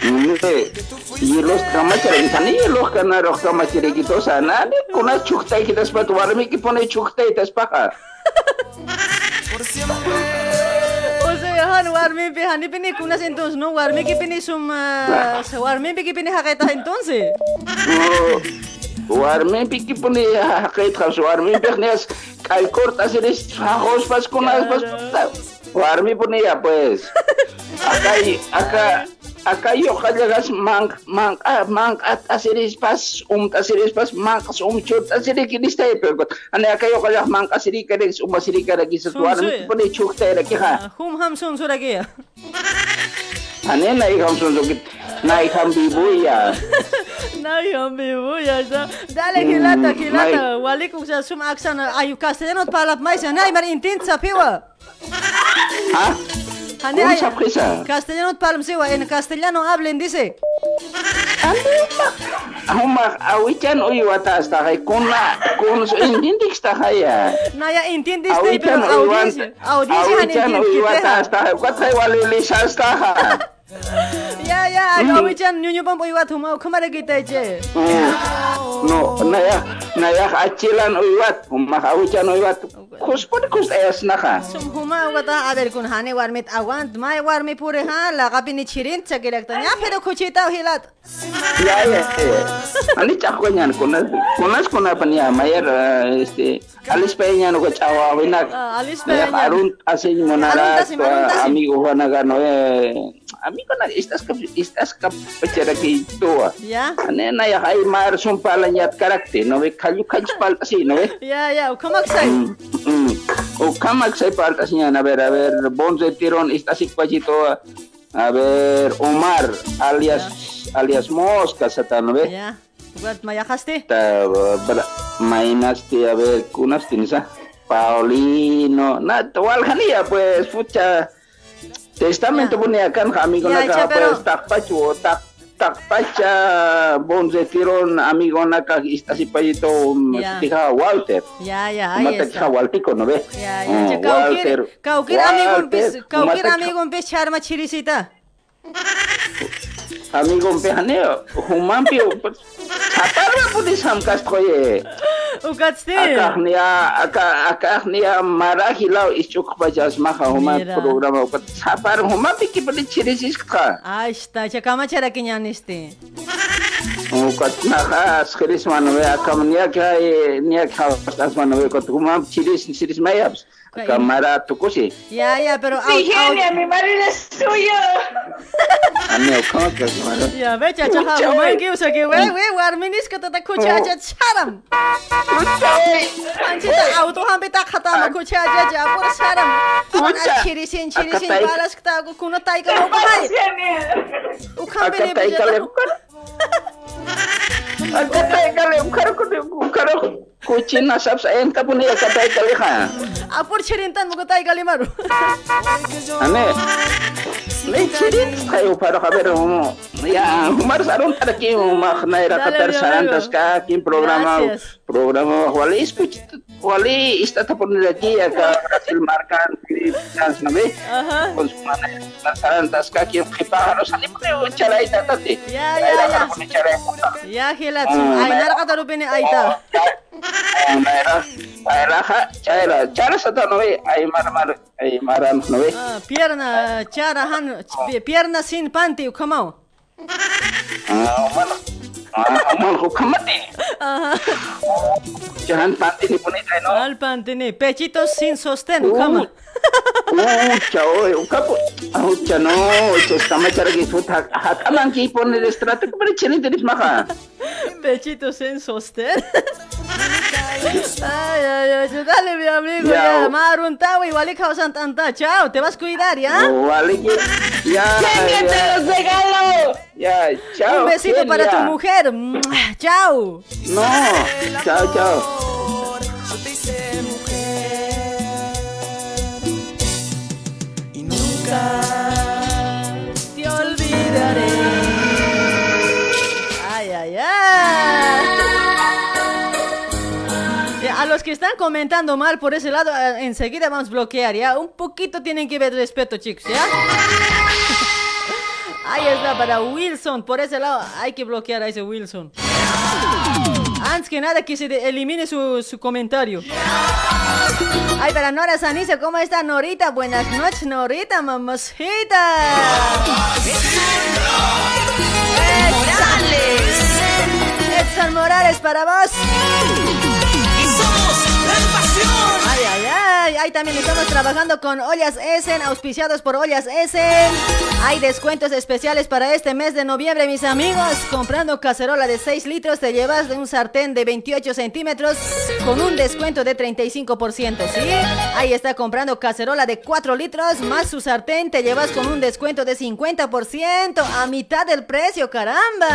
Hindi. Yelos kamachara kitani yelos kana roh kamachara kito sana. Ane kuna chuktay kitas pa tuwara mi kipone ka.
O sea, han warmi pe hani pini kunas entonces no warmi ki pini sum ah, warmi pe ki pini haketa entonces.
Warmi piki pone hakait khas warmi peknes kalkor tasiris hajos pas kunas pas. Warmi pone ya pues. Acá acá acá yo kajagas mang mang ah mang at asiris pas um asiris pas mang kas um chut asiri kinis tay pero ane acá yo kajag mang asiri kadex um asiri kadagi sa warmi pone chuk tay lagi ha.
Hum ham sun suragia.
Ane na ikam sunzukit na ikam bibuya.
Nay, hombre, voy allá. Dale, gilata, gilata. Wali kung sa sum aksan ayu castellano palap mais nay mar intin sa piwa.
Ha?
Hani
¿Cómo
ay.
se apresa?
Castellano palam siwa en castellano hablen dice.
Huma awichan uy watas ta kay kuna kun so indindik ta kaya.
Naya intindis tay pero
Awichan uy wat.
audiencia. Audiencia han
Awichan uy
intindis
watas ta kay wat kay wali lisas ta ha.
Ya ya,
Mm.
kawichan nyunyu pam iwa thuma khamara kita che.
No, naya, naya achilan uiwat, umak awichan uiwat. Kus pun kus es naka.
Sum huma wata a ver kun hane warmit awant mai warmi pure ha la kapini chirin chake lakta ya pero kuchita hilat.
Ya, ya, ya. Ani chakwa nyan kunas, kunas kuna pania mayer este alis peña no chawa winak.
Alis
Ya
Peña.
arun asing monara
Arun tasim, arun tasim.
amigo Juan no eh amigo na estas kap estas kap pechera ki tua.
Ya.
Ane na ya hay mar son palanyat karakter no ve kayu kayu palta si no ve.
Ya ya, kamak sai.
Mm. O kamak sai paltas niyan a ver a ver bonze tiron estas ikpachito a ver Omar alias alias Mosca sata no ve.
Ya. Buat mayahaste.
Ta bra mainasti a ver kunasti nisa. Paulino, na tuwal hania pues fucha testamento punya kan amigo
Ya,
na
cha,
ka
pero-
pues tak pachu tak tak pacha bonze tiron amigo na ka istasi pajito
Ya.
tika Walter.
Ya ya, ahí
Mata
está.
Waltico no ve.
Ya ya, kaukir kaukir amigo pes
Walter,
kaukir amigo pes charma chirisita.
Amigompeaneo, humampio, Atarra putis hamkas koye.
Ukatsir.
Akahnia, akahnia marahilao ischuk pajas maha huma programa ukat. Sapar huma piki pati chirisis ka.
Ashta, chakama chara kinyanisti.
Ukat naha skiris manwe akamnia kya niya kya pastas manwe ukat huma chiris chiris mayaps. Kamara tukusi.
Ya ya, pero au-
Sí,
au-
genia, mi marido es suyo.
Ane ukama ka mara.
Ya ve chacha ki usa ki we we warminis ka tata kucha
Oh.
cha charam. Auto khata ma cha pur charam. Chirisin chirisin balas kta ko kuno tai ka mo bai. Ukham bele
Akatai kale Akatai kale ukar ko ukar kuchin na sab sa en kapuni akatai kale ha.
Apur chirintan mo ko tai kali maru.
Ane, le chirin kayo para kaber mo. Ya, humar sarong tada ki umah naira
Dale,
katar
mi
sarantas
amigo.
ka kim programa
Gracias.
programa wali escuch wali nila ki ka Brasil markan chance na be.
Ajá.
Con su mana sarantas ka kim kipaharo sa libre o chalay tatati.
Ya ya ya. Ya hilat.
Ah,
Ay nara kata rupini aita.
Naira, naira ha, chayra, chara sa to no be, ay mar mar, ay maran no be.
Ah, Pierna chara han pierna sin panty kamau.
Ah, man, ah, ay no.
Al panty ni pechitos sin sostén kama.
Ucha, oy, ukapo. Ucha, no, ucha, estama cara que suta. Hataman ki pone de estrato que pare chini tenis maka.
Pechitos sin sostén. Ay, ay, ay, dale mi amigo,
Ya.
ya, marun tawa igual y causan tanta, chao, te vas a cuidar, ¿ya?
Ki. Ya, ya.
los regalo.
Ya, chao.
Un besito para tu mujer. Chao.
No, chao, chao.
Yo te hice mujer y nunca
te olvidaré. Ay, ay, ay. Ya, A los que están comentando mal por ese lado, eh, enseguida vamos a bloquear, ¿ya? Un poquito tienen que ver respeto, chicos, ¿ya? Ahí está, para Wilson, por ese lado hay que bloquear a ese Wilson. Antes que nada, que se elimine su, su comentario. Ay, para Nora Sanice, ¿cómo está Norita? Buenas noches, Norita, mamacita. Edson Morales para vos. Ahí también estamos trabajando con Ollas Essen, auspiciados por Ollas Essen. Hay descuentos especiales para este mes de noviembre, mis amigos. Comprando cacerola de 6 litros, te llevas de un sartén de 28 centímetros con un descuento de 35%, ¿sí? Ahí está comprando cacerola de 4 litros más su sartén, te llevas con un descuento de 50% a mitad del precio, caramba.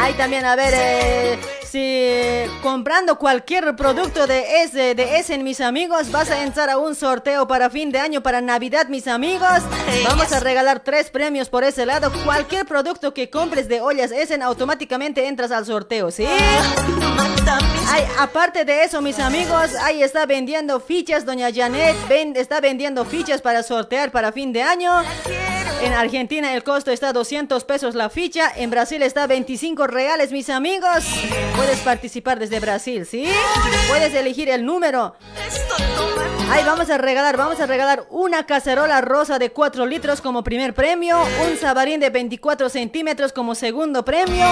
Ahí también, a ver, eh, si comprando cualquier producto de ese, de Essen, mis amigos, vas a entrar a un sorteo para fin de año, para Navidad, mis amigos. Vamos a regalar tres premios por ese lado. Cualquier producto que compres de ollas Essen, automáticamente entras al sorteo, ¿sí? Ay, aparte de eso, mis amigos, ahí está vendiendo fichas, doña Janet, ven- está vendiendo fichas para sortear para fin de año. En Argentina el costo está 200 pesos la ficha. En Brasil está 25 reales, mis amigos. Puedes participar desde Brasil, ¿sí? Puedes elegir el número. Ahí vamos a regalar, vamos a regalar una cacerola rosa de 4 litros como primer premio, un sabarín de 24 centímetros como segundo premio,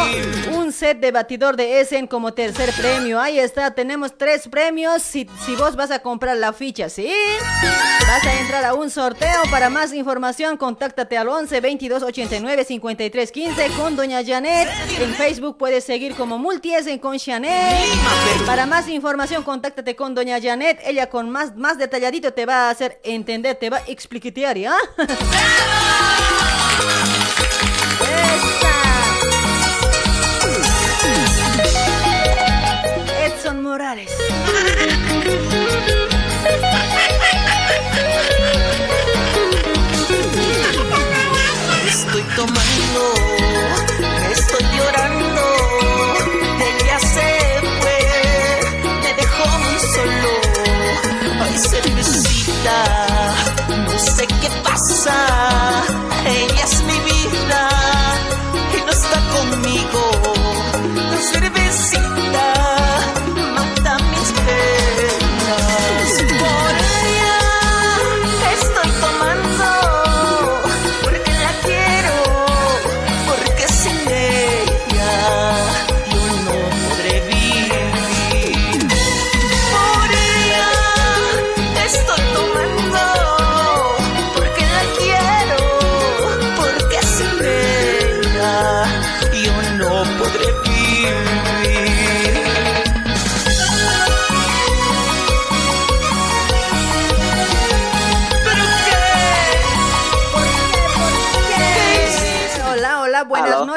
un set de batidor de Essen como tercer premio. Ahí está, tenemos tres premios si, si vos vas a comprar la ficha, ¿sí? Vas a entrar a un sorteo. Para más información, contáctate al 11 22 89 53 15 con Doña Janet. En Facebook puedes seguir como Multiesen con Chanel. Para más información, contáctate con Doña Janet. Ella con más, más detalladito te va a hacer entender, te va a explicar, ¿ya? Edson Morales.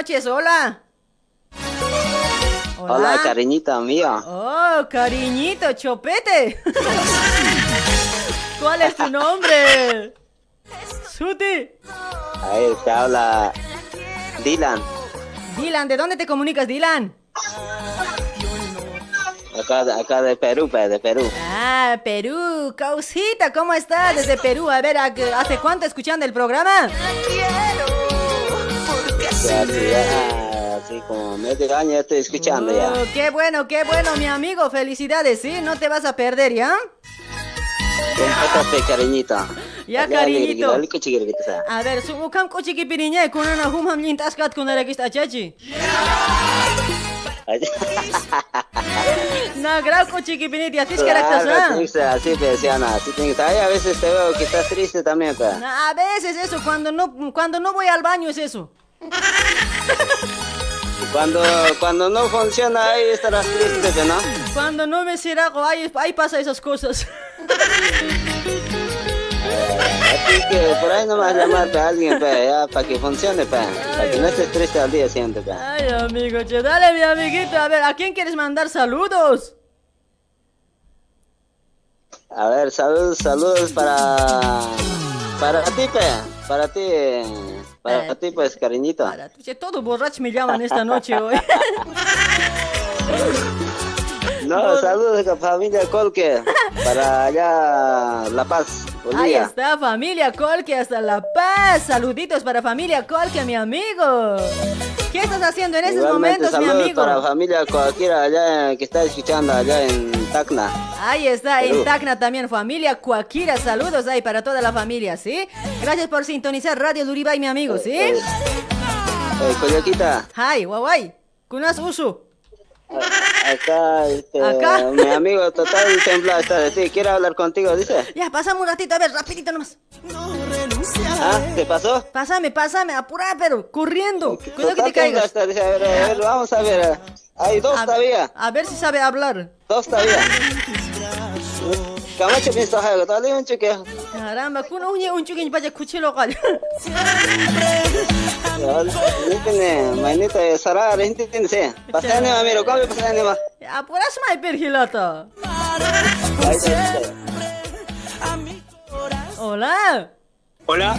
Noches, hola.
Hola, cariñita mía.
Oh, cariñito, chopete. ¿Cuál es tu nombre? Suti.
Ahí te habla Dylan.
Dylan, ¿de dónde te comunicas, Dylan?
Acá, acá de Perú, pues, de Perú.
Ah, Perú, causita, ¿cómo estás desde Perú? A ver, ¿a qué- ¿hace cuánto escuchando el programa?
Así como medio año estoy escuchando ya.
Oh, qué bueno, qué bueno, mi amigo, felicidades, ¿sí? No te vas a perder, ¿ya?
Compórtate, cariñita.
Ya, cariñito. A ver, su ukam kuchi kipiriñe, kunana humam lintaskat kunarakista chachi. No, grau kuchi kipiniti, atis karaktas,
Claro,
¿ah?
tiene que ser así, pues, Ana, así tiene que a veces te veo que estás triste también, pues.
No, A veces eso, cuando no, cuando no voy al baño es eso.
Cuando, cuando no funciona, ahí estarás triste, ¿no?
Cuando no me sirago, ahí, ahí pasa esas cosas.
Así que por ahí nomás llamarte a alguien, para que funcione. Para que no estés triste al día siguiente.
Ay, amigo, che, dale, mi amiguito. A ver, ¿a quién quieres mandar saludos?
A ver, saludos, saludos para. Para ti, pues. Para ti. Para ti, pues, cariñito.
Che, todo borracho me llaman esta noche hoy.
No, saludos a familia Colque. Para allá, La Paz,
Ahí está, familia Colque hasta La Paz. Saluditos para familia Colque, mi amigo. ¿Qué estás haciendo en esos
Igualmente,
momentos, mi
saludos
amigo?
para la familia cualquiera allá que está escuchando allá en Tacna.
Ahí está, en. Tacna también, familia Cuaquira. Saludos ahí para toda la familia, ¿sí? Gracias por sintonizar Radio Luribay, mi amigo, ¿sí?
Eh, Coyoquita,
Hi, guay, Kunas Usu.
acá, este,
Acá.
mi amigo total temblado está de ti. ¿Quiere hablar contigo? Dice.
Ya, pasame un ratito, a ver, rapidito nomás.
¿Ah? ¿Qué pasó?
Pásame, pásame, apura, pero corriendo. Cuidado que te caigas.
dice. A ver, a ver, vamos a ver. Hay dos
A-
todavía.
A ver si sabe hablar.
Dos todavía. Camacho pienso algo, dale un chique.
Caramba, kuna unye un chukin vaya cuchillo gal.
Dipene, manita, Sara, gente tiene, sí. Pasane, mamiro, ¿cómo pasane, ma?
Apuras mai pergilata. Hola.
Hola.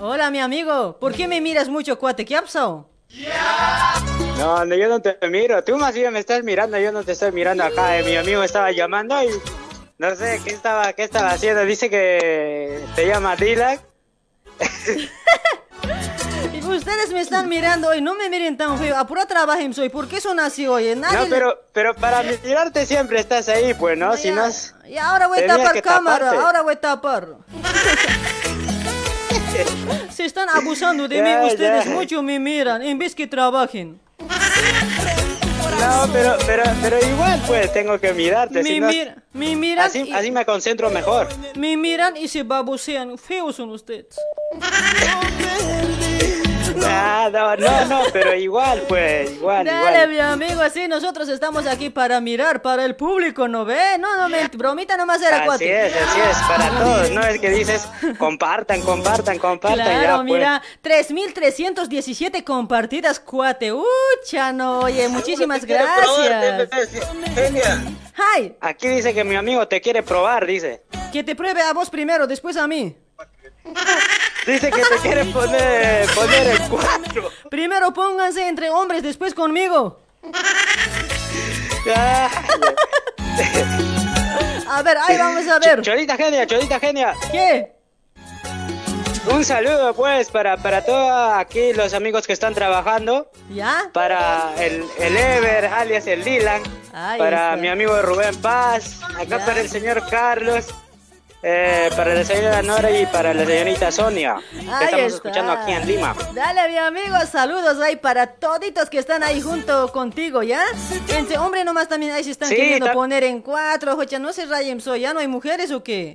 Hola, mi amigo. ¿Por qué me miras mucho, cuate? ¿Qué ha pasado?
No, no, yo no te miro. Tú más bien me estás mirando, yo no te estoy mirando acá. eh, Mi amigo estaba llamando y no sé qué estaba, qué estaba haciendo. Dice que te llama Dylan.
Ustedes me están mirando hoy, no me miren tan feo. Apura trabajen soy. ¿Por qué son así hoy? Nadie
No, pero, pero para mirarte siempre estás ahí, pues, ¿no? Si no.
Y ahora voy a tapar cámara,
taparte.
ahora voy a tapar. Se están abusando de mí, ustedes
ya.
mucho me miran, en vez que trabajen.
No, pero, pero, pero igual, pues, tengo que mirarte. si
Me,
no-
mir- me miran
así,
y,
así me concentro mejor.
me miran y se babosean. Feos son ustedes.
Ah, no, no, no, pero igual, pues, igual,
Dale,
igual.
mi amigo, así nosotros estamos aquí para mirar, para el público, ¿no ve? No, no, me, bromita nomás era
Así
cuate.
es, así es, para todos. No es que dices, compartan, compartan, compartan.
Claro,
ya, pues.
mira, 3.317 compartidas, cuate. Ucha, no, oye, muchísimas gracias. Hi,
Aquí dice que mi amigo te quiere probar, dice.
que te pruebe a vos primero, después a mí.
Dice que te quiere poner, poner el cuatro.
Primero pónganse entre hombres, después conmigo. A ver, ahí vamos a ver.
Chodita genia, chodita genia.
¿Qué?
Un saludo, pues, para, para todos aquí los amigos que están trabajando.
¿Ya?
Para el, el Ever, alias el Dylan.
Ahí
para
está.
mi amigo Rubén Paz. Acá para el señor Carlos. Eh, para la señora Nora y para la señorita Sonia. Que
Ahí
estamos
está.
escuchando aquí en Lima.
Dale, mi amigo, saludos ahí para toditos que están ahí junto contigo, ¿ya? Entre hombre nomás también ahí se están
Sí,
queriendo poner en cuatro, oye, no se rayen, soy, ¿ya no hay mujeres o qué?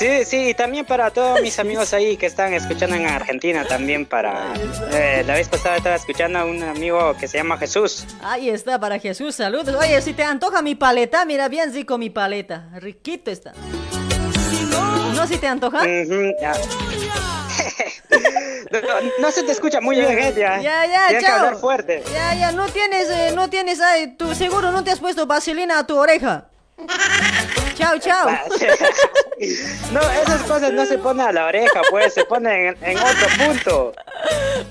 Sí, sí, y también para todos mis amigos ahí que están escuchando en Argentina también para... eh, la vez pasada estaba escuchando a un amigo que se llama Jesús.
Ahí está, para Jesús, saludos. Oye, si te antoja mi paleta, mira bien rico mi paleta, riquito está. ¿No si te antoja?
Ya. no, no- no se te escucha muy bien, gente.
Ya, ya,
Tienes que
chao.
hablar fuerte.
Ya, ya, no tienes, eh, no tienes, ay, tú seguro no te has puesto vaselina a tu oreja. Chao, chao.
No, esas cosas no se ponen a la oreja, pues, se ponen en, en otro punto.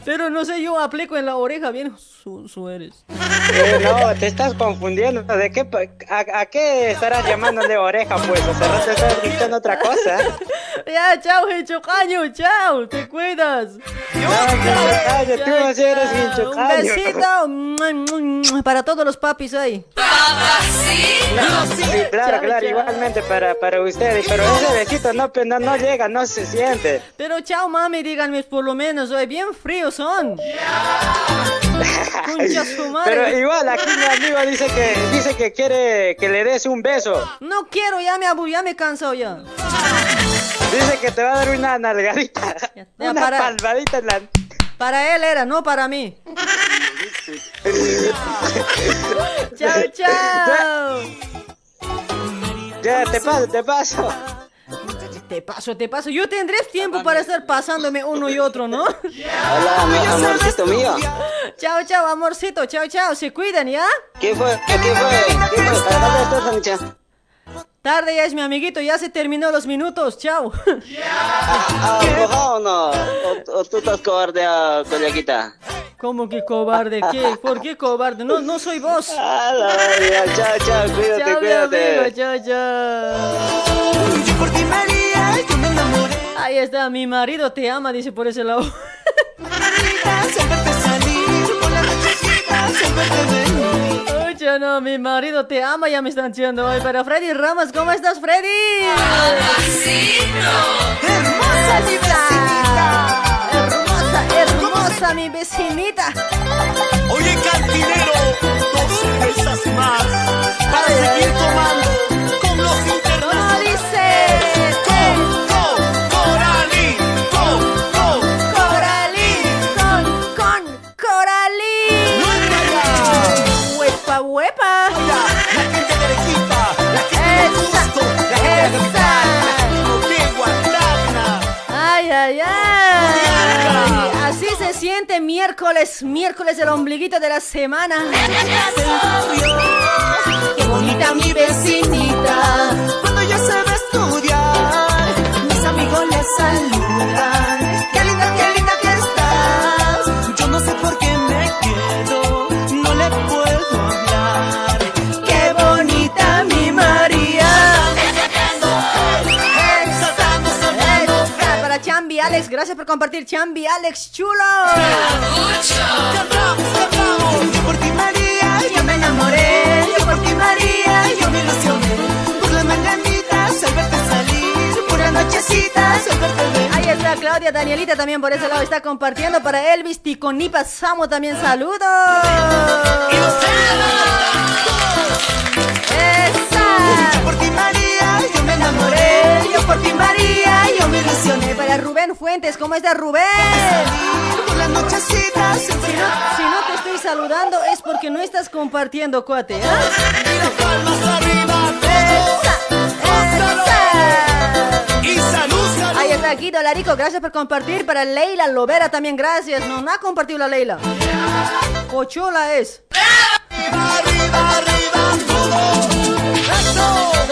Pero no sé, yo aplico en la oreja bien su, su eres.
Eh, no, te estás confundiendo. ¿De qué, a, a qué estarás llamándole oreja, pues? O sea, no te estás escuchando otra cosa.
Ya, chao, Hinchocaño, chao, te cuidas.
Hinchocaño, tú
Chao,
así eres. Hinchocaño.
Un besito para todos los papis ahí.
No, sí, claro,
Chao,
claro,
chao.
Igualmente para, para ustedes. Pero ese besito no, pe- no, no llega, no se siente.
Pero chao, mami, díganme por lo menos, hoy bien fríos son. Madre.
Pero igual, aquí mi amigo dice que, dice que quiere que le des un beso.
No quiero, ya me aburrí, ya me cansado ya.
Dice que te va a dar una nalgadita.
ya,
una
para.
palmadita en la...
Para él era, no para mí. chao, chao.
Ya, te paso, te paso.
Te paso, te paso. Yo tendré tiempo para estar pasándome uno y otro, ¿no?
Hola, mi amorcito mío.
Chao, chao, amorcito. Chao, chao. Se cuidan, ¿ya?
¿Qué fue? ¿Qué, qué fue? ¿Qué fue?
Tarde ya es mi amiguito. Ya se terminó los minutos. Chao.
¿Ah, mojado o no? ¿O, o tú estás cobarde, ah, coleguita?
¿Cómo que cobarde? ¿Qué? ¿Por qué cobarde? No, no soy vos.
Ah, la vida. Chao, chao, cuídate,
Chao, mi
cuídate.
amigo. Chao, chao. Ahí está, mi marido te ama, dice por ese lado. No, mi marido te ama, ya me están diciendo hoy. Pero Freddy Ramos, ¿cómo estás, Freddy? ¡Hermosa, Lisa! ¡Hermosa, hermosa, mi vecinita!
Oye, cantinero, dos cervezas más para seguir tomando con los internacionales.
¿Cómo dice? Siente miércoles, miércoles el ombliguito de la semana. Qué bonita mi vecinita.
Cuando ella se va a estudiar, mis amigos le saludan. Qué linda, qué linda que estás. Yo no sé por qué me quedo, no le puedo hablar.
Gracias por compartir, Chambi, Alex Chulo.
Yo por ti María, yo me enamoré. Yo por ti María, yo me ilusioné. Por las mañanitas al verte salir. Por las nochecitas al verte venir.
Ahí está Claudia, Danielita también por ese lado está compartiendo. Para Elvis, Ticonipa, Samo también saludos.
Yo por ti María, yo me enamoré. Yo por ti María.
Para Rubén Fuentes, ¿cómo está Rubén? Si no, te estoy saludando es porque no estás compartiendo, cuate.
salud.
Ahí está Guido Larico, gracias por compartir. Para Leila Lovera también, gracias. No, no ha compartido la Leila. Cochola es.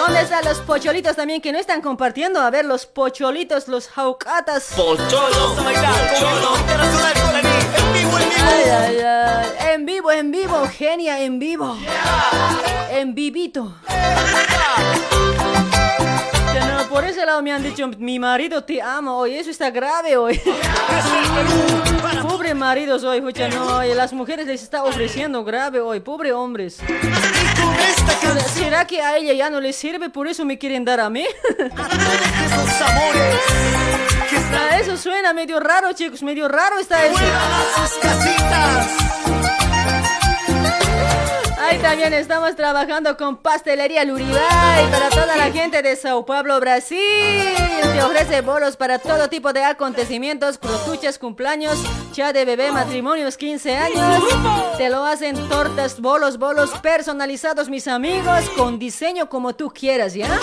¿Dónde están los pocholitos también que no están compartiendo? A ver, los pocholitos, los jaucatas.
Pocholo, pocholo.
Ay, ay, ay. En vivo, en vivo, genia, en vivo. En vivito. Por ese lado me han dicho, mi marido te ama hoy, eso está grave hoy. Pobre maridos hoy, escucha, no, las mujeres les está ofreciendo grave hoy, pobre hombres. ¿Será que a ella ya no le sirve, por eso me quieren dar a mí? Eso suena medio raro, chicos, medio raro está eso. Ahí también estamos trabajando con Pastelería Luribay para toda la gente de Sao Paulo, Brasil. Te ofrece bolos para todo tipo de acontecimientos, crotuchas, cumpleaños, ya de bebé, matrimonios, 15 años. Te lo hacen tortas, bolos, bolos personalizados, mis amigos, con diseño como tú quieras, ¿ya?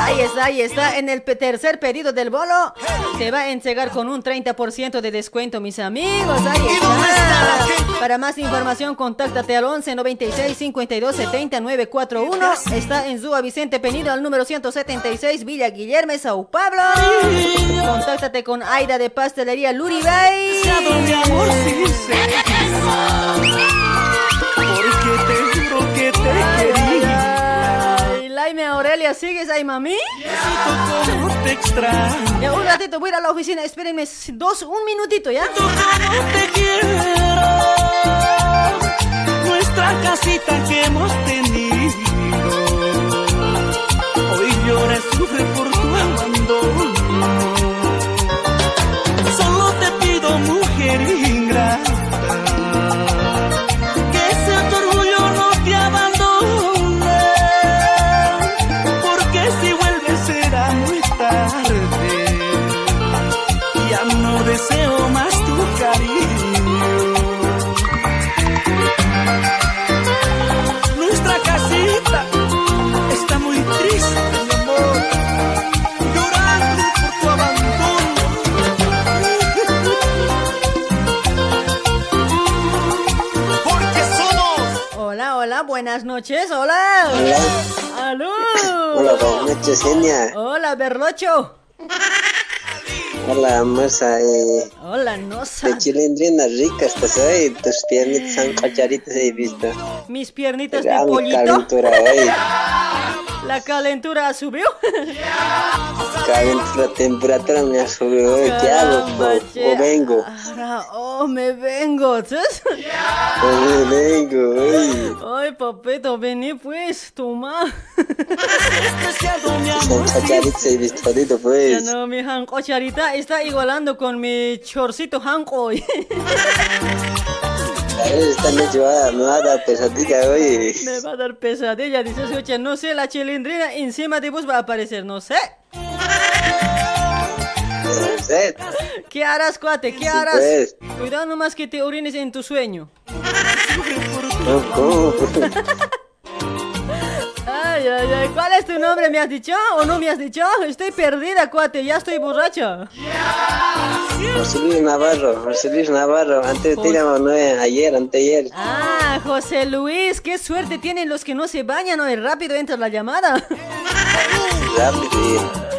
Ahí está, ahí está. En el tercer pedido del bolo te va a entregar con un 30% de descuento, mis amigos. Ahí está. Para más información, contáctate al 11 96 52 70 941. Está en Zúa Vicente Penido, al número 176, Villa Guillermo, Sao Pablo. Contáctate con Aida de Pastelería Luribay. Aurelia, ¿sigues ahí, mami?
te.
Ya, un ratito, voy a ir a la oficina. Espérenme dos, un minutito, ¿ya?
te quiero. Nuestra casita que hemos tenido.
Buenas noches, hola.
Hola.
¡Aló!
Hola, buenas noches, Genia.
Hola, Berlocho.
Hola, Marza. Eh,
Hola, Nosa.
de chilindrina rica estás hoy. Tus piernitas son cacharitas, he visto.
Mis piernitas de
Gran
pollito.
calentura hoy.
La calentura subió.
Calentura, temperatura me ha subido hoy. ¿Qué hago? O, vengo.
Ahora, oh, me vengo.
O me vengo.
Ay, papito, vení pues, toma.
Ahorita,
Ya
pues.
no, mi hanco charita está igualando con mi chorcito hanco
esta noche va, me va a dar pesadilla hoy.
Me va a dar pesadilla, dice oye, no sé, la chilindrina encima de vos va a aparecer, no sé.
No sé.
¿Qué harás, cuate? ¿Qué
Sí,
harás?
pues.
Cuidado nomás que te orines en tu sueño.
No, ¿cómo?
Ay, ay, ay, ¿cuál es tu nombre? ¿Me has dicho o no me has dicho? Estoy perdida, cuate, ya estoy borracha.
José Luis Navarro, José Luis Navarro. Antes te llamaba, no, ayer, anteayer.
Ah, José Luis, qué suerte tienen los que no se bañan hoy. Rápido entra la llamada.
Rápido.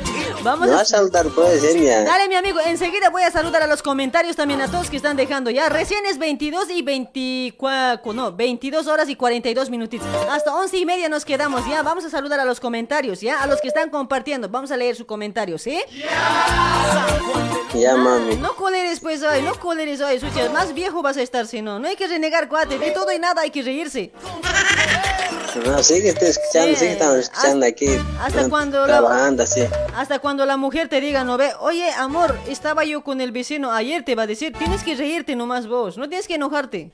Vamos
No a saludar pues, genia.
Dale, mi amigo, enseguida voy a saludar a los comentarios también a todos que están dejando ya. Recién es 22 y 24, no, 22 horas y 42 minutitos. Hasta 11 y media nos quedamos ya. Vamos a saludar a los comentarios, ya, a los que están compartiendo. Vamos a leer su comentario, ¿sí?
Ya, mami.
No coleres pues hoy, no coleres hoy, Sucha. Más viejo vas a estar si no. No hay que renegar, cuate. De todo y nada hay que reírse.
No, sigue escuchando,
Sí.
sigue escuchando aquí.
hasta cuando la-
Trabajando así.
Hasta cuando la mujer te diga, no ve, oye, amor, estaba yo con el vecino ayer, te va a decir, tienes que reírte nomás vos, no tienes que enojarte.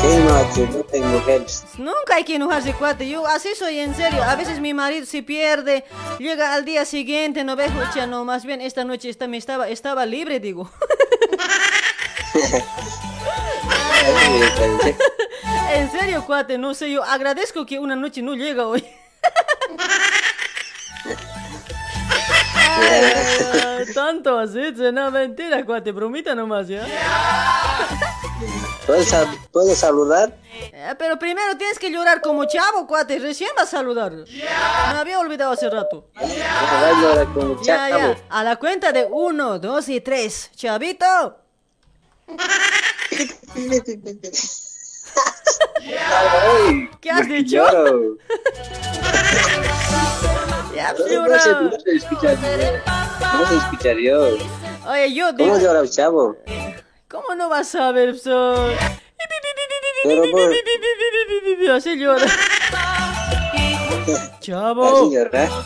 ¿Qué no?
Nunca hay que enojarse, cuate. Yo así soy, en serio. A veces mi marido se pierde, llega al día siguiente, no ve, ya no, más bien esta noche esta, me estaba, estaba libre, digo. en serio, cuate, no sé, yo agradezco que una noche no llega hoy. Ay, tanto así, no, mentira, cuate, bromita nomás, ¿ya?
¿Puedes, sal- ¿Puedes saludar?
Eh, pero primero tienes que llorar como chavo, cuate, recién vas a saludar. Me había olvidado hace rato.
Ya, como
ya, a la cuenta de uno, dos y tres. Chavito. ¿Qué has dicho? Ya
No, no
llora.
se, no se escucha No se.
Oye, yo digo,
¿Cómo llora el chavo?
¿cómo no vas a ver, so?
Pero por...
Así llora. Chavo.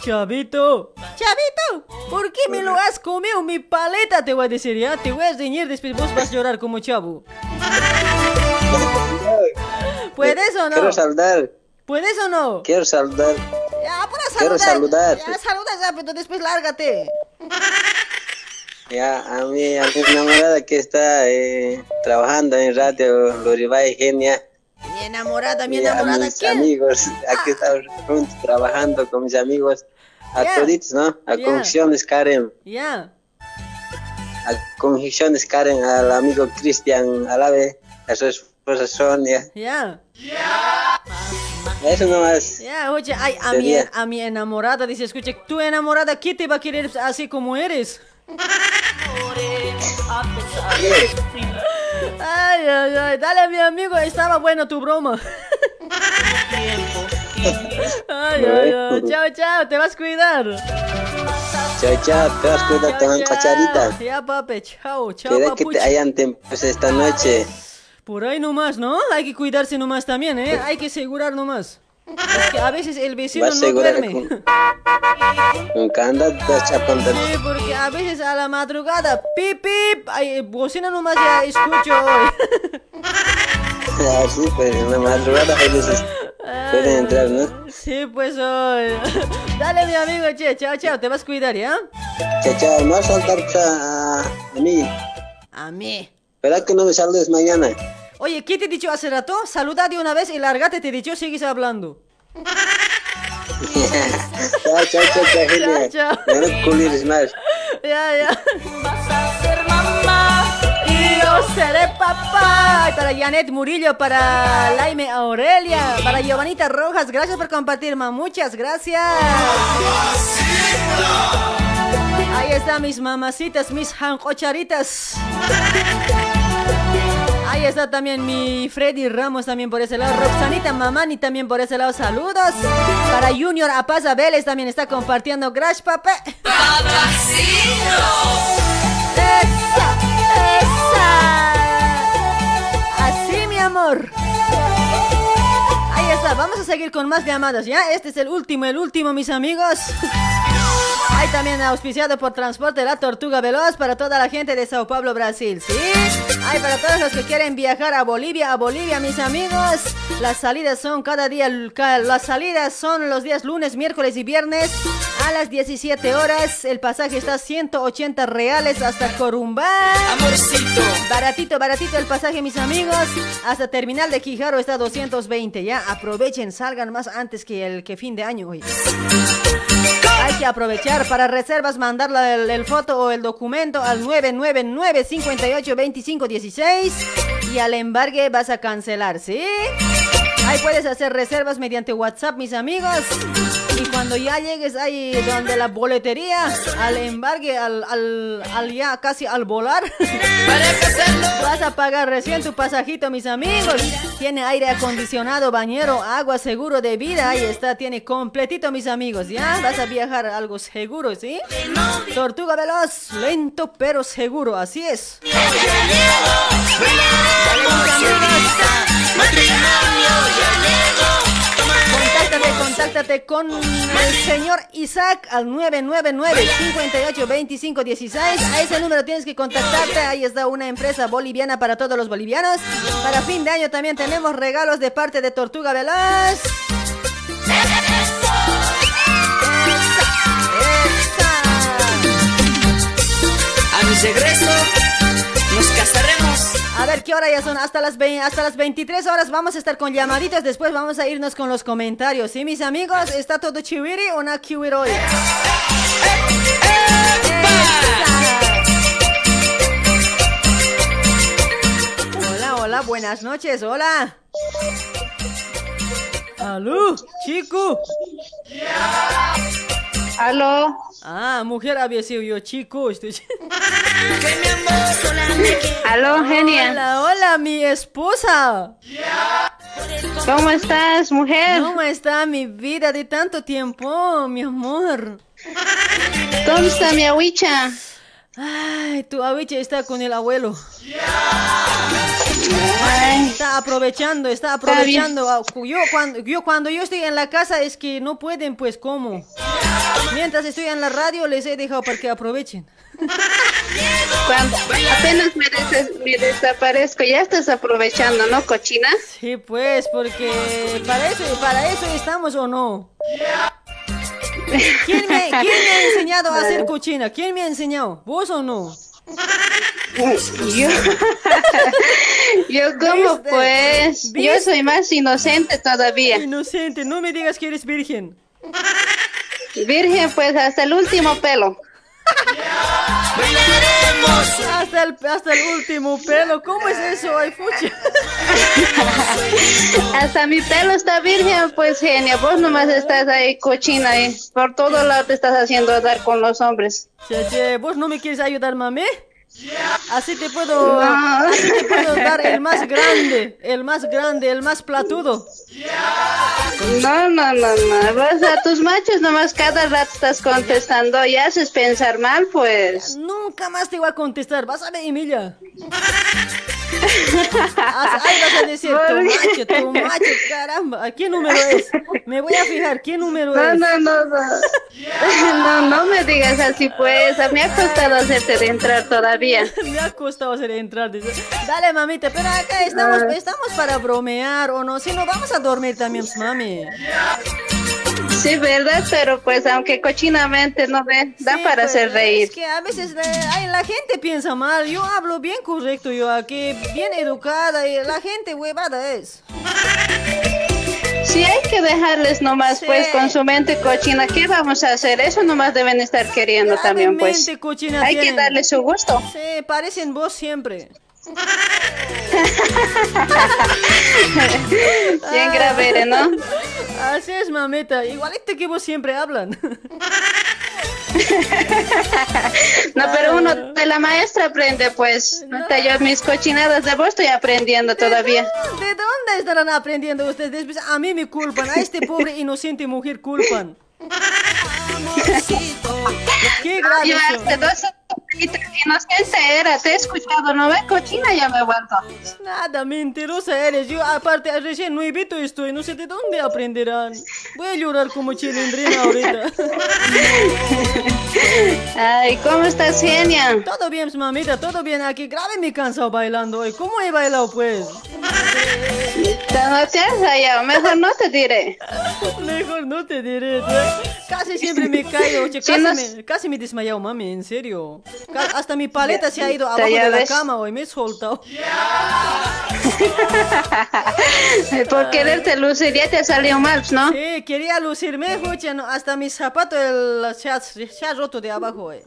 Chavito. Chavito, ¿por qué me lo has comido mi paleta? Te voy a decir, ya. Te voy a reñir después. Vos vas a llorar como chavo. ¿Puedes o no?
Quiero saludar.
¿Puedes o no?
Quiero saludar.
Ya, para
Quiero
saludar.
saludar.
Ya, saluda rápido, después lárgate.
Ya, a mi, a mi enamorada que está eh, trabajando en radio Loribay Genia.
Mi enamorada, mi
y a
enamorada.
mis
¿Quién?
amigos, aquí estamos juntos trabajando con mis amigos. A
Ya.
toditos, ¿no? A
Ya.
Conjunciones Karen.
Ya.
A Conjunciones Karen, al amigo Cristian Alave, a su esposa Sonia.
Ya.
Eso nomás.
Ya, oye, ay, a mi, a mi enamorada dice, escucha, tu enamorada, ¿qué te va a querer así como eres? Ay, ay, ay, dale mi amigo, estaba bueno tu broma. Ay, ay, ay, chao, chao, te vas a cuidar.
Chao, chao, te vas a cuidar con
chao.
cacharita.
Ya, papi, chao, chao,
Queda que te hayan pues esta noche.
Por ahí nomás, ¿no? Hay que cuidarse nomás también, ¿eh? Hay que asegurar nomás. Es que a veces el vecino no duerme.
con- Nunca andas chapando.
Sí, porque a veces a la madrugada, pip, pip, ay, bocina nomás ya escucho hoy.
Así, pues en la madrugada a veces pueden entrar, ¿no?
Sí, pues hoy. Dale, mi amigo, che, chao, chao, te vas a cuidar, ¿ya?
Chao, chao, no vas a saltar a, a mí.
A mí.
¿Verdad que no me saludes mañana?
Oye, ¿qué te he dicho hace rato? Saluda de una vez y lárgate, te he dicho, sigues hablando.
chao, chao, chao, chao,
chao.
Ya.
Ya, ya. Vas a ser mamá y yo seré papá. Y para Janet Murillo, para Laime Aurelia, para Giovanita Rojas, gracias por compartir, ma. Muchas gracias. Ahí están mis mamacitas, mis jancocharitas. Ahí está también mi Freddy Ramos también por ese lado. Roxanita Mamani también por ese lado. Saludos. Para Junior Apaza Vélez también está compartiendo. Gracias, papá. ¡Esa! ¡Esa! Así, mi amor. Ahí está. Vamos a seguir con más llamadas, ¿ya? Este es el último, el último, mis amigos. Hay también auspiciado por Transporte La Tortuga Veloz para toda la gente de Sao Paulo, Brasil, ¿sí? Hay para todos los que quieren viajar a Bolivia, a Bolivia, mis amigos. Las salidas son cada día, las salidas son los días lunes, miércoles y viernes a las 17 horas. El pasaje está a 180 reales hasta Corumbá. Amorcito. Baratito, baratito el pasaje, mis amigos. Hasta Terminal de Quijaro está a 220, ya. Aprovechen, salgan más antes que el que fin de año, hoy. Hay que aprovechar para reservas, mandar la- el, el foto o el documento al 999 58 25 16 y al embargue vas a cancelar, ¿sí? Ahí puedes hacer reservas mediante WhatsApp, mis amigos. Y cuando ya llegues ahí donde la boletería, al embargue, al, al, al ya casi al volar, vas a pagar recién tu pasajito, mis amigos. Tiene aire acondicionado, bañero, agua, seguro de vida. Ahí está, tiene completito, mis amigos. Ya vas a viajar algo seguro, ¿sí? Tortuga veloz, lento pero seguro, así es. Contáctate con el señor Isaac al 999-582516. A ese número tienes que contactarte. Ahí está una empresa boliviana para todos los bolivianos. Para fin de año también tenemos regalos de parte de Tortuga Veloz.
A mi regreso nos casaremos.
A ver qué hora ya son, hasta las, vein- hasta las 23 horas vamos a estar con llamaditas, después vamos a irnos con los comentarios. ¿Sí, mis amigos? ¿Está todo chiwiri o chiwiri hoy? Hola, hola, buenas noches, hola. ¿Aló, chico?
¿Aló?
Ah, mujer había sido yo, chico. Estoy...
¿Aló, genia?
Hola, hola, mi esposa.
¿Cómo estás, mujer?
¿Cómo está mi vida de tanto tiempo, mi amor?
¿Dónde está mi ahuicha?
Ay, tu abuela está con el abuelo. Está aprovechando, está aprovechando. Yo cuando, yo cuando yo estoy en la casa es que no pueden, pues, ¿cómo? Mientras estoy en la radio les he dejado para que aprovechen.
Cuando apenas me, des- me desaparezco, ya estás aprovechando, ¿no, cochina?
Sí, pues, porque para eso, para eso estamos o no. ¿Quién me, quién me ha enseñado a hacer cochina? ¿Quién me ha enseñado? ¿Vos o no?
Yo, yo como
¿Viste?
pues, yo
¿Viste?
soy más inocente todavía.
Inocente, no me digas que eres virgen.
Virgen, pues hasta el último pelo.
Hasta el, hasta el último pelo. ¿Cómo es eso? Ay, fuchi.
Hasta mi pelo está virgen, pues genia. Vos nomás estás ahí cochina y por todo lado te estás haciendo dar con los hombres.
Che, che, ¿Vos no me quieres ayudar, mami? Así te puedo,
No.
así te puedo dar el más grande, el más grande, el más platudo.
No, no, no, no. Vos a tus machos nomás cada rato estás contestando y haces pensar mal, pues.
Nunca más te voy a contestar, vas a ver, Emilia. Ahí vas a decir, tu macho, tu macho, caramba, ¿a qué número es? Me voy a fijar, ¿qué número
No,
es?
no, no, no. No, no me digas así, pues. Me ha costado hacerte de entrar todavía.
Me ha costado hacer entrar. dice. Dale, mamita, pero acá estamos,
Ah.
estamos para bromear o no. Si no, vamos a dormir también, mami.
Sí, verdad, pero pues aunque cochinamente no ve, da
Sí,
para hacer reír.
Es que a veces eh, ay, la gente piensa mal. Yo hablo bien correcto, yo aquí, bien educada. Y la gente huevada es.
Sí, hay que dejarles nomás, pues, con su mente cochina. ¿Qué vamos a hacer? Eso nomás deben estar queriendo también, pues.
cochina
Hay que
tienen.
darle su gusto.
Sí, parecen vos siempre.
Bien gravere, ¿no?
Así es, mamita. Igualito que vos siempre hablan.
No, pero uno de la maestra aprende, pues. Hasta yo mis cochinadas de vos estoy aprendiendo todavía.
¿De dónde estarán aprendiendo ustedes? Después a mí me culpan, a este pobre inocente mujer culpan. Qué grave
Yo hace dos inocente era, te he escuchado, ¿no ves? Cochina ya me vuelto.
Nada, mentirosa eres. Yo, aparte, recién nuevito estoy. No sé de dónde aprenderán. Voy a llorar como chilindrina ahorita.
Ay, ¿cómo estás, genia?
Todo bien, mamita, todo bien. Aquí grave me he cansado bailando hoy. ¿Cómo he bailado, pues?
Te has hallado, mejor no te diré.
Mejor no te diré. ¿sí? Casi siempre me caigo. casi, me, casi me he desmayado, mami, en serio. Hasta mi paleta se ha ido abajo de la cama hoy. Me he soltado.
Por quererte lucir, ya te salió mal, ¿no?
Sí, quería lucirme, escucha, no, hasta mi zapato el, se, ha, se ha roto de abajo. eh.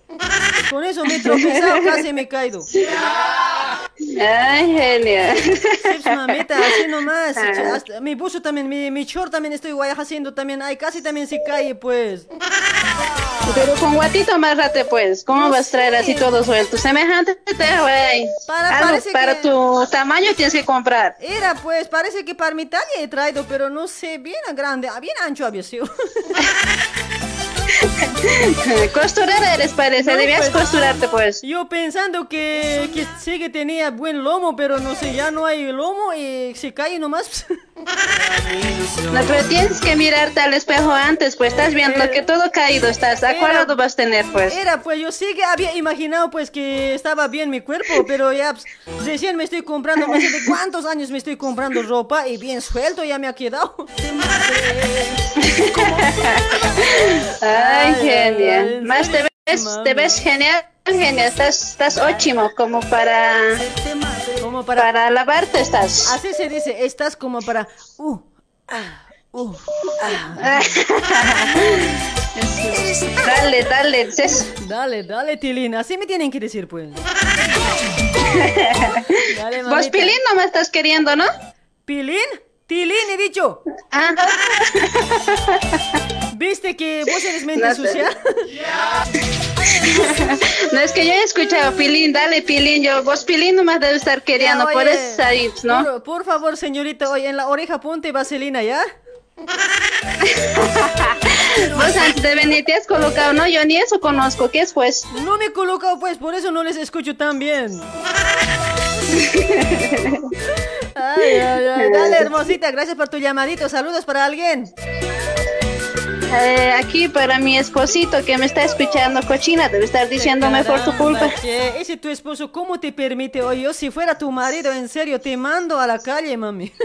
Con eso me he tropezado, casi me he caído.
Ay, genia.
Sí, mamita, así nomás. Hasta mi buzo también, mi, mi short también estoy guay haciendo también. Ay, casi también se cae, pues.
Pero con guatito amárrate pues, ¿cómo vas a traer así todo suelto? Semejante te güey.
Para-
Algo para
que-
tu tamaño tienes que comprar.
Era, pues, parece que para mi talla he traído, pero no sé, bien grande, ah, bien ancho había sido.
Costurera eres parece,
No,
debías
pues,
costurarte pues.
Yo pensando que, que sí que tenía buen lomo, pero no sé, ya no hay lomo y se cae nomás.
No, pero tienes que mirarte al espejo antes, pues estás viendo que todo caído estás. ¿A cuál lado vas a tener pues?
Era, pues yo sí que había imaginado pues que estaba bien mi cuerpo, pero ya pues, recién me estoy comprando, no sé de cuántos años me estoy comprando ropa y bien suelto ya me ha quedado.
Ay, genia.
ay,
Más te ves, te ves genial, genia. Estás, estás ótimo, como para,
Como para,
para lavarte estás.
así se dice, estás como para, uh, ah, uh, ah.
dale, dale, es-
Dale, dale, Tilín, así me tienen que decir pues. Dale,
Vos pilín no me estás queriendo, ¿no?
¿Pilín? Tilín he dicho.
Ajá.
¿Viste que vos eres mente
No
sucia?
No es que yo he escuchado pilín, dale pilín, yo vos pilín nomás debe estar queriendo,
Ya,
por
oye,
eso ¿no?
Por, por favor, señorita, oye, en la oreja ponte vaselina, ¿ya?
Vos antes de venir te has colocado, no, yo ni eso conozco, ¿qué es pues?
No me he colocado, pues, por eso no les escucho tan bien. Ay, ay, ay. Dale, hermosita, gracias por tu llamadito. Saludos para alguien.
Eh, aquí para mi esposito que me está escuchando cochina, debe estar diciéndome por tu culpa.
Che, ese tu esposo, ¿cómo te permite? Oye, yo si fuera tu marido, en serio, te mando a la calle, mami.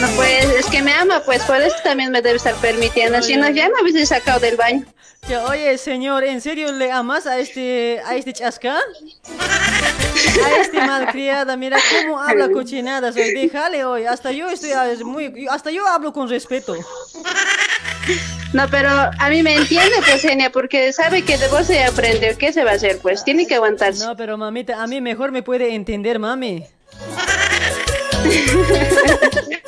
No, pues es que me ama, pues por eso también me debe estar permitiendo, si no ya me hubiese sacado del baño.
Che, oye, señor, ¿en serio le amas a este, a este chasca? A este malcriada, mira cómo habla cochinadas, oye, déjale hoy, hasta yo estoy ah, muy, hasta yo hablo con respeto.
No, pero a mí me entiende, pues Genia, porque sabe que de vos se aprende, ¿qué se va a hacer? Pues tiene que aguantarse.
No, pero mamita, a mí mejor me puede entender, mami.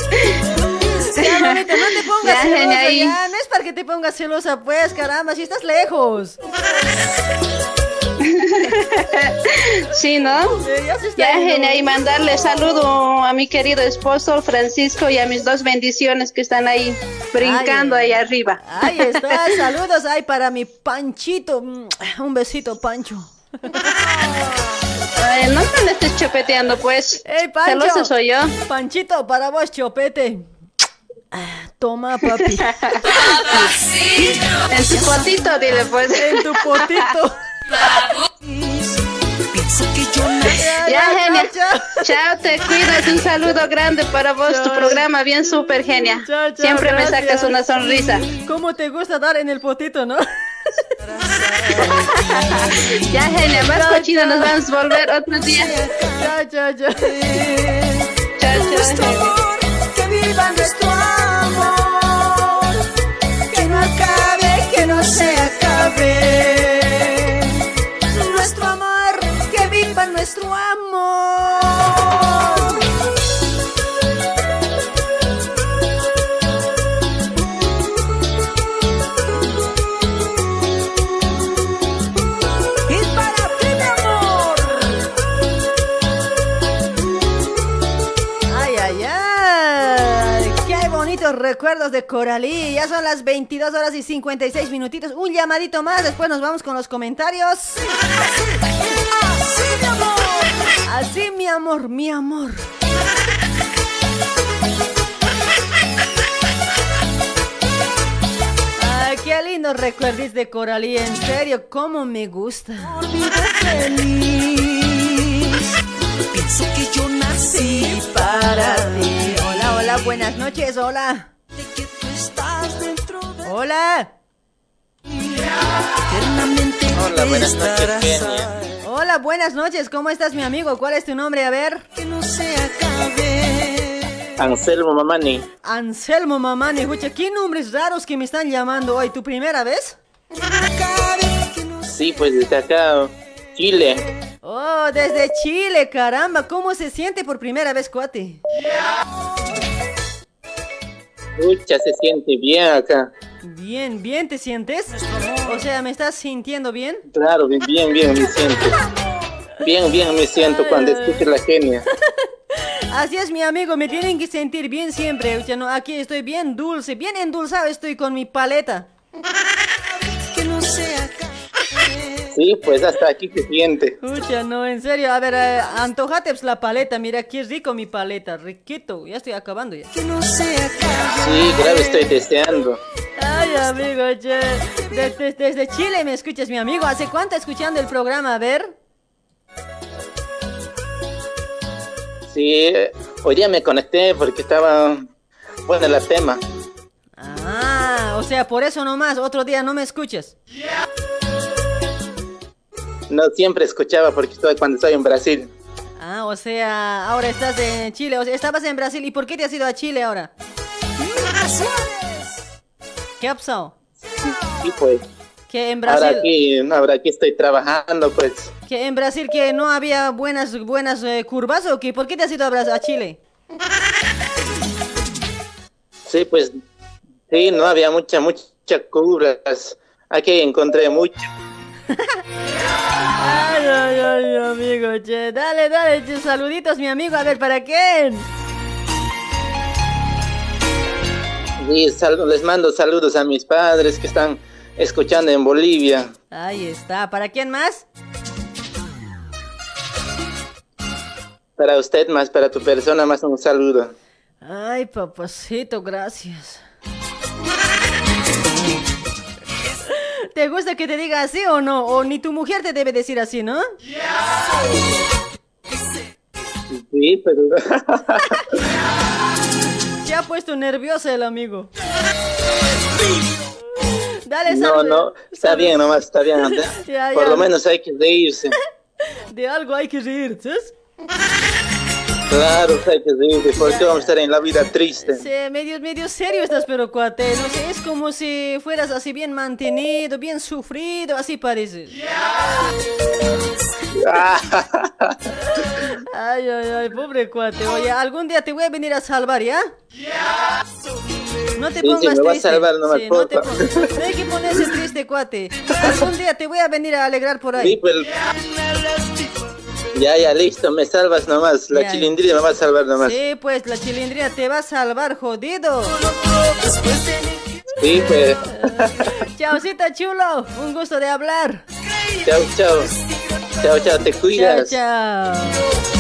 Ya, mamita, no te pongas
Ya,
celosa,
genia,
ya, no es para que te pongas celosa, pues, caramba, si estás lejos.
Sí, ¿no?
ya.
Genia, y mandarle saludo a mi querido esposo Francisco y a mis dos bendiciones que están ahí brincando ahí arriba.
Ahí está, saludos ahí para mi Panchito. Mm, Un besito, Pancho.
Ay, no me lo estés chopeteando, pues.
¡Ey, Pancho!
Celosa soy yo.
Panchito, para vos, chopete. Toma, papi.
En tu potito, dile pues.
En tu potito.
Ya, genia. Chao, te cuidas. Un saludo grande para vos. Tu programa bien súper genia.
Chao, chao,
Siempre me sacas una sonrisa.
¿Cómo te gusta dar en el potito, no?
Ya, genia. Más cochina nos vamos a volver otro día.
Chao, chao, chao.
Chao,
Nuestro
chao.
amor, que viva nuestro amor, que no acabe, que no se acabe.
Qué bonitos recuerdos de Coralí. Ya son las 22 horas y 56 minutitos. Un llamadito más. Después nos vamos con los comentarios. Así, mi amor, mi amor. Ay, qué lindo recuerdis de Coralí. En serio, cómo me gusta.
Pienso que yo nací para ti.
Hola, hola, buenas noches, hola.
Que tú estás dentro de
Hola.
Eternamente.
Hola, buenas noches, Kenia.
Hola, buenas noches. ¿Cómo estás, mi amigo? ¿Cuál es tu nombre? A ver.
Que no se acabe.
Anselmo Mamani.
Anselmo Mamani, escucha, ¿qué nombres raros que me están llamando hoy? ¿Tu primera vez?
Sí, pues desde acá, Chile.
Oh, desde Chile, caramba, ¿cómo se siente por primera vez, cuate?
Pucha, se siente bien acá.
Bien, bien, ¿te sientes? O sea, ¿me estás sintiendo bien?
Claro, bien, bien, bien me siento. Bien, bien me siento cuando escucho la genia.
Así es, mi amigo, me tienen que sentir bien siempre. O sea, no, aquí estoy bien dulce, bien endulzado estoy con mi paleta.
Sí, pues hasta aquí se siente.
Escucha, no, en serio. A ver, eh, antojate pues, la paleta. Mira, qué rico mi paleta. Riquito. Ya estoy acabando ya.
Sí, claro, estoy deseando.
Ay, amigo, che. Desde, desde Chile me escuchas, mi amigo. ¿Hace cuánto escuchando el programa? A ver.
Sí, hoy día me conecté porque estaba bueno el tema.
Ah, o sea, por eso nomás. Otro día no me escuchas.
No siempre escuchaba porque estoy cuando estoy en Brasil.
Ah, o sea, ahora estás en Chile. O sea, estabas en Brasil. ¿Y por qué te has ido a Chile ahora? ¿Qué ha pasado?
Sí, pues.
Que en Brasil.
Ahora aquí, ahora aquí estoy trabajando, pues.
Que en Brasil que no había buenas buenas eh, curvas o qué? ¿Por qué te has ido a, Bras- a Chile?
Sí, pues. Sí, no había mucha, mucha curvas. Aquí encontré mucho.
Ay, ay, ay, amigo, che. Dale, dale, che, saluditos, mi amigo. A ver, ¿para quién?
Sal- les mando saludos a mis padres que están escuchando en Bolivia.
Ahí está. ¿Para quién más?
Para usted más, para tu persona más un saludo.
Ay, papacito, gracias. ¿Te gusta que te diga así o no? O ni tu mujer te debe decir así, ¿no?
Sí, pero...
Se ha puesto nervioso el amigo. Dale,
No,
salud.
no, está bien nomás, está bien.
Ya,
Por
ya.
lo menos hay que reírse.
De algo hay que reír, ¿sabes?
Claro, hay que reírse, porque vamos a estar en la vida triste.
Sí, medio, medio serio estás, pero cuate. No sé, es como si fueras así bien mantenido, bien sufrido, así parece. Ay, ay, ay, pobre cuate. Oye, algún día te voy a venir a salvar, ¿ya? No te
Sí, sí,
pongas
me va a
triste.
salvar nomás,
Sí, no, te no hay que ponerse triste, cuate. Algún día te voy a venir a alegrar por ahí.
Sí, pues. Ya, ya, listo, me salvas nomás. La
ya.
chilindrina me va a salvar nomás.
Sí, pues la chilindrina te va a salvar, jodido.
Sí, pues.
Chaucito chulo, un gusto de hablar.
Chao, chao. Chao, chao, te cuidas.
Chao, chao.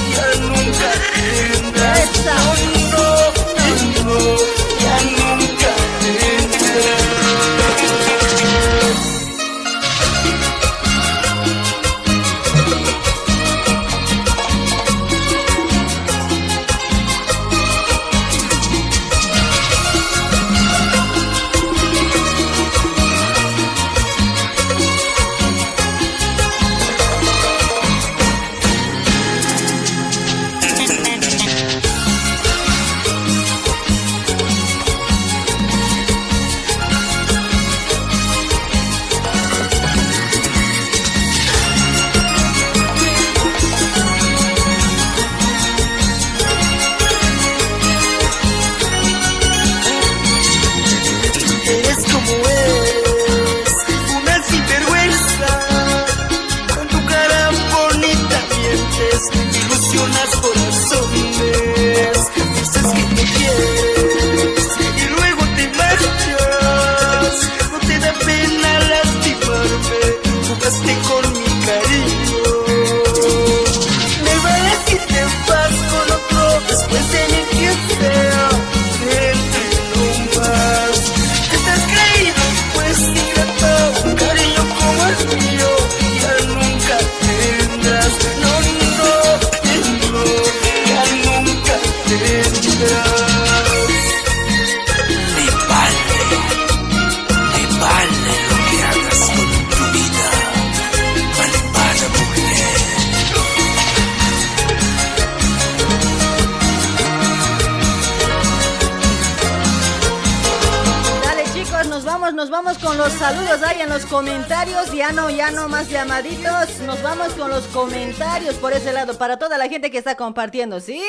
Saludos ahí en los comentarios. Ya no, ya no más llamaditos. Nos vamos con los comentarios por ese lado. Para toda la gente que está compartiendo, ¿sí?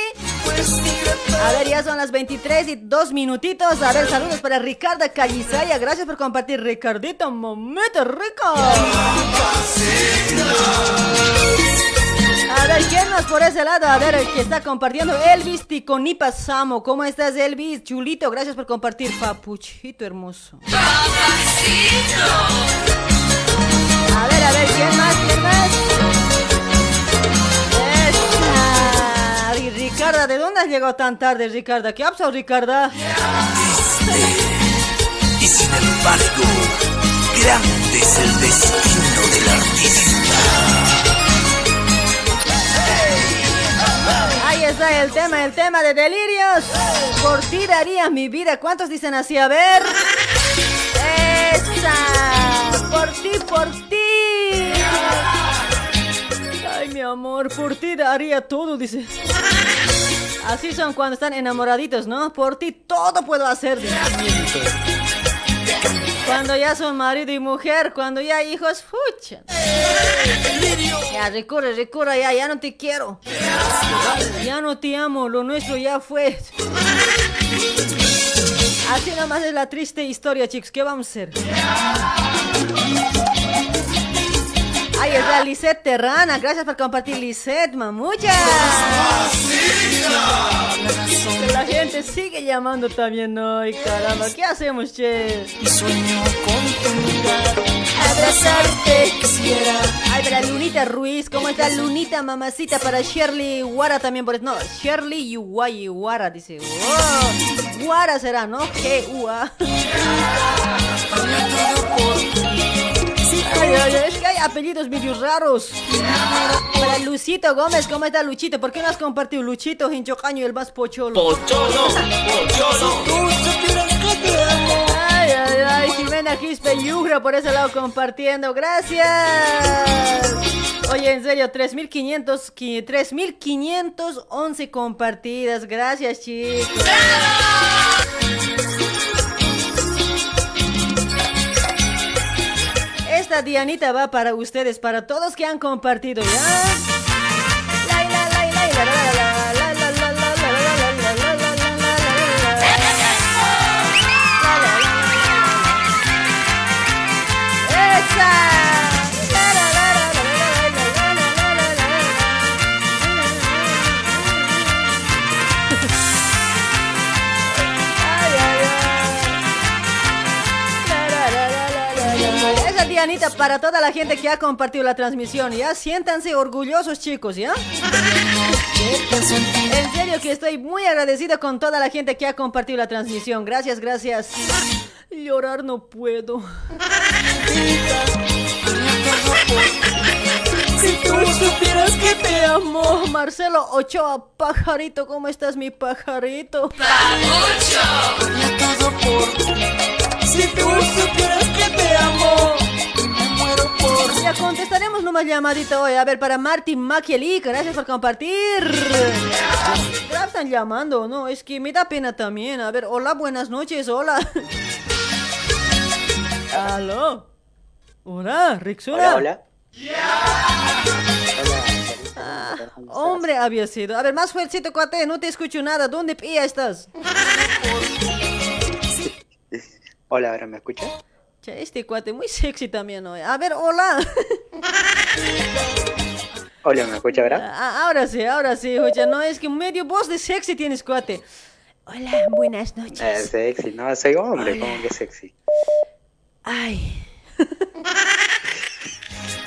A ver, ya son las 23 y dos minutitos. A ver, saludos para Ricardo Calizaya. Gracias por compartir, Ricardito. Momento rico. A ver, ¿quién más por ese lado? A ver, el que está compartiendo. Elvis Ticonipa Samo. ¿Cómo estás, Elvis? Chulito, gracias por compartir. Papuchito hermoso. A ver, a ver, ¿quién más? ¿Quién más? Y Ricarda, ¿de dónde has llegado tan tarde, Ricarda? ¿Qué ha pasado, Ricarda?
Y sin embargo, grande es el destino del artista.
Está el tema, el tema de delirios. Por ti daría mi vida. ¿Cuántos dicen así? A ver. Por ti, por ti. Ay, mi amor, por ti daría todo, dice. Así son cuando están enamoraditos, ¿no? Por ti todo puedo hacer. Cuando ya son marido y mujer, cuando ya hay hijos, fucha. Ya recurre, recurre, ya, ya no te quiero. Ya no te amo, lo nuestro ya fue. Así nomás es la triste historia, chicos. ¿Qué vamos a hacer? Ahí está Lisette Terrana. Gracias por compartir, Lisette, mamucha. La gente sigue llamando también hoy, caramba. ¿Qué hacemos, che?
Y sueño con
Abrazarte quisiera. Ay, para Lunita Ruiz, ¿cómo está Lunita, mamacita? Para Shirley Guara también por. No, Shirley Yuguay Guara, dice. Wow. Guara será, ¿no? G-U-A. Apellidos medio raros. Para Lucito Gómez, ¿cómo está Luchito? ¿Por qué no has compartido Luchito, Hinchocaño, el más pocholo?
Pocholo, pocholo.
Ay, ay, ay, Jimena Quispe Yugra por ese lado compartiendo. Gracias. Oye, en serio, 3500, qui- 3511 compartidas. Gracias, chicos. Dianita va para ustedes, para todos que han compartido, Dianita para toda la gente que ha compartido la transmisión, ¿ya? Siéntanse orgullosos, chicos, ¿ya? En serio que estoy muy agradecido con toda la gente que ha compartido la transmisión. Gracias, gracias. Llorar no puedo. Si tú supieras que te amo, Marcelo Ochoa, pajarito, ¿cómo estás, mi pajarito? Si tú supieras que te amo. Ya contestaremos nomás llamadita hoy. A ver, para Martín Maquieli, gracias por compartir. Ya están llamando, ¿no? Es que me da pena también. A ver, hola, buenas noches, hola. Aló. Hola, Rixura.
Hola, hola.
Ah, hombre había sido. A ver, más fuertecito, cuate, no te escucho nada. ¿Dónde pía estás?
Hola, ¿ahora me escucha?
Che, este cuate muy sexy también hoy. A ver, hola.
Hola, ¿me escucha ahora?
Ah, ahora sí, ahora sí, oye, no es que medio voz de sexy tienes, cuate. Hola, buenas noches.
Eh, sexy, no, soy hombre. ¿cómo que sexy?
Ay.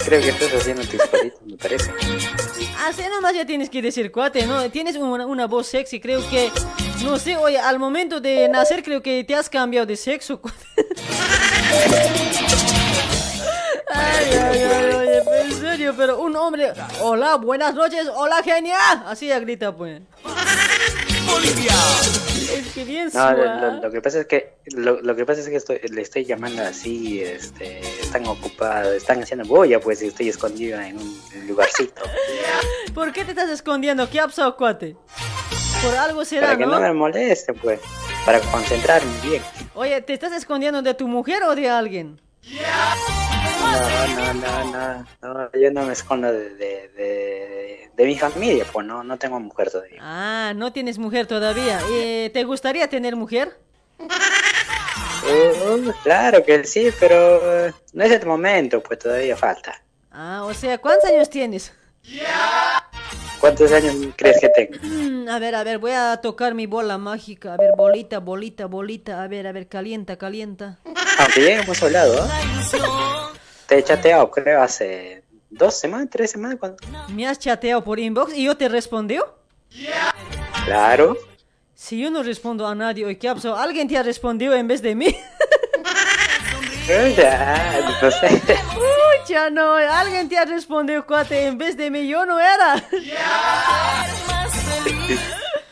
Creo que estás haciendo tus palitos, me parece.
Así nomás ya tienes que decir, cuate, ¿no? Tienes una, una voz sexy, creo que, no sé, oye, al momento de nacer creo que te has cambiado de sexo. Ay, ay, ay, oye, en serio, pero un hombre, hola, buenas noches, hola, genia, así ya grita, pues.
Bolivia.
Es que bien
No, lo- lo que pasa es que lo, lo que pasa es que estoy, le estoy llamando así, este, están ocupados, están haciendo boya, pues, y estoy escondido en un lugarcito.
¿Por qué te estás escondiendo? ¿Qué ha pasado, cuate? Por algo será,
Para que
¿no?
no me molesten, pues. para concentrarme bien.
Oye, ¿te estás escondiendo de tu mujer o de alguien?
No, no, no, no, no, yo no me escondo de, de, de, de mi familia, pues no, no tengo mujer todavía.
Ah, no tienes mujer todavía. Eh, ¿Te gustaría tener mujer?
Uh, claro que sí, pero no es el momento, pues todavía falta.
Ah, o sea, ¿cuántos años tienes?
¿Cuántos años crees que tengo?
Mm, a ver, a ver, voy a tocar mi bola mágica. A ver, bolita, bolita, bolita. A ver, a ver, calienta, calienta.
Aunque ya hemos hablado, ¿eh? Te he chateado, creo, hace dos semanas, tres semanas. cuando
¿Me has chateado por inbox y yo te respondió?
Claro.
Si yo no respondo a nadie, oye, ¿qué pasado? ¿Alguien te ha respondido en vez de mí?
No sé.
Pucha, no, alguien te ha respondido, cuate, en vez de mí, yo no era.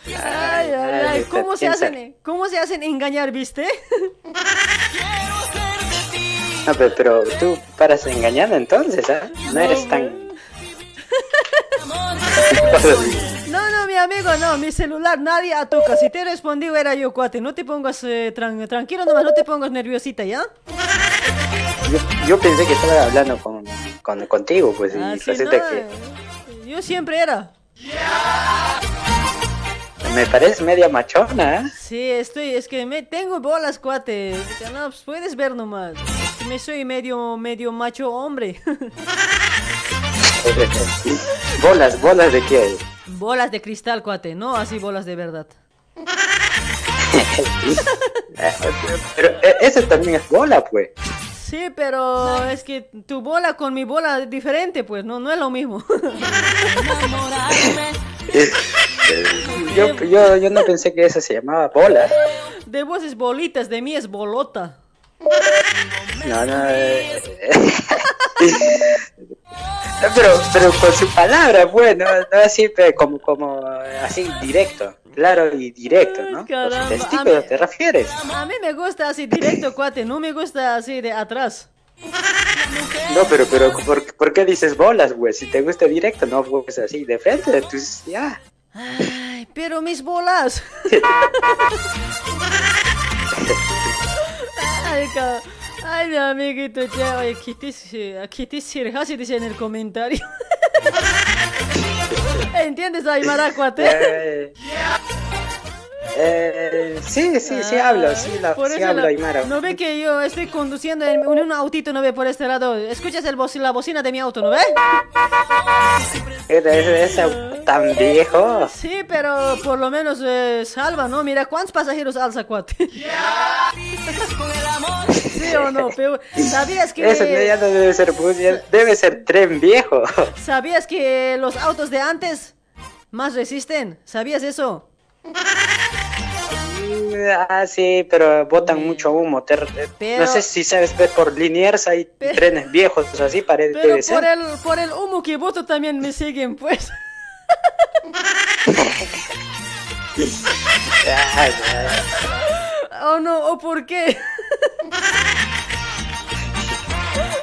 Ay, ay, ay, ¿cómo se hacen, cómo se hacen engañar, viste?
No, pero, pero tú paras engañando entonces, ¿ah? No eres tan...
No, no, mi amigo, no, mi celular nadie toca. Si te he respondido era yo, cuate. No te pongas eh, tran- tranquilo nomás, no te pongas nerviosita, ¿ya?
Yo, yo pensé que estaba hablando con, con- contigo, pues, y
Ah, sí, no,
que
Yo siempre era.
me parece media machona, ¿eh?
Sí, estoy, es que me tengo bolas, cuate. No, pues puedes ver nomás. Me soy medio, medio macho hombre.
bolas, bolas de qué?
bolas de cristal, cuate, no así bolas de verdad.
Pero eh, eso también es bola, pues.
Sí, pero es que tu bola con mi bola es diferente, pues, no, no es lo mismo.
Yo, yo, yo no pensé que eso se llamaba bola.
De vos es bolitas, de mí es bolota.
No, no. eh, pero, pero con su palabra, pues, no, así como, como así directo, claro y directo, ¿no?
Caramba,
Los testículos,
mí-
¿te refieres?
A mí me gusta así directo, cuate, no me gusta así de atrás.
No, pero, pero, ¿por, por qué dices bolas, güey? Si te gusta directo, no, pues así, de frente, pues ya.
Ay, pero mis bolas. Ay, Ay, mi amiguito, ya, oye, quitis, quitis sirjasi dice en el comentario. ¿Entiendes, Aymara, cuate?
Eh, eh, sí, sí, sí hablo, sí, la,
Por
sí hablo,
la-
Aymara.
no ve que yo estoy conduciendo en, en un autito, no ve por este lado. Escuchas el la bocina de mi auto, ¿no ve?
¿Es tan viejo?
Sí, pero por lo menos eh, salva, ¿no? Mira, ¿cuántos pasajeros alza, cuate? ¿Sí o no? Pero, ¿Sabías que...
Eso ya no debe ser bus, ya debe ser tren viejo.
¿Sabías que los autos de antes más resisten? ¿Sabías eso?
Ah, sí, pero botan mucho humo. te-
Pero-
No sé si sabes ver por Liniers hay trenes viejos así, parece
Pero
debe
por
ser.
el, por el humo que voto también me siguen, pues.
Ah, ya.
¿O no? ¿O por qué?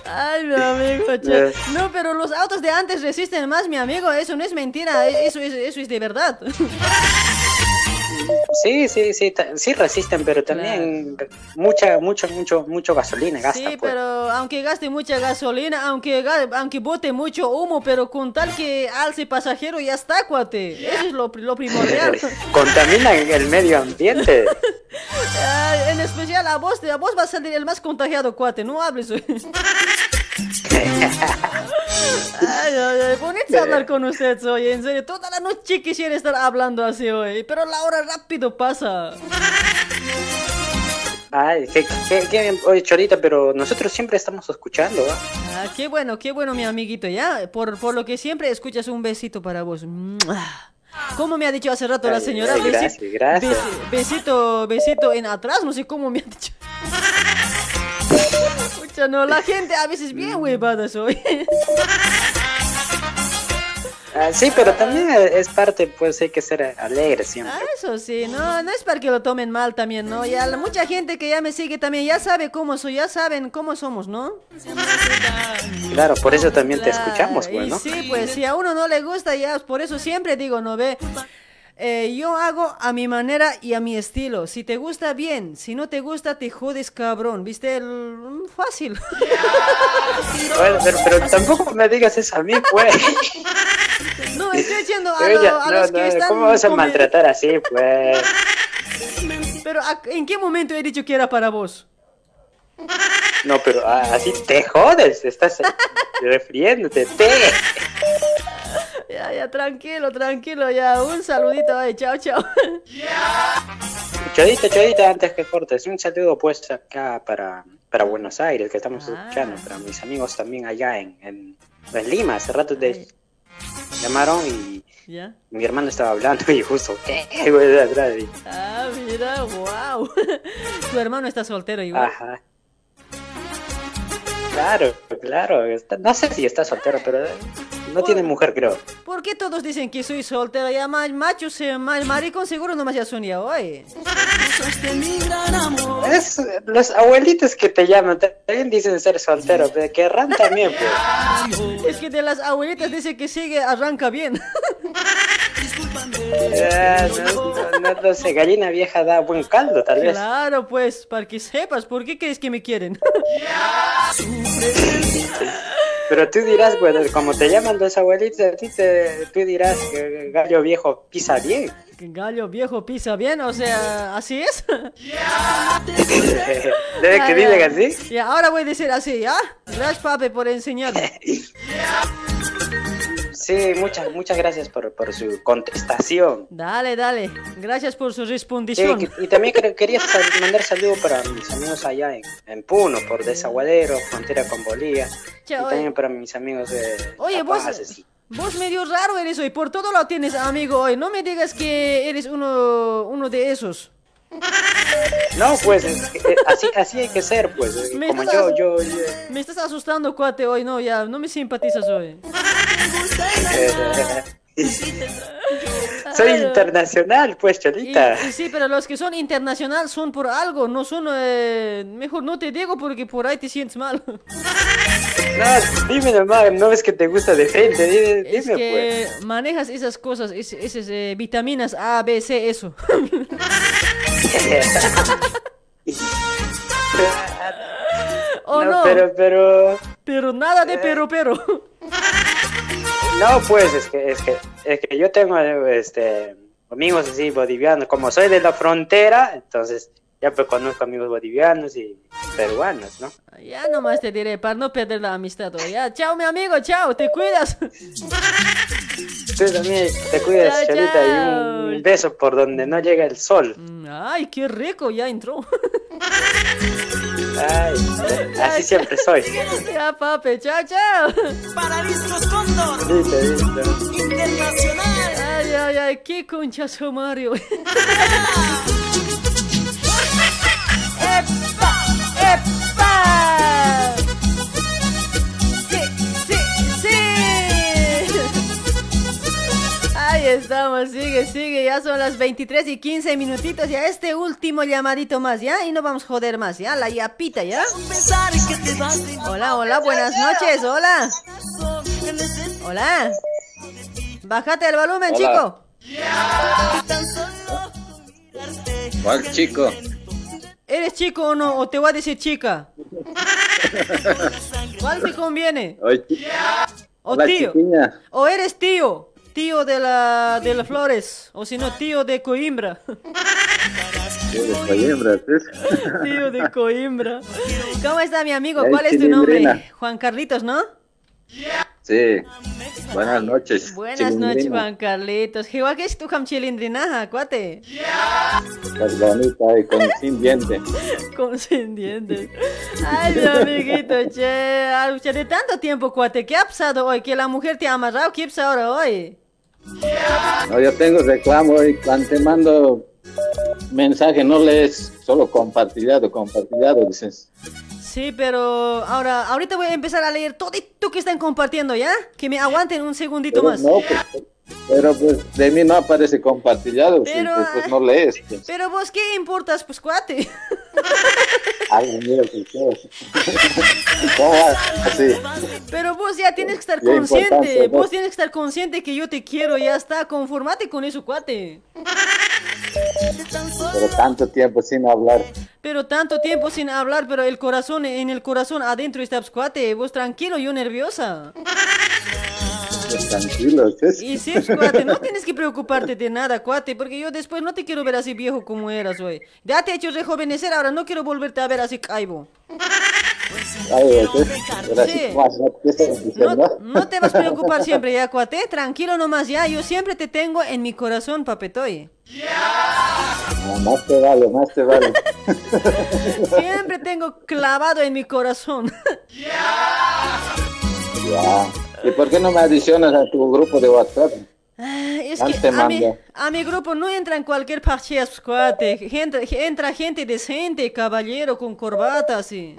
Ay, mi amigo, che.
Eh.
No, pero los autos de antes resisten más, mi amigo. Eso no es mentira. Eso es, eso es de verdad.
Sí, sí, sí, sí resisten, pero también mucha, mucho, mucho, mucho gasolina gasta.
Sí,
pues.
pero aunque gaste mucha gasolina, aunque, aunque bote mucho humo, pero con tal que alce pasajero ya está, cuate. Eso es lo, lo primordial.
Contaminan el medio ambiente.
Ah, en especial a vos, a vos vas a salir el más contagiado, cuate. No hables. Ay, ay, ay, bonito hablar con usted hoy, en serio. Toda la noche quisiera estar hablando así hoy, pero la hora rápido pasa.
Ay, qué, qué, qué- oye, Chorita, pero nosotros siempre estamos escuchando, ¿ah?
Ah, qué bueno, qué bueno, mi amiguito, ya. Por, por lo que siempre escuchas un besito para vos. ¿Cómo me ha dicho hace rato la
Ay,
señora?
ay, gracias, gracias.
besi- besito, besito en atrás, no sé cómo me ha dicho. No, la gente a veces bien huevada soy.
Ah, sí, pero también es parte, pues hay que ser alegre siempre.
Ah, eso sí, no, no es para que lo tomen mal también, ¿no? Ya la- mucha gente que ya me sigue también ya sabe cómo soy, ya saben cómo somos, ¿no?
Claro, por eso también te escuchamos, pues,
y
¿no?
sí, pues si a uno no le gusta, ya por eso siempre digo, ¿no ve? Eh, yo hago a mi manera y a mi estilo. Si te gusta, bien. Si no te gusta, te jodes, cabrón. ¿Viste? El... mm, Fácil.
Bueno, pero, pero tampoco me digas eso a mí, pues.
No, estoy diciendo a,
Pero
lo-
ya,
a
no,
los que están...
¿Cómo vas a maltratar así, pues?
Pero ¿a- ¿en qué momento he dicho que era para vos?
No, pero ah, así te jodes, estás refiriéndote, te.
Ya, ya, tranquilo, tranquilo, ya. Un saludito, ay, chao, chao.
Chodita, chodita, antes que cortes, un saludo pues acá para, para Buenos Aires, que estamos
Ah.
escuchando, para mis amigos también allá en, en, en Lima, hace rato te llamaron y
¿Ya?
mi hermano estaba hablando y justo, ¿qué? Y-
Ah, mira, wow. Tu hermano está soltero igual.
Ajá. Claro, claro, está- no sé si está soltero, pero no tiene mujer, creo.
¿Por qué todos dicen que soy soltero? Ya más machos, más maricón seguro nomás ya son ya hoy.
Es los abuelitos que te llaman, también dicen ser soltero, pero querrán también, pues.
Es que de las abuelitas dice que sigue, arranca bien.
Ah, no, no, no, no sé, gallina vieja da buen caldo, tal vez.
Claro, pues, para que sepas, ¿por qué crees que me quieren?
Pero tú dirás, bueno, como te llaman los abuelitos, a ti te, tú dirás que gallo viejo pisa bien.
Que Gallo viejo pisa bien, o sea, ¿así es?
Debe que
Ah,
digan así.
Y ahora voy a decir así, ¿ya? Gracias, papi, por enseñarme.
Sí, muchas, muchas gracias por, por su contestación.
Dale, dale. Gracias por su
Sí,
respondición.
que- y también quer- quería mandar saludos para mis amigos allá en, en Puno, por Desaguadero, frontera con Bolivia.
Che,
y
oye.
también para mis amigos de
Oye, vos,
así.
vos medio raro eres hoy. Por todo lo tienes amigo hoy. No me digas que eres uno, uno de esos.
No, pues es eh, así, así hay que ser, pues. eh,
Me
Como yo, yo, yo,
Me estás asustando, cuate, hoy. No, ya, no me simpatizas hoy.
soy internacional, pues,
Y,
Cholita.
y sí, pero los que son internacional son por algo, no son... eh, mejor no te digo porque por ahí te sientes mal.
No, dime nomás, no ves que te gusta de frente, dime,
Es
dime,
que
pues.
manejas esas cosas, es- esas eh, vitaminas A, B, C, eso. ¿O no?
Pero, pero,
Pero nada de pero, pero.
no, pues, es que, es que, es que yo tengo, eh, este, amigos así bolivianos, como soy de la frontera, entonces ya pues conozco amigos bolivianos y peruanos, ¿no?
Ya nomás te diré, para no perder la amistad. Ya, chao, mi amigo, chao, te cuidas.
Tú también te cuidas,
Chao,
Cholita,
chao.
y un beso por donde no llega el sol.
Ay, qué rico, ya entró.
Ay, así siempre soy.
Ya, papi, chao, chao.
Para Discos Cóndor. Listo, listo.
Internacional. Ay, ay, ay, qué conchazo, Mario. ¡Epa! ¡Epa! Ahí estamos, sigue, sigue. Ya son las 23 y 15 minutitos. Ya este último llamadito más, ¿ya? Y no vamos a joder más, ¿ya? La yapita, ¿ya? Hola, hola, buenas noches, hola. Hola. Bájate el volumen,
Hola.
chico.
¿Cuál chico?
¿Eres chico o no? ¿O te voy a decir chica? ¿Cuál te conviene? ¿O tío? ¿O eres tío? Tío de la de las flores. O si no, tío de Coimbra.
Eres Coimbra, ¿sí?
tío de Coimbra. ¿Cómo está mi amigo? ¿Cuál es tu nombre? Juan Carlitos, ¿no?
Sí. Buenas noches.
Buenas noches. Juan Carlitos. ¿Qué que es tu chilindrinaja, cuate?
Estás bonita y con sin diente.
Con sin dientes. Ay, mi amiguito, che. Ay, che, de tanto tiempo, cuate. ¿Qué ha pasado hoy? ¿Que la mujer te ha amarrado? ¿Qué pasa ahora hoy?
No, yo tengo reclamo y cuando te mando mensaje no lees, solo compartillado, compartillado, dices.
Sí, pero ahora, ahorita voy a empezar a leer todo que están compartiendo, ¿ya? Que me aguanten un segundito
Pero
más.
no, pues, pero pues de mí no aparece compartillado,
Pero,
pues, pues no lees. pues.
Pero vos, ¿qué importas, pues, cuate?
Ay, mira, qué. ¿Cómo? Así.
Pero vos ya tienes que estar consciente, vos tienes que estar consciente que yo te quiero, ya está, conformate con eso, cuate.
Pero tanto tiempo sin hablar.
Pero tanto tiempo sin hablar, pero el corazón, en el corazón adentro está, pues, cuate, vos tranquilo, yo nerviosa.
Pues, tranquilo, ¿qué es?
Y sí, cuate, no tienes que preocuparte de nada, cuate, porque yo después no te quiero ver así viejo como eras, güey. Ya te he hecho rejuvenecer, ahora no quiero volverte a ver así caibo.
Ay.
No te vas a preocupar siempre, ya, cuate, tranquilo nomás, ya, yo siempre te tengo en mi corazón, papetoy.
No, más te vale, más te vale.
Siempre tengo clavado en mi corazón.
Ya. ¿Y por qué no me adicionas a tu grupo de WhatsApp?
Ah, Es que a mi, a mi grupo no entra en cualquier parche, cuate. Gente, entra gente decente, caballero, con corbata, así.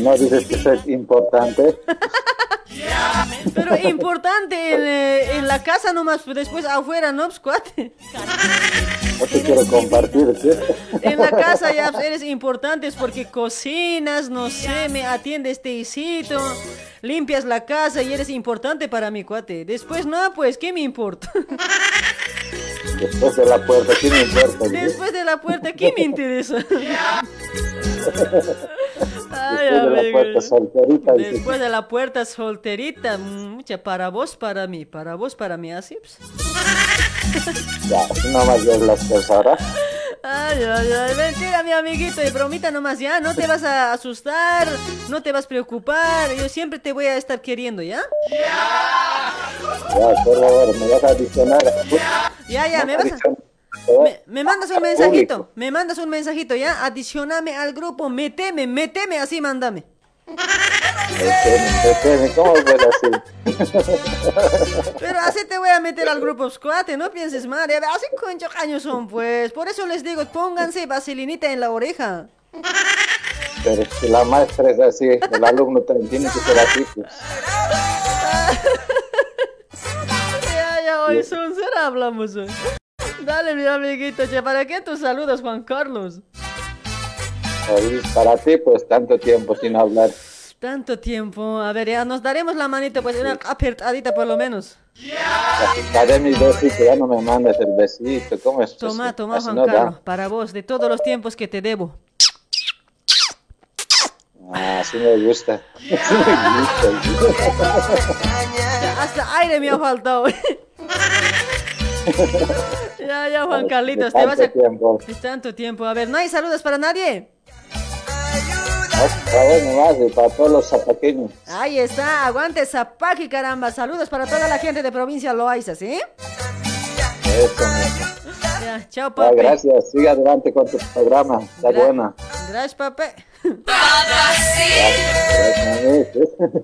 No dices que eso es importante.
Pero importante en, eh, en la casa nomás, después afuera, ¿no, pues, cuate?
No te quiero compartir, ¿sí?
En la casa ya eres importante porque cocinas, no sé, me atiendes teicito, limpias la casa y eres importante para mi cuate. Después no, pues, ¿qué me importa?
Después de la puerta, ¿qué me importa?
Después de la puerta, ¿qué me interesa? Ay,
Después de la puerta solterita.
Después de la puerta solterita, mucha para vos, para mí, para vos, para mí, así pues.
Ya, así nomás ves las cosas ahora.
Ay, ay, ay, mentira, mi amiguito, y bromita nomás, ya, no te vas a asustar, no te vas a preocupar, yo siempre te voy a estar queriendo, ¿ya?
Ya, por favor, me vas a adicionar.
Ya, ya, me vas a... Me, me mandas un mensajito, me mandas un mensajito, ¿ya? Adicioname al grupo, meteme, meteme, así mándame.
¿Cómo así?
Pero así te voy a meter al grupo Squate, no pienses mal, así cuántos años son, pues. Por eso les digo, pónganse vaselinita en la oreja.
Pero si la maestra es así, el alumno también tiene que ser así. Pues.
Ya, ya, hoy son será hablamos hoy. Dale, mi amiguito, che, ¿para qué tus saludos, Juan Carlos?
Oye, Para ti, pues tanto tiempo sin hablar.
Tanto tiempo, a ver, ya nos daremos la manita, pues una apertadita por lo menos.
Ya de mis besitos, ya no me mandas el besito. ¿Cómo es?
Toma, toma,
así
Juan
no da.
Carlos, para vos, de todos los tiempos que te debo.
Ah, sí me gusta. Sí me gusta.
Ya, hasta aire me ha faltado. ya, ya, Juan Carlitos, te vas a... Es tanto tiempo. A ver, ¿no hay saludos para nadie?
Nomás, y para todos los zapaqueños.
Ahí está, aguante Zapaki, caramba. Saludos para toda la gente de provincia Loaiza, ¿sí?
Eso.
Ya, chao,
Ah,
papi.
gracias, sigue adelante con tu programa. Está
Gra-
buena.
Gracias, papi.
Gracias.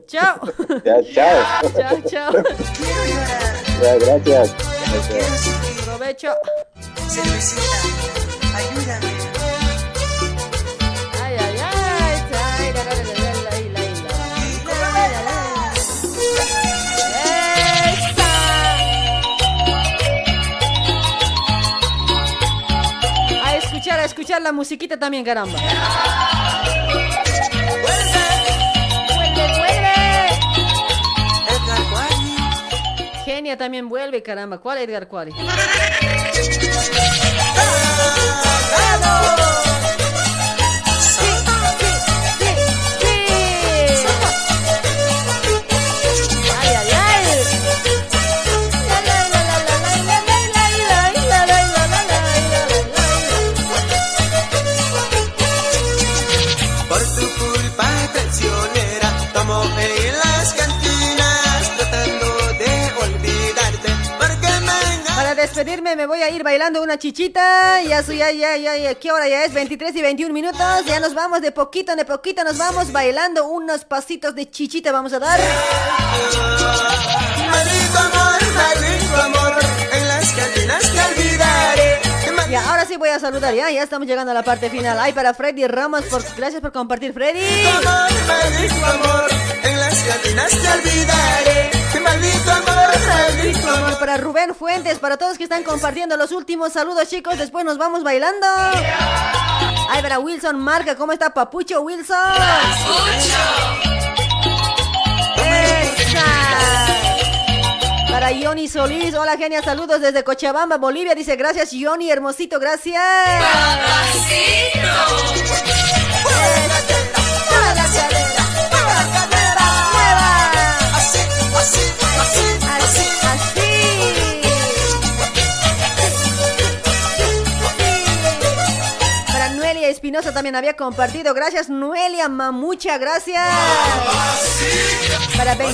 Chao.
Ya, chao.
chao, chao.
Ya, gracias. Gracias.
Provecho. Escuchar, la musiquita también, caramba. Genia también vuelve, caramba. ¿Cuál Edgar Cuali? Despedirme me voy a ir bailando una chichita. Ya ya, ya, ya, ya. ¿Qué hora ya es? 23 y 21 minutos. Ya nos vamos de poquito, de poquito nos vamos bailando unos pasitos de chichita. Vamos a dar. Ya, ahora sí voy a saludar, ya, ya estamos llegando a la parte final. Ay, para Freddy Ramos, por, gracias por compartir, Freddy.
Amor, maldito amor, en las cantinas te olvidaré. Maldito amor, maldito amor.
Para Rubén Fuentes, para todos que están compartiendo los últimos saludos, chicos. Después nos vamos bailando. Ay, para Wilson Marca, ¿cómo está Papucho Wilson? Esa. Para Johnny Solís, hola genia, saludos desde Cochabamba, Bolivia. Dice gracias Johnny, hermosito, gracias. Espinosa también había compartido. Gracias, Noelia, muchas gracias.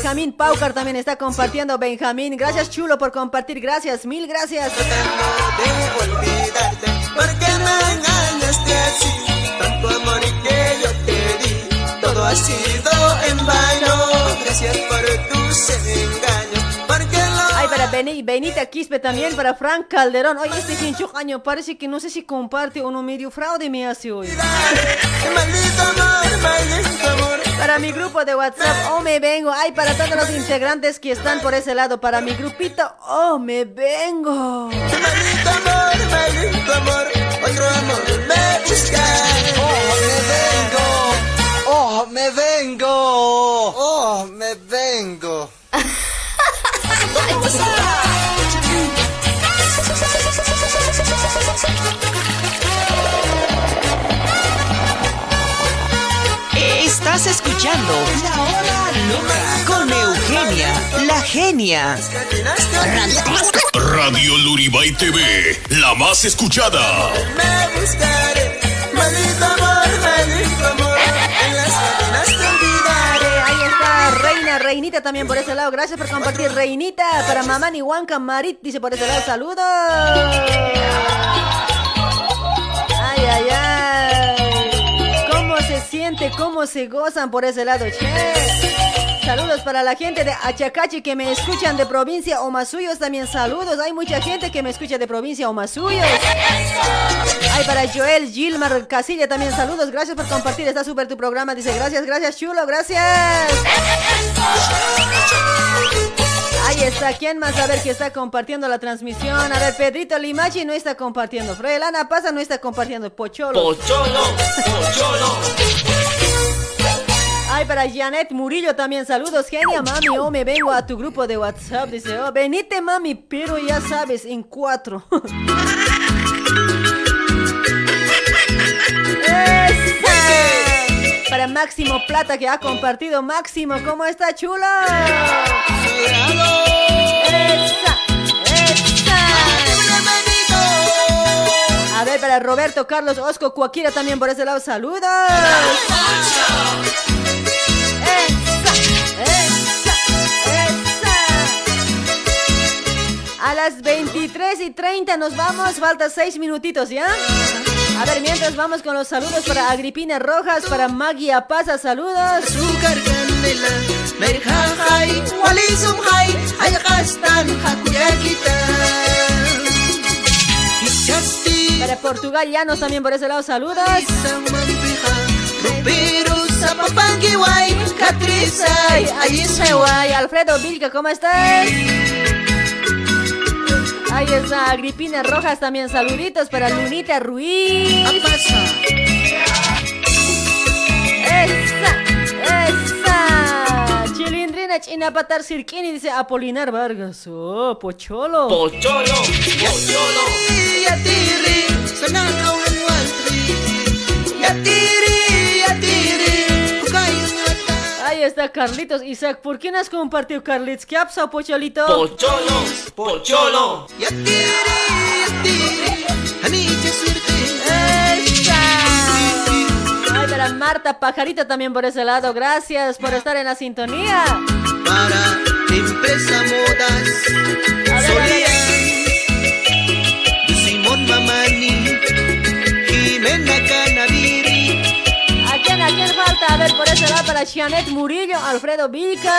Benjamín Paucar también está compartiendo. Benjamín, gracias, chulo, por compartir. Gracias, mil gracias.
olvidarte porque me engañaste así tanto amor que yo te di todo ha sido en vano gracias por tus engaños
para Beni- Benita Quispe también, para Frank Calderón. Oye, este hincho año parece que no sé si comparte o no medio fraude me hace hoy.
maldito amor maldito amor
Para mi grupo de WhatsApp, oh me vengo. Ay, para todos los integrantes que están por ese lado, para mi grupito, oh me vengo.
maldito amor maldito amor otro amor me busca oh me vengo oh me vengo oh me vengo
Estás escuchando La Hora Loca con Eugenia, la genia.
Radio Luribay TV, la más escuchada.
me buscaré maldito amor maldito amor en las
Reinita también por ese lado. Gracias por compartir, Reinita. Para mamá Nihuanca Marit, dice por ese lado, saludos. Ay, ay, ay. ¿Cómo se siente? ¿Cómo se gozan por ese lado? Saludos para la gente de Achacachi que me escuchan de provincia Omasuyos también saludos. Hay mucha gente que me escucha de provincia Omasuyos. Ay, para Joel Gilmar Casilla también saludos. Gracias por compartir. Está súper tu programa. Dice gracias, gracias, chulo, gracias. Ahí está, ¿quién más? A ver que está compartiendo la transmisión. A ver, Pedrito Limachi no está compartiendo. Froilana Pasa no está compartiendo. Pocholo.
Pocholo, pocholo.
Ay, para Janet Murillo también saludos. Genia, mami, oh, me vengo a tu grupo de WhatsApp. Dice, oh, venite, mami, pero ya sabes, en cuatro. Para Máximo Plata que ha compartido. Máximo, ¿cómo está, chulo? ¡Esa! A ver, para Roberto Carlos Osco Cuaquira también por ese lado, saludos. A las 23 y 30 nos vamos, falta 6 minutitos, ¿ya? A ver, mientras vamos con los saludos para Agripina Rojas, para Magia Pasa, saludos. Para Portugal, Llanos también por ese lado, saludos. Alfredo Vilca, ¿cómo estás? Ahí está, Agripina Rojas también, saluditos para Lunita Ruiz. Esa, esa. Chilindrina Chinapatar Sirkini, dice Apolinar Vargas. Oh, Pocholo.
Pocholo, pocholo Yatiri, Yatiri,
Ahí está Carlitos Isaac. ¿Por qué no has compartido, Carlitos? ¿Qué ha pasado, Pocholito?
Pocholo, pocholo.
Ay, para Marta Pajarita también por ese lado. Gracias por estar en la sintonía.
Para empresa modas
por ese lado para Janet Murillo, Alfredo. ¡Esa!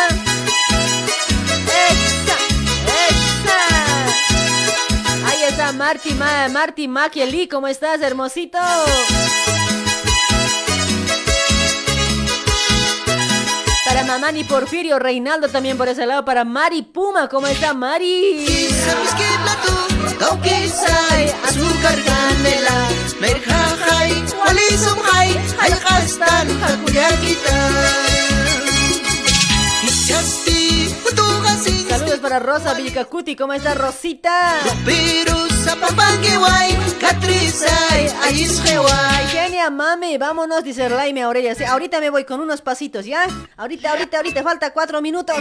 Ahí está Marty, Ma, Marty Maquieli. ¿Cómo estás, hermosito? Para Mamani Porfirio Reinaldo también por ese lado. Para Mari Puma, ¿cómo está Mari?
Cauquesay, azúcar, canela Merjajay, walisumjay, haykastan hakuyakitan Ichasti, kutugasin
Saludos para Rosa Villacacuti, ¿cómo está Rosita? Genia, mami, vámonos, dice Raime Aurelia. Sí, ahorita me voy con unos pasitos, ¿ya? Ahorita, ahorita, ahorita, falta cuatro minutos.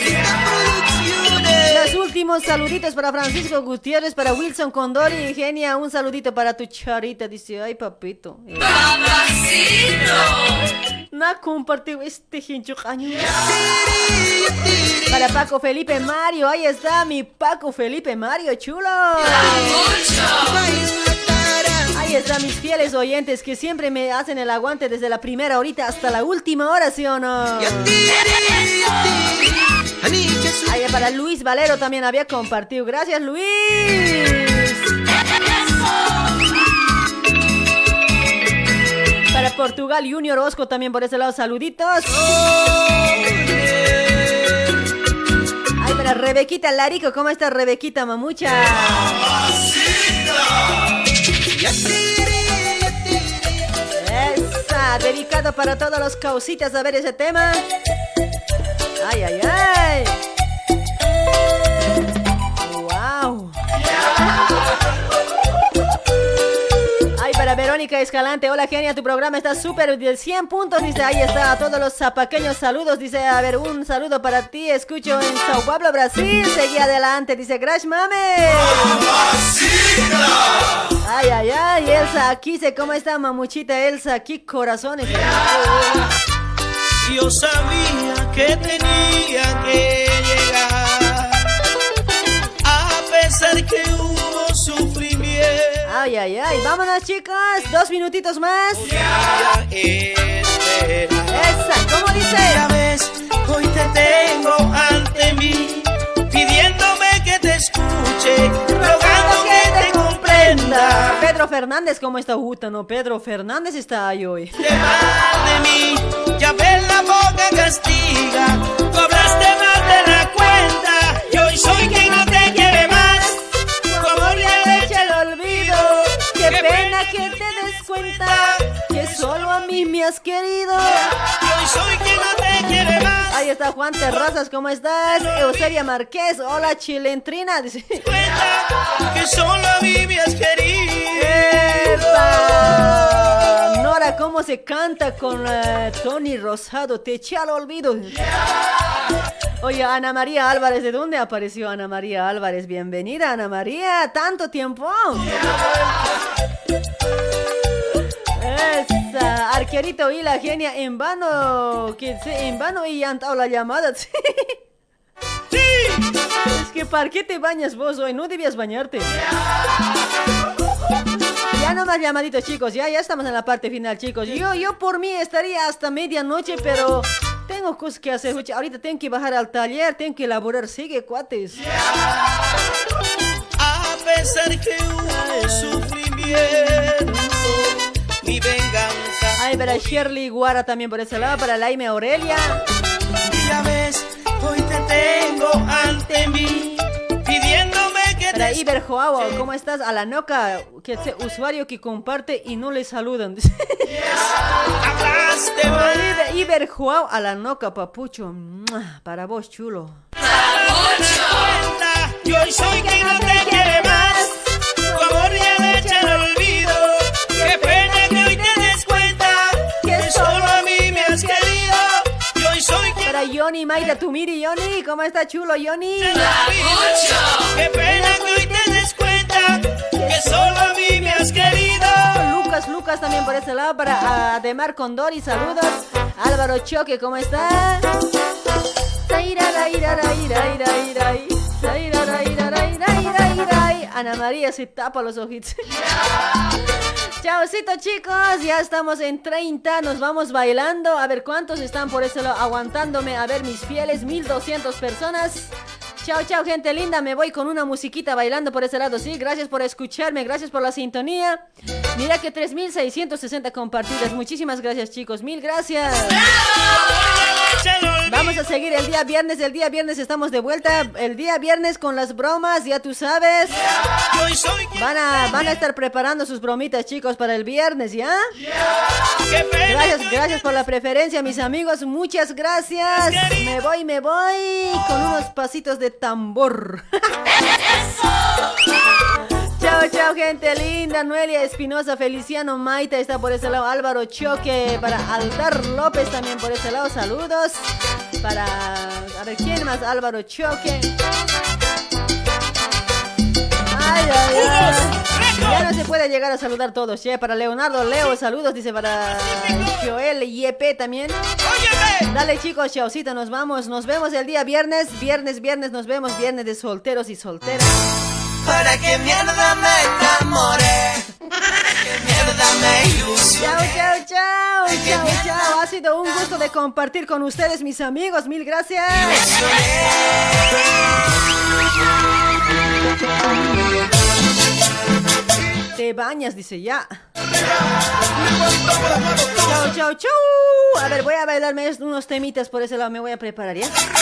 Los últimos saluditos para Francisco Gutiérrez, para Wilson Condori. Genia, un saludito para tu charita. Dice, ay, papito. No ha compartido este hincho año. Para Paco Felipe Mario, ahí está mi Paco Felipe Mario, chulo. Ahí están mis fieles oyentes que siempre me hacen el aguante desde la primera horita hasta la última hora, ¿sí o no? Ahí para Luis Valero también había compartido. Gracias, Luis. Para Portugal Junior Osco también por ese lado, saluditos. Rebequita Larico, ¿cómo está Rebequita Mamucha? Esa, dedicado para todos los causitas a ver ese tema. Ay, ay, ay. Verónica Escalante. Hola, genia. Tu programa está súper de 100 puntos. Dice, ahí está. A todos los zapaqueños saludos. Dice, a ver, un saludo para ti. Escucho en Sao Paulo, Brasil. Seguí adelante. Dice, Grash Mame. Ay, ay, ay. Elsa, aquí se cómo está, mamuchita Elsa. Aquí corazones.
Yo sabía que tenía que llegar, a pesar que sufrimiento.
Ay, ay, ay. Vámonos, chicas. Dos minutitos más. Esa, ¿cómo dice?
Ya ves, hoy te tengo ante mí, pidiéndome que te escuche, rogando que te comprenda.
Pedro Fernández, ¿cómo está Juta? No, Pedro Fernández está ahí hoy.
de mí, ya ves la boca castiga, tú hablaste más de la cuenta, y hoy soy quien no te quiere
cuenta que solo a mí me has querido.
y hoy soy quien no te quiere más.
Ahí está Juan Terrazas, ¿cómo estás? Eusebia Márquez, hola chilentrina. Dice.
que solo a mí me has querido.
¡Epa! Nora, ¿cómo se canta con eh, Tony Rosado? Te eché al olvido. Oye, Ana María Álvarez, ¿de dónde apareció Ana María Álvarez? Bienvenida, Ana María. ¿Tanto tiempo? Esa, arquerito y la genia en vano, que se en vano y han dado la llamada. Sí. Es que ¿para qué te bañas vos hoy? No debías bañarte. Ya no más llamaditos, chicos. Ya, ya estamos en la parte final, chicos. Yo, yo por mí estaría hasta medianoche, pero tengo cosas que hacer. Ahorita tengo que bajar al taller, tengo que elaborar. Sigue, cuates.
A pesar que hubo sufrimiento, mi venganza.
Ay, para Shirley Guara también por ese lado, para Laime Aurelia.
Ya ves, hoy te tengo ante mí, pidiéndome que
Para
te
Iber Joao, ¿cómo estás? A la noca, que ese usuario que comparte y no le saludan. Iber, Iber Joao a la noca, papucho. Para vos, chulo.
Y hoy soy quien no te quiere más. Tu amor echa el
Yoni Mayra Tumiri, Yoni, ¿cómo está chulo, Yoni?
Qué pena que hoy te des cuenta que solo a mí me has querido.
Lucas, Lucas también por ese lado, para Ademar Condori, saludos. Álvaro Choque, ¿cómo está? Ana María se tapa los ojitos. Chaucito chicos, ya estamos en 30, nos vamos bailando. A ver cuántos están por lado aguantándome. A ver mis fieles, 1200 personas. Chao, chao, gente linda. Me voy con una musiquita bailando por ese lado. Sí, gracias por escucharme, gracias por la sintonía. Mira que 3660 compartidas. Muchísimas gracias, chicos. Mil gracias. Vamos a seguir el día viernes. El día viernes estamos de vuelta. El día viernes con las bromas, ya tú sabes. Van a, van a estar preparando sus bromitas, chicos, para el viernes, ¿ya? Gracias, gracias por la preferencia, mis amigos. Muchas gracias. Me voy, me voy con unos pasitos de tambor. Chao, chao, gente linda. Noelia Espinosa, Feliciano Maita está por ese lado. Álvaro Choque, para Aldar López también por ese lado. Saludos. Para. A ver, ¿quién más? Álvaro Choque. Ay, ay, ay. Ya no se puede llegar a saludar todos, ¿eh? Para Leonardo Leo, saludos, dice para Joel YP también. Dale chicos, chaucita, nos vamos. Nos vemos el día viernes. Viernes, viernes, nos vemos. Viernes de solteros y solteras.
¿Para qué mierda me enamoré?
Chao, chao, chao, chao, chao. Ha sido un gusto de compartir con ustedes, mis amigos. Mil gracias. Te bañas, dice ya. Chao, chao, chao. A ver, voy a bailarme unos temitas por ese lado. Me voy a preparar, ¿ya? Hasta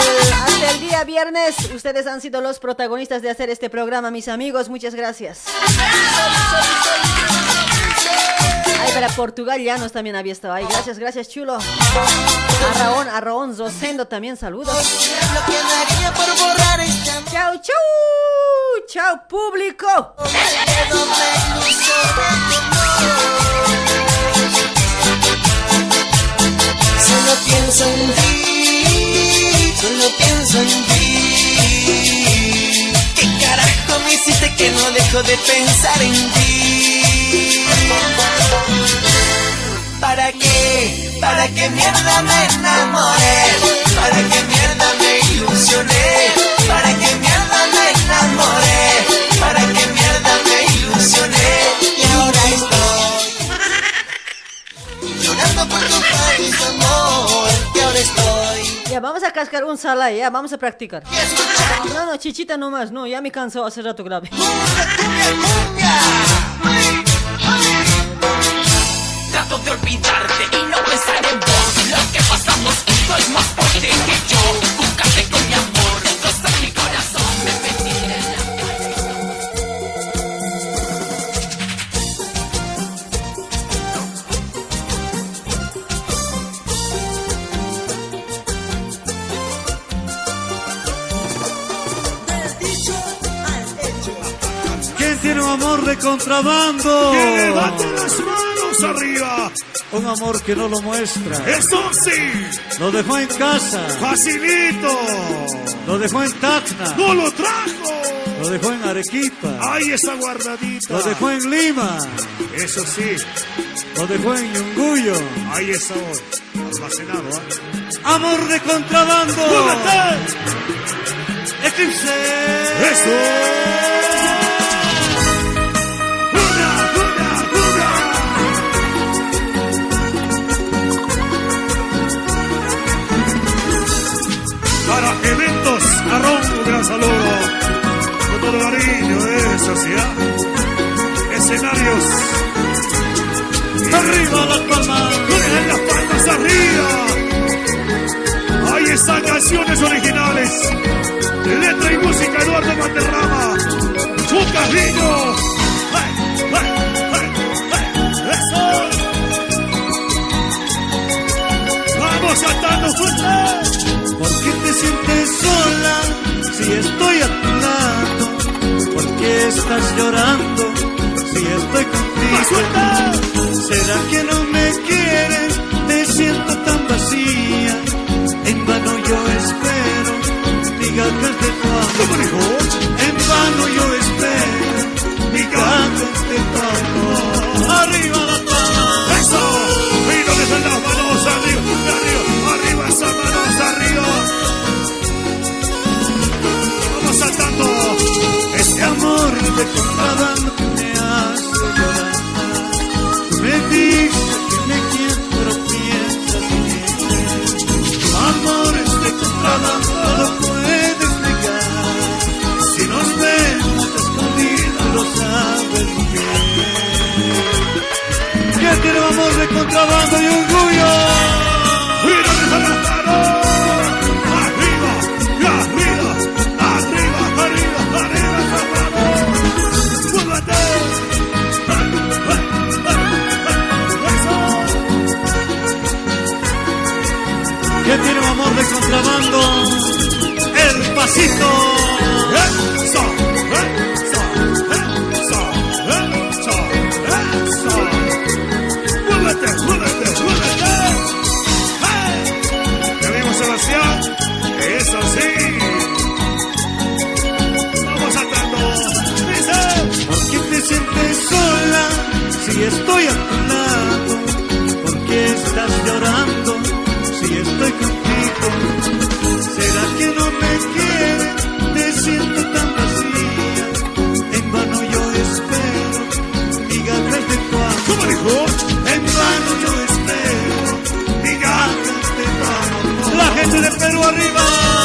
el, hasta el día viernes, ustedes han sido los protagonistas de hacer este programa, mis amigos. Muchas gracias. Ay, para Portugal Llanos también había estado ahí. Gracias, gracias, chulo. A Raón, a Raón Rosendo también, saludos. Chao, chao. Chao, público.
Solo pienso en ti, solo pienso en ti. ¿Qué carajo me hiciste que no dejo de pensar en ti? ¿Para qué? ¿Para qué mierda me enamoré? ¿Para qué mierda me ilusioné? ¿Para qué mierda me enamoré? ¿Para qué mierda me ilusioné? Y ahora estoy llorando por tu falso amor. Y ahora estoy
Ya, vamos a cascar un sala, ya, vamos a practicar. No, no, chichita nomás, no, ya me cansó hace rato grave.
Tiene un amor de contrabando?
¡Que levante las manos arriba!
Un amor que no lo muestra.
¡Eso sí!
Lo dejó en casa.
¡Facilito!
Lo dejó en Tacna.
¡No lo trajo!
Lo dejó en Arequipa.
¡Ahí está guardadita!
Lo dejó en Lima.
Eso sí,
Lo dejó en Yunguyo.
ahí está hoy. Almacenado, ¿ah?
Amor de contrabando. Eclipse.
¡Eso! Saludo. Con todo cariño, sí, ¿ah? Escenarios.
Arriba las palmas.
¡En las palmas arriba! Ahí están canciones originales. Letra y música Eduardo Valderrama. ¡Un hey! ¡Eso! ¡Vamos cantando fuerte!
¿Por qué te sientes sola si estoy a tu lado? ¿Por qué estás llorando si estoy contigo? ¿Será que no me quieres? Me siento tan vacía. En vano yo espero migajas de tu amor. En vano yo espero migajas de tu amor. Arriba la palma.
¡Eso! ¿Y dónde están las manos? arriba, arriba, arriba esas manos arriba. Vamos saltando.
Ese amor de comprada que me hace llorar. Me dice que me quiere, pero piensas que
amores de comprada no lo puedes negar. Si nos vemos escondidos, lo sabes
bien. 7 nos vamos de contrabando y orgullo.
¡Arriba, arriba, arriba, arriba, arriba, Que tiene amor de contrabando, el pasito. Eso,
eso. Estoy a tu lado? ¿Por qué estás llorando si estoy contigo? ¿Será que no me quieres? Te siento tan vacía. En vano yo espero migajas de amor.
¿Cómo dijo?
En vano yo espero migajas de amor.
La gente de Perú arriba.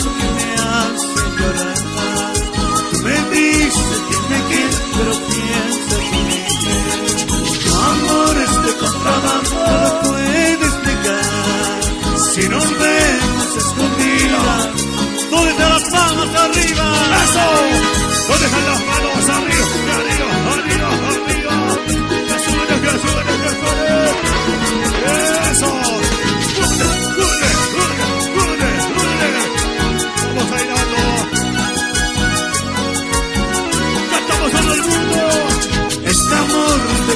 Que me hace llorar. Me dice que me quieres, pero piensa que me quieres. Tu amor es de contrabando, no puedes negar. Si nos vemos escondidas, ¿dónde están las manos arriba?
¡Eso! ¿Dónde están las manos? Arriba,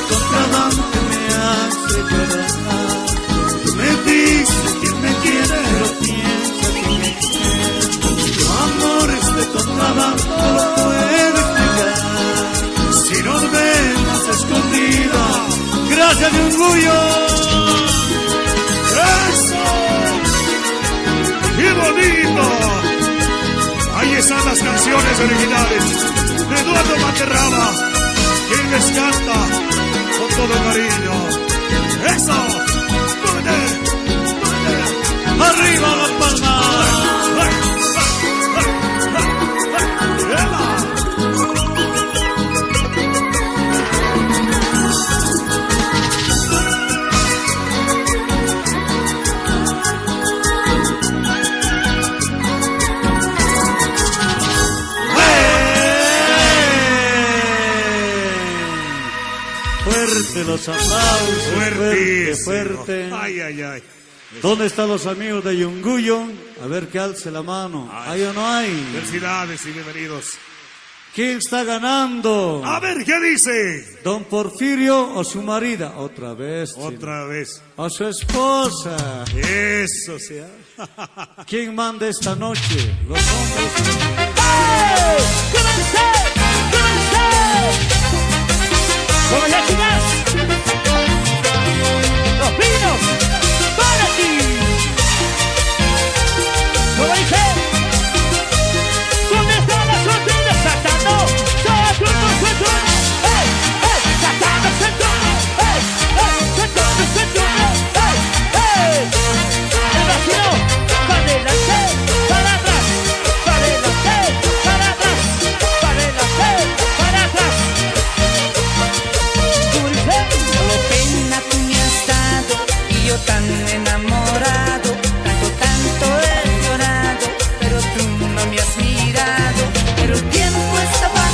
contrabando me hace llorar. Me dice que me quiere, pero piensa que me. Tu amor es de contrabando, lo puedes negar. Si nos vemos escondidas, gracias de orgullo.
¡Eso! ¡Qué bonito! Ahí están las canciones originales de Eduardo Materrama, quien les con todo cariño. ¡Eso!
Arriba Fuerte los aplausos, fuerte,
Fuertísimo.
fuerte.
Ay, ay, ay.
¿Dónde están los amigos de Yunguyo? A ver que alce la mano. ¿Hay o no hay?
Felicidades y bienvenidos.
¿Quién está ganando?
A ver, ¿qué dice?
¿Don Porfirio o su marida? Otra vez. chino.
Otra vez.
¿O su esposa?
Eso sea.
¿Quién manda esta noche? Los hombres.
¡Comencé! ¡Como ya chicas!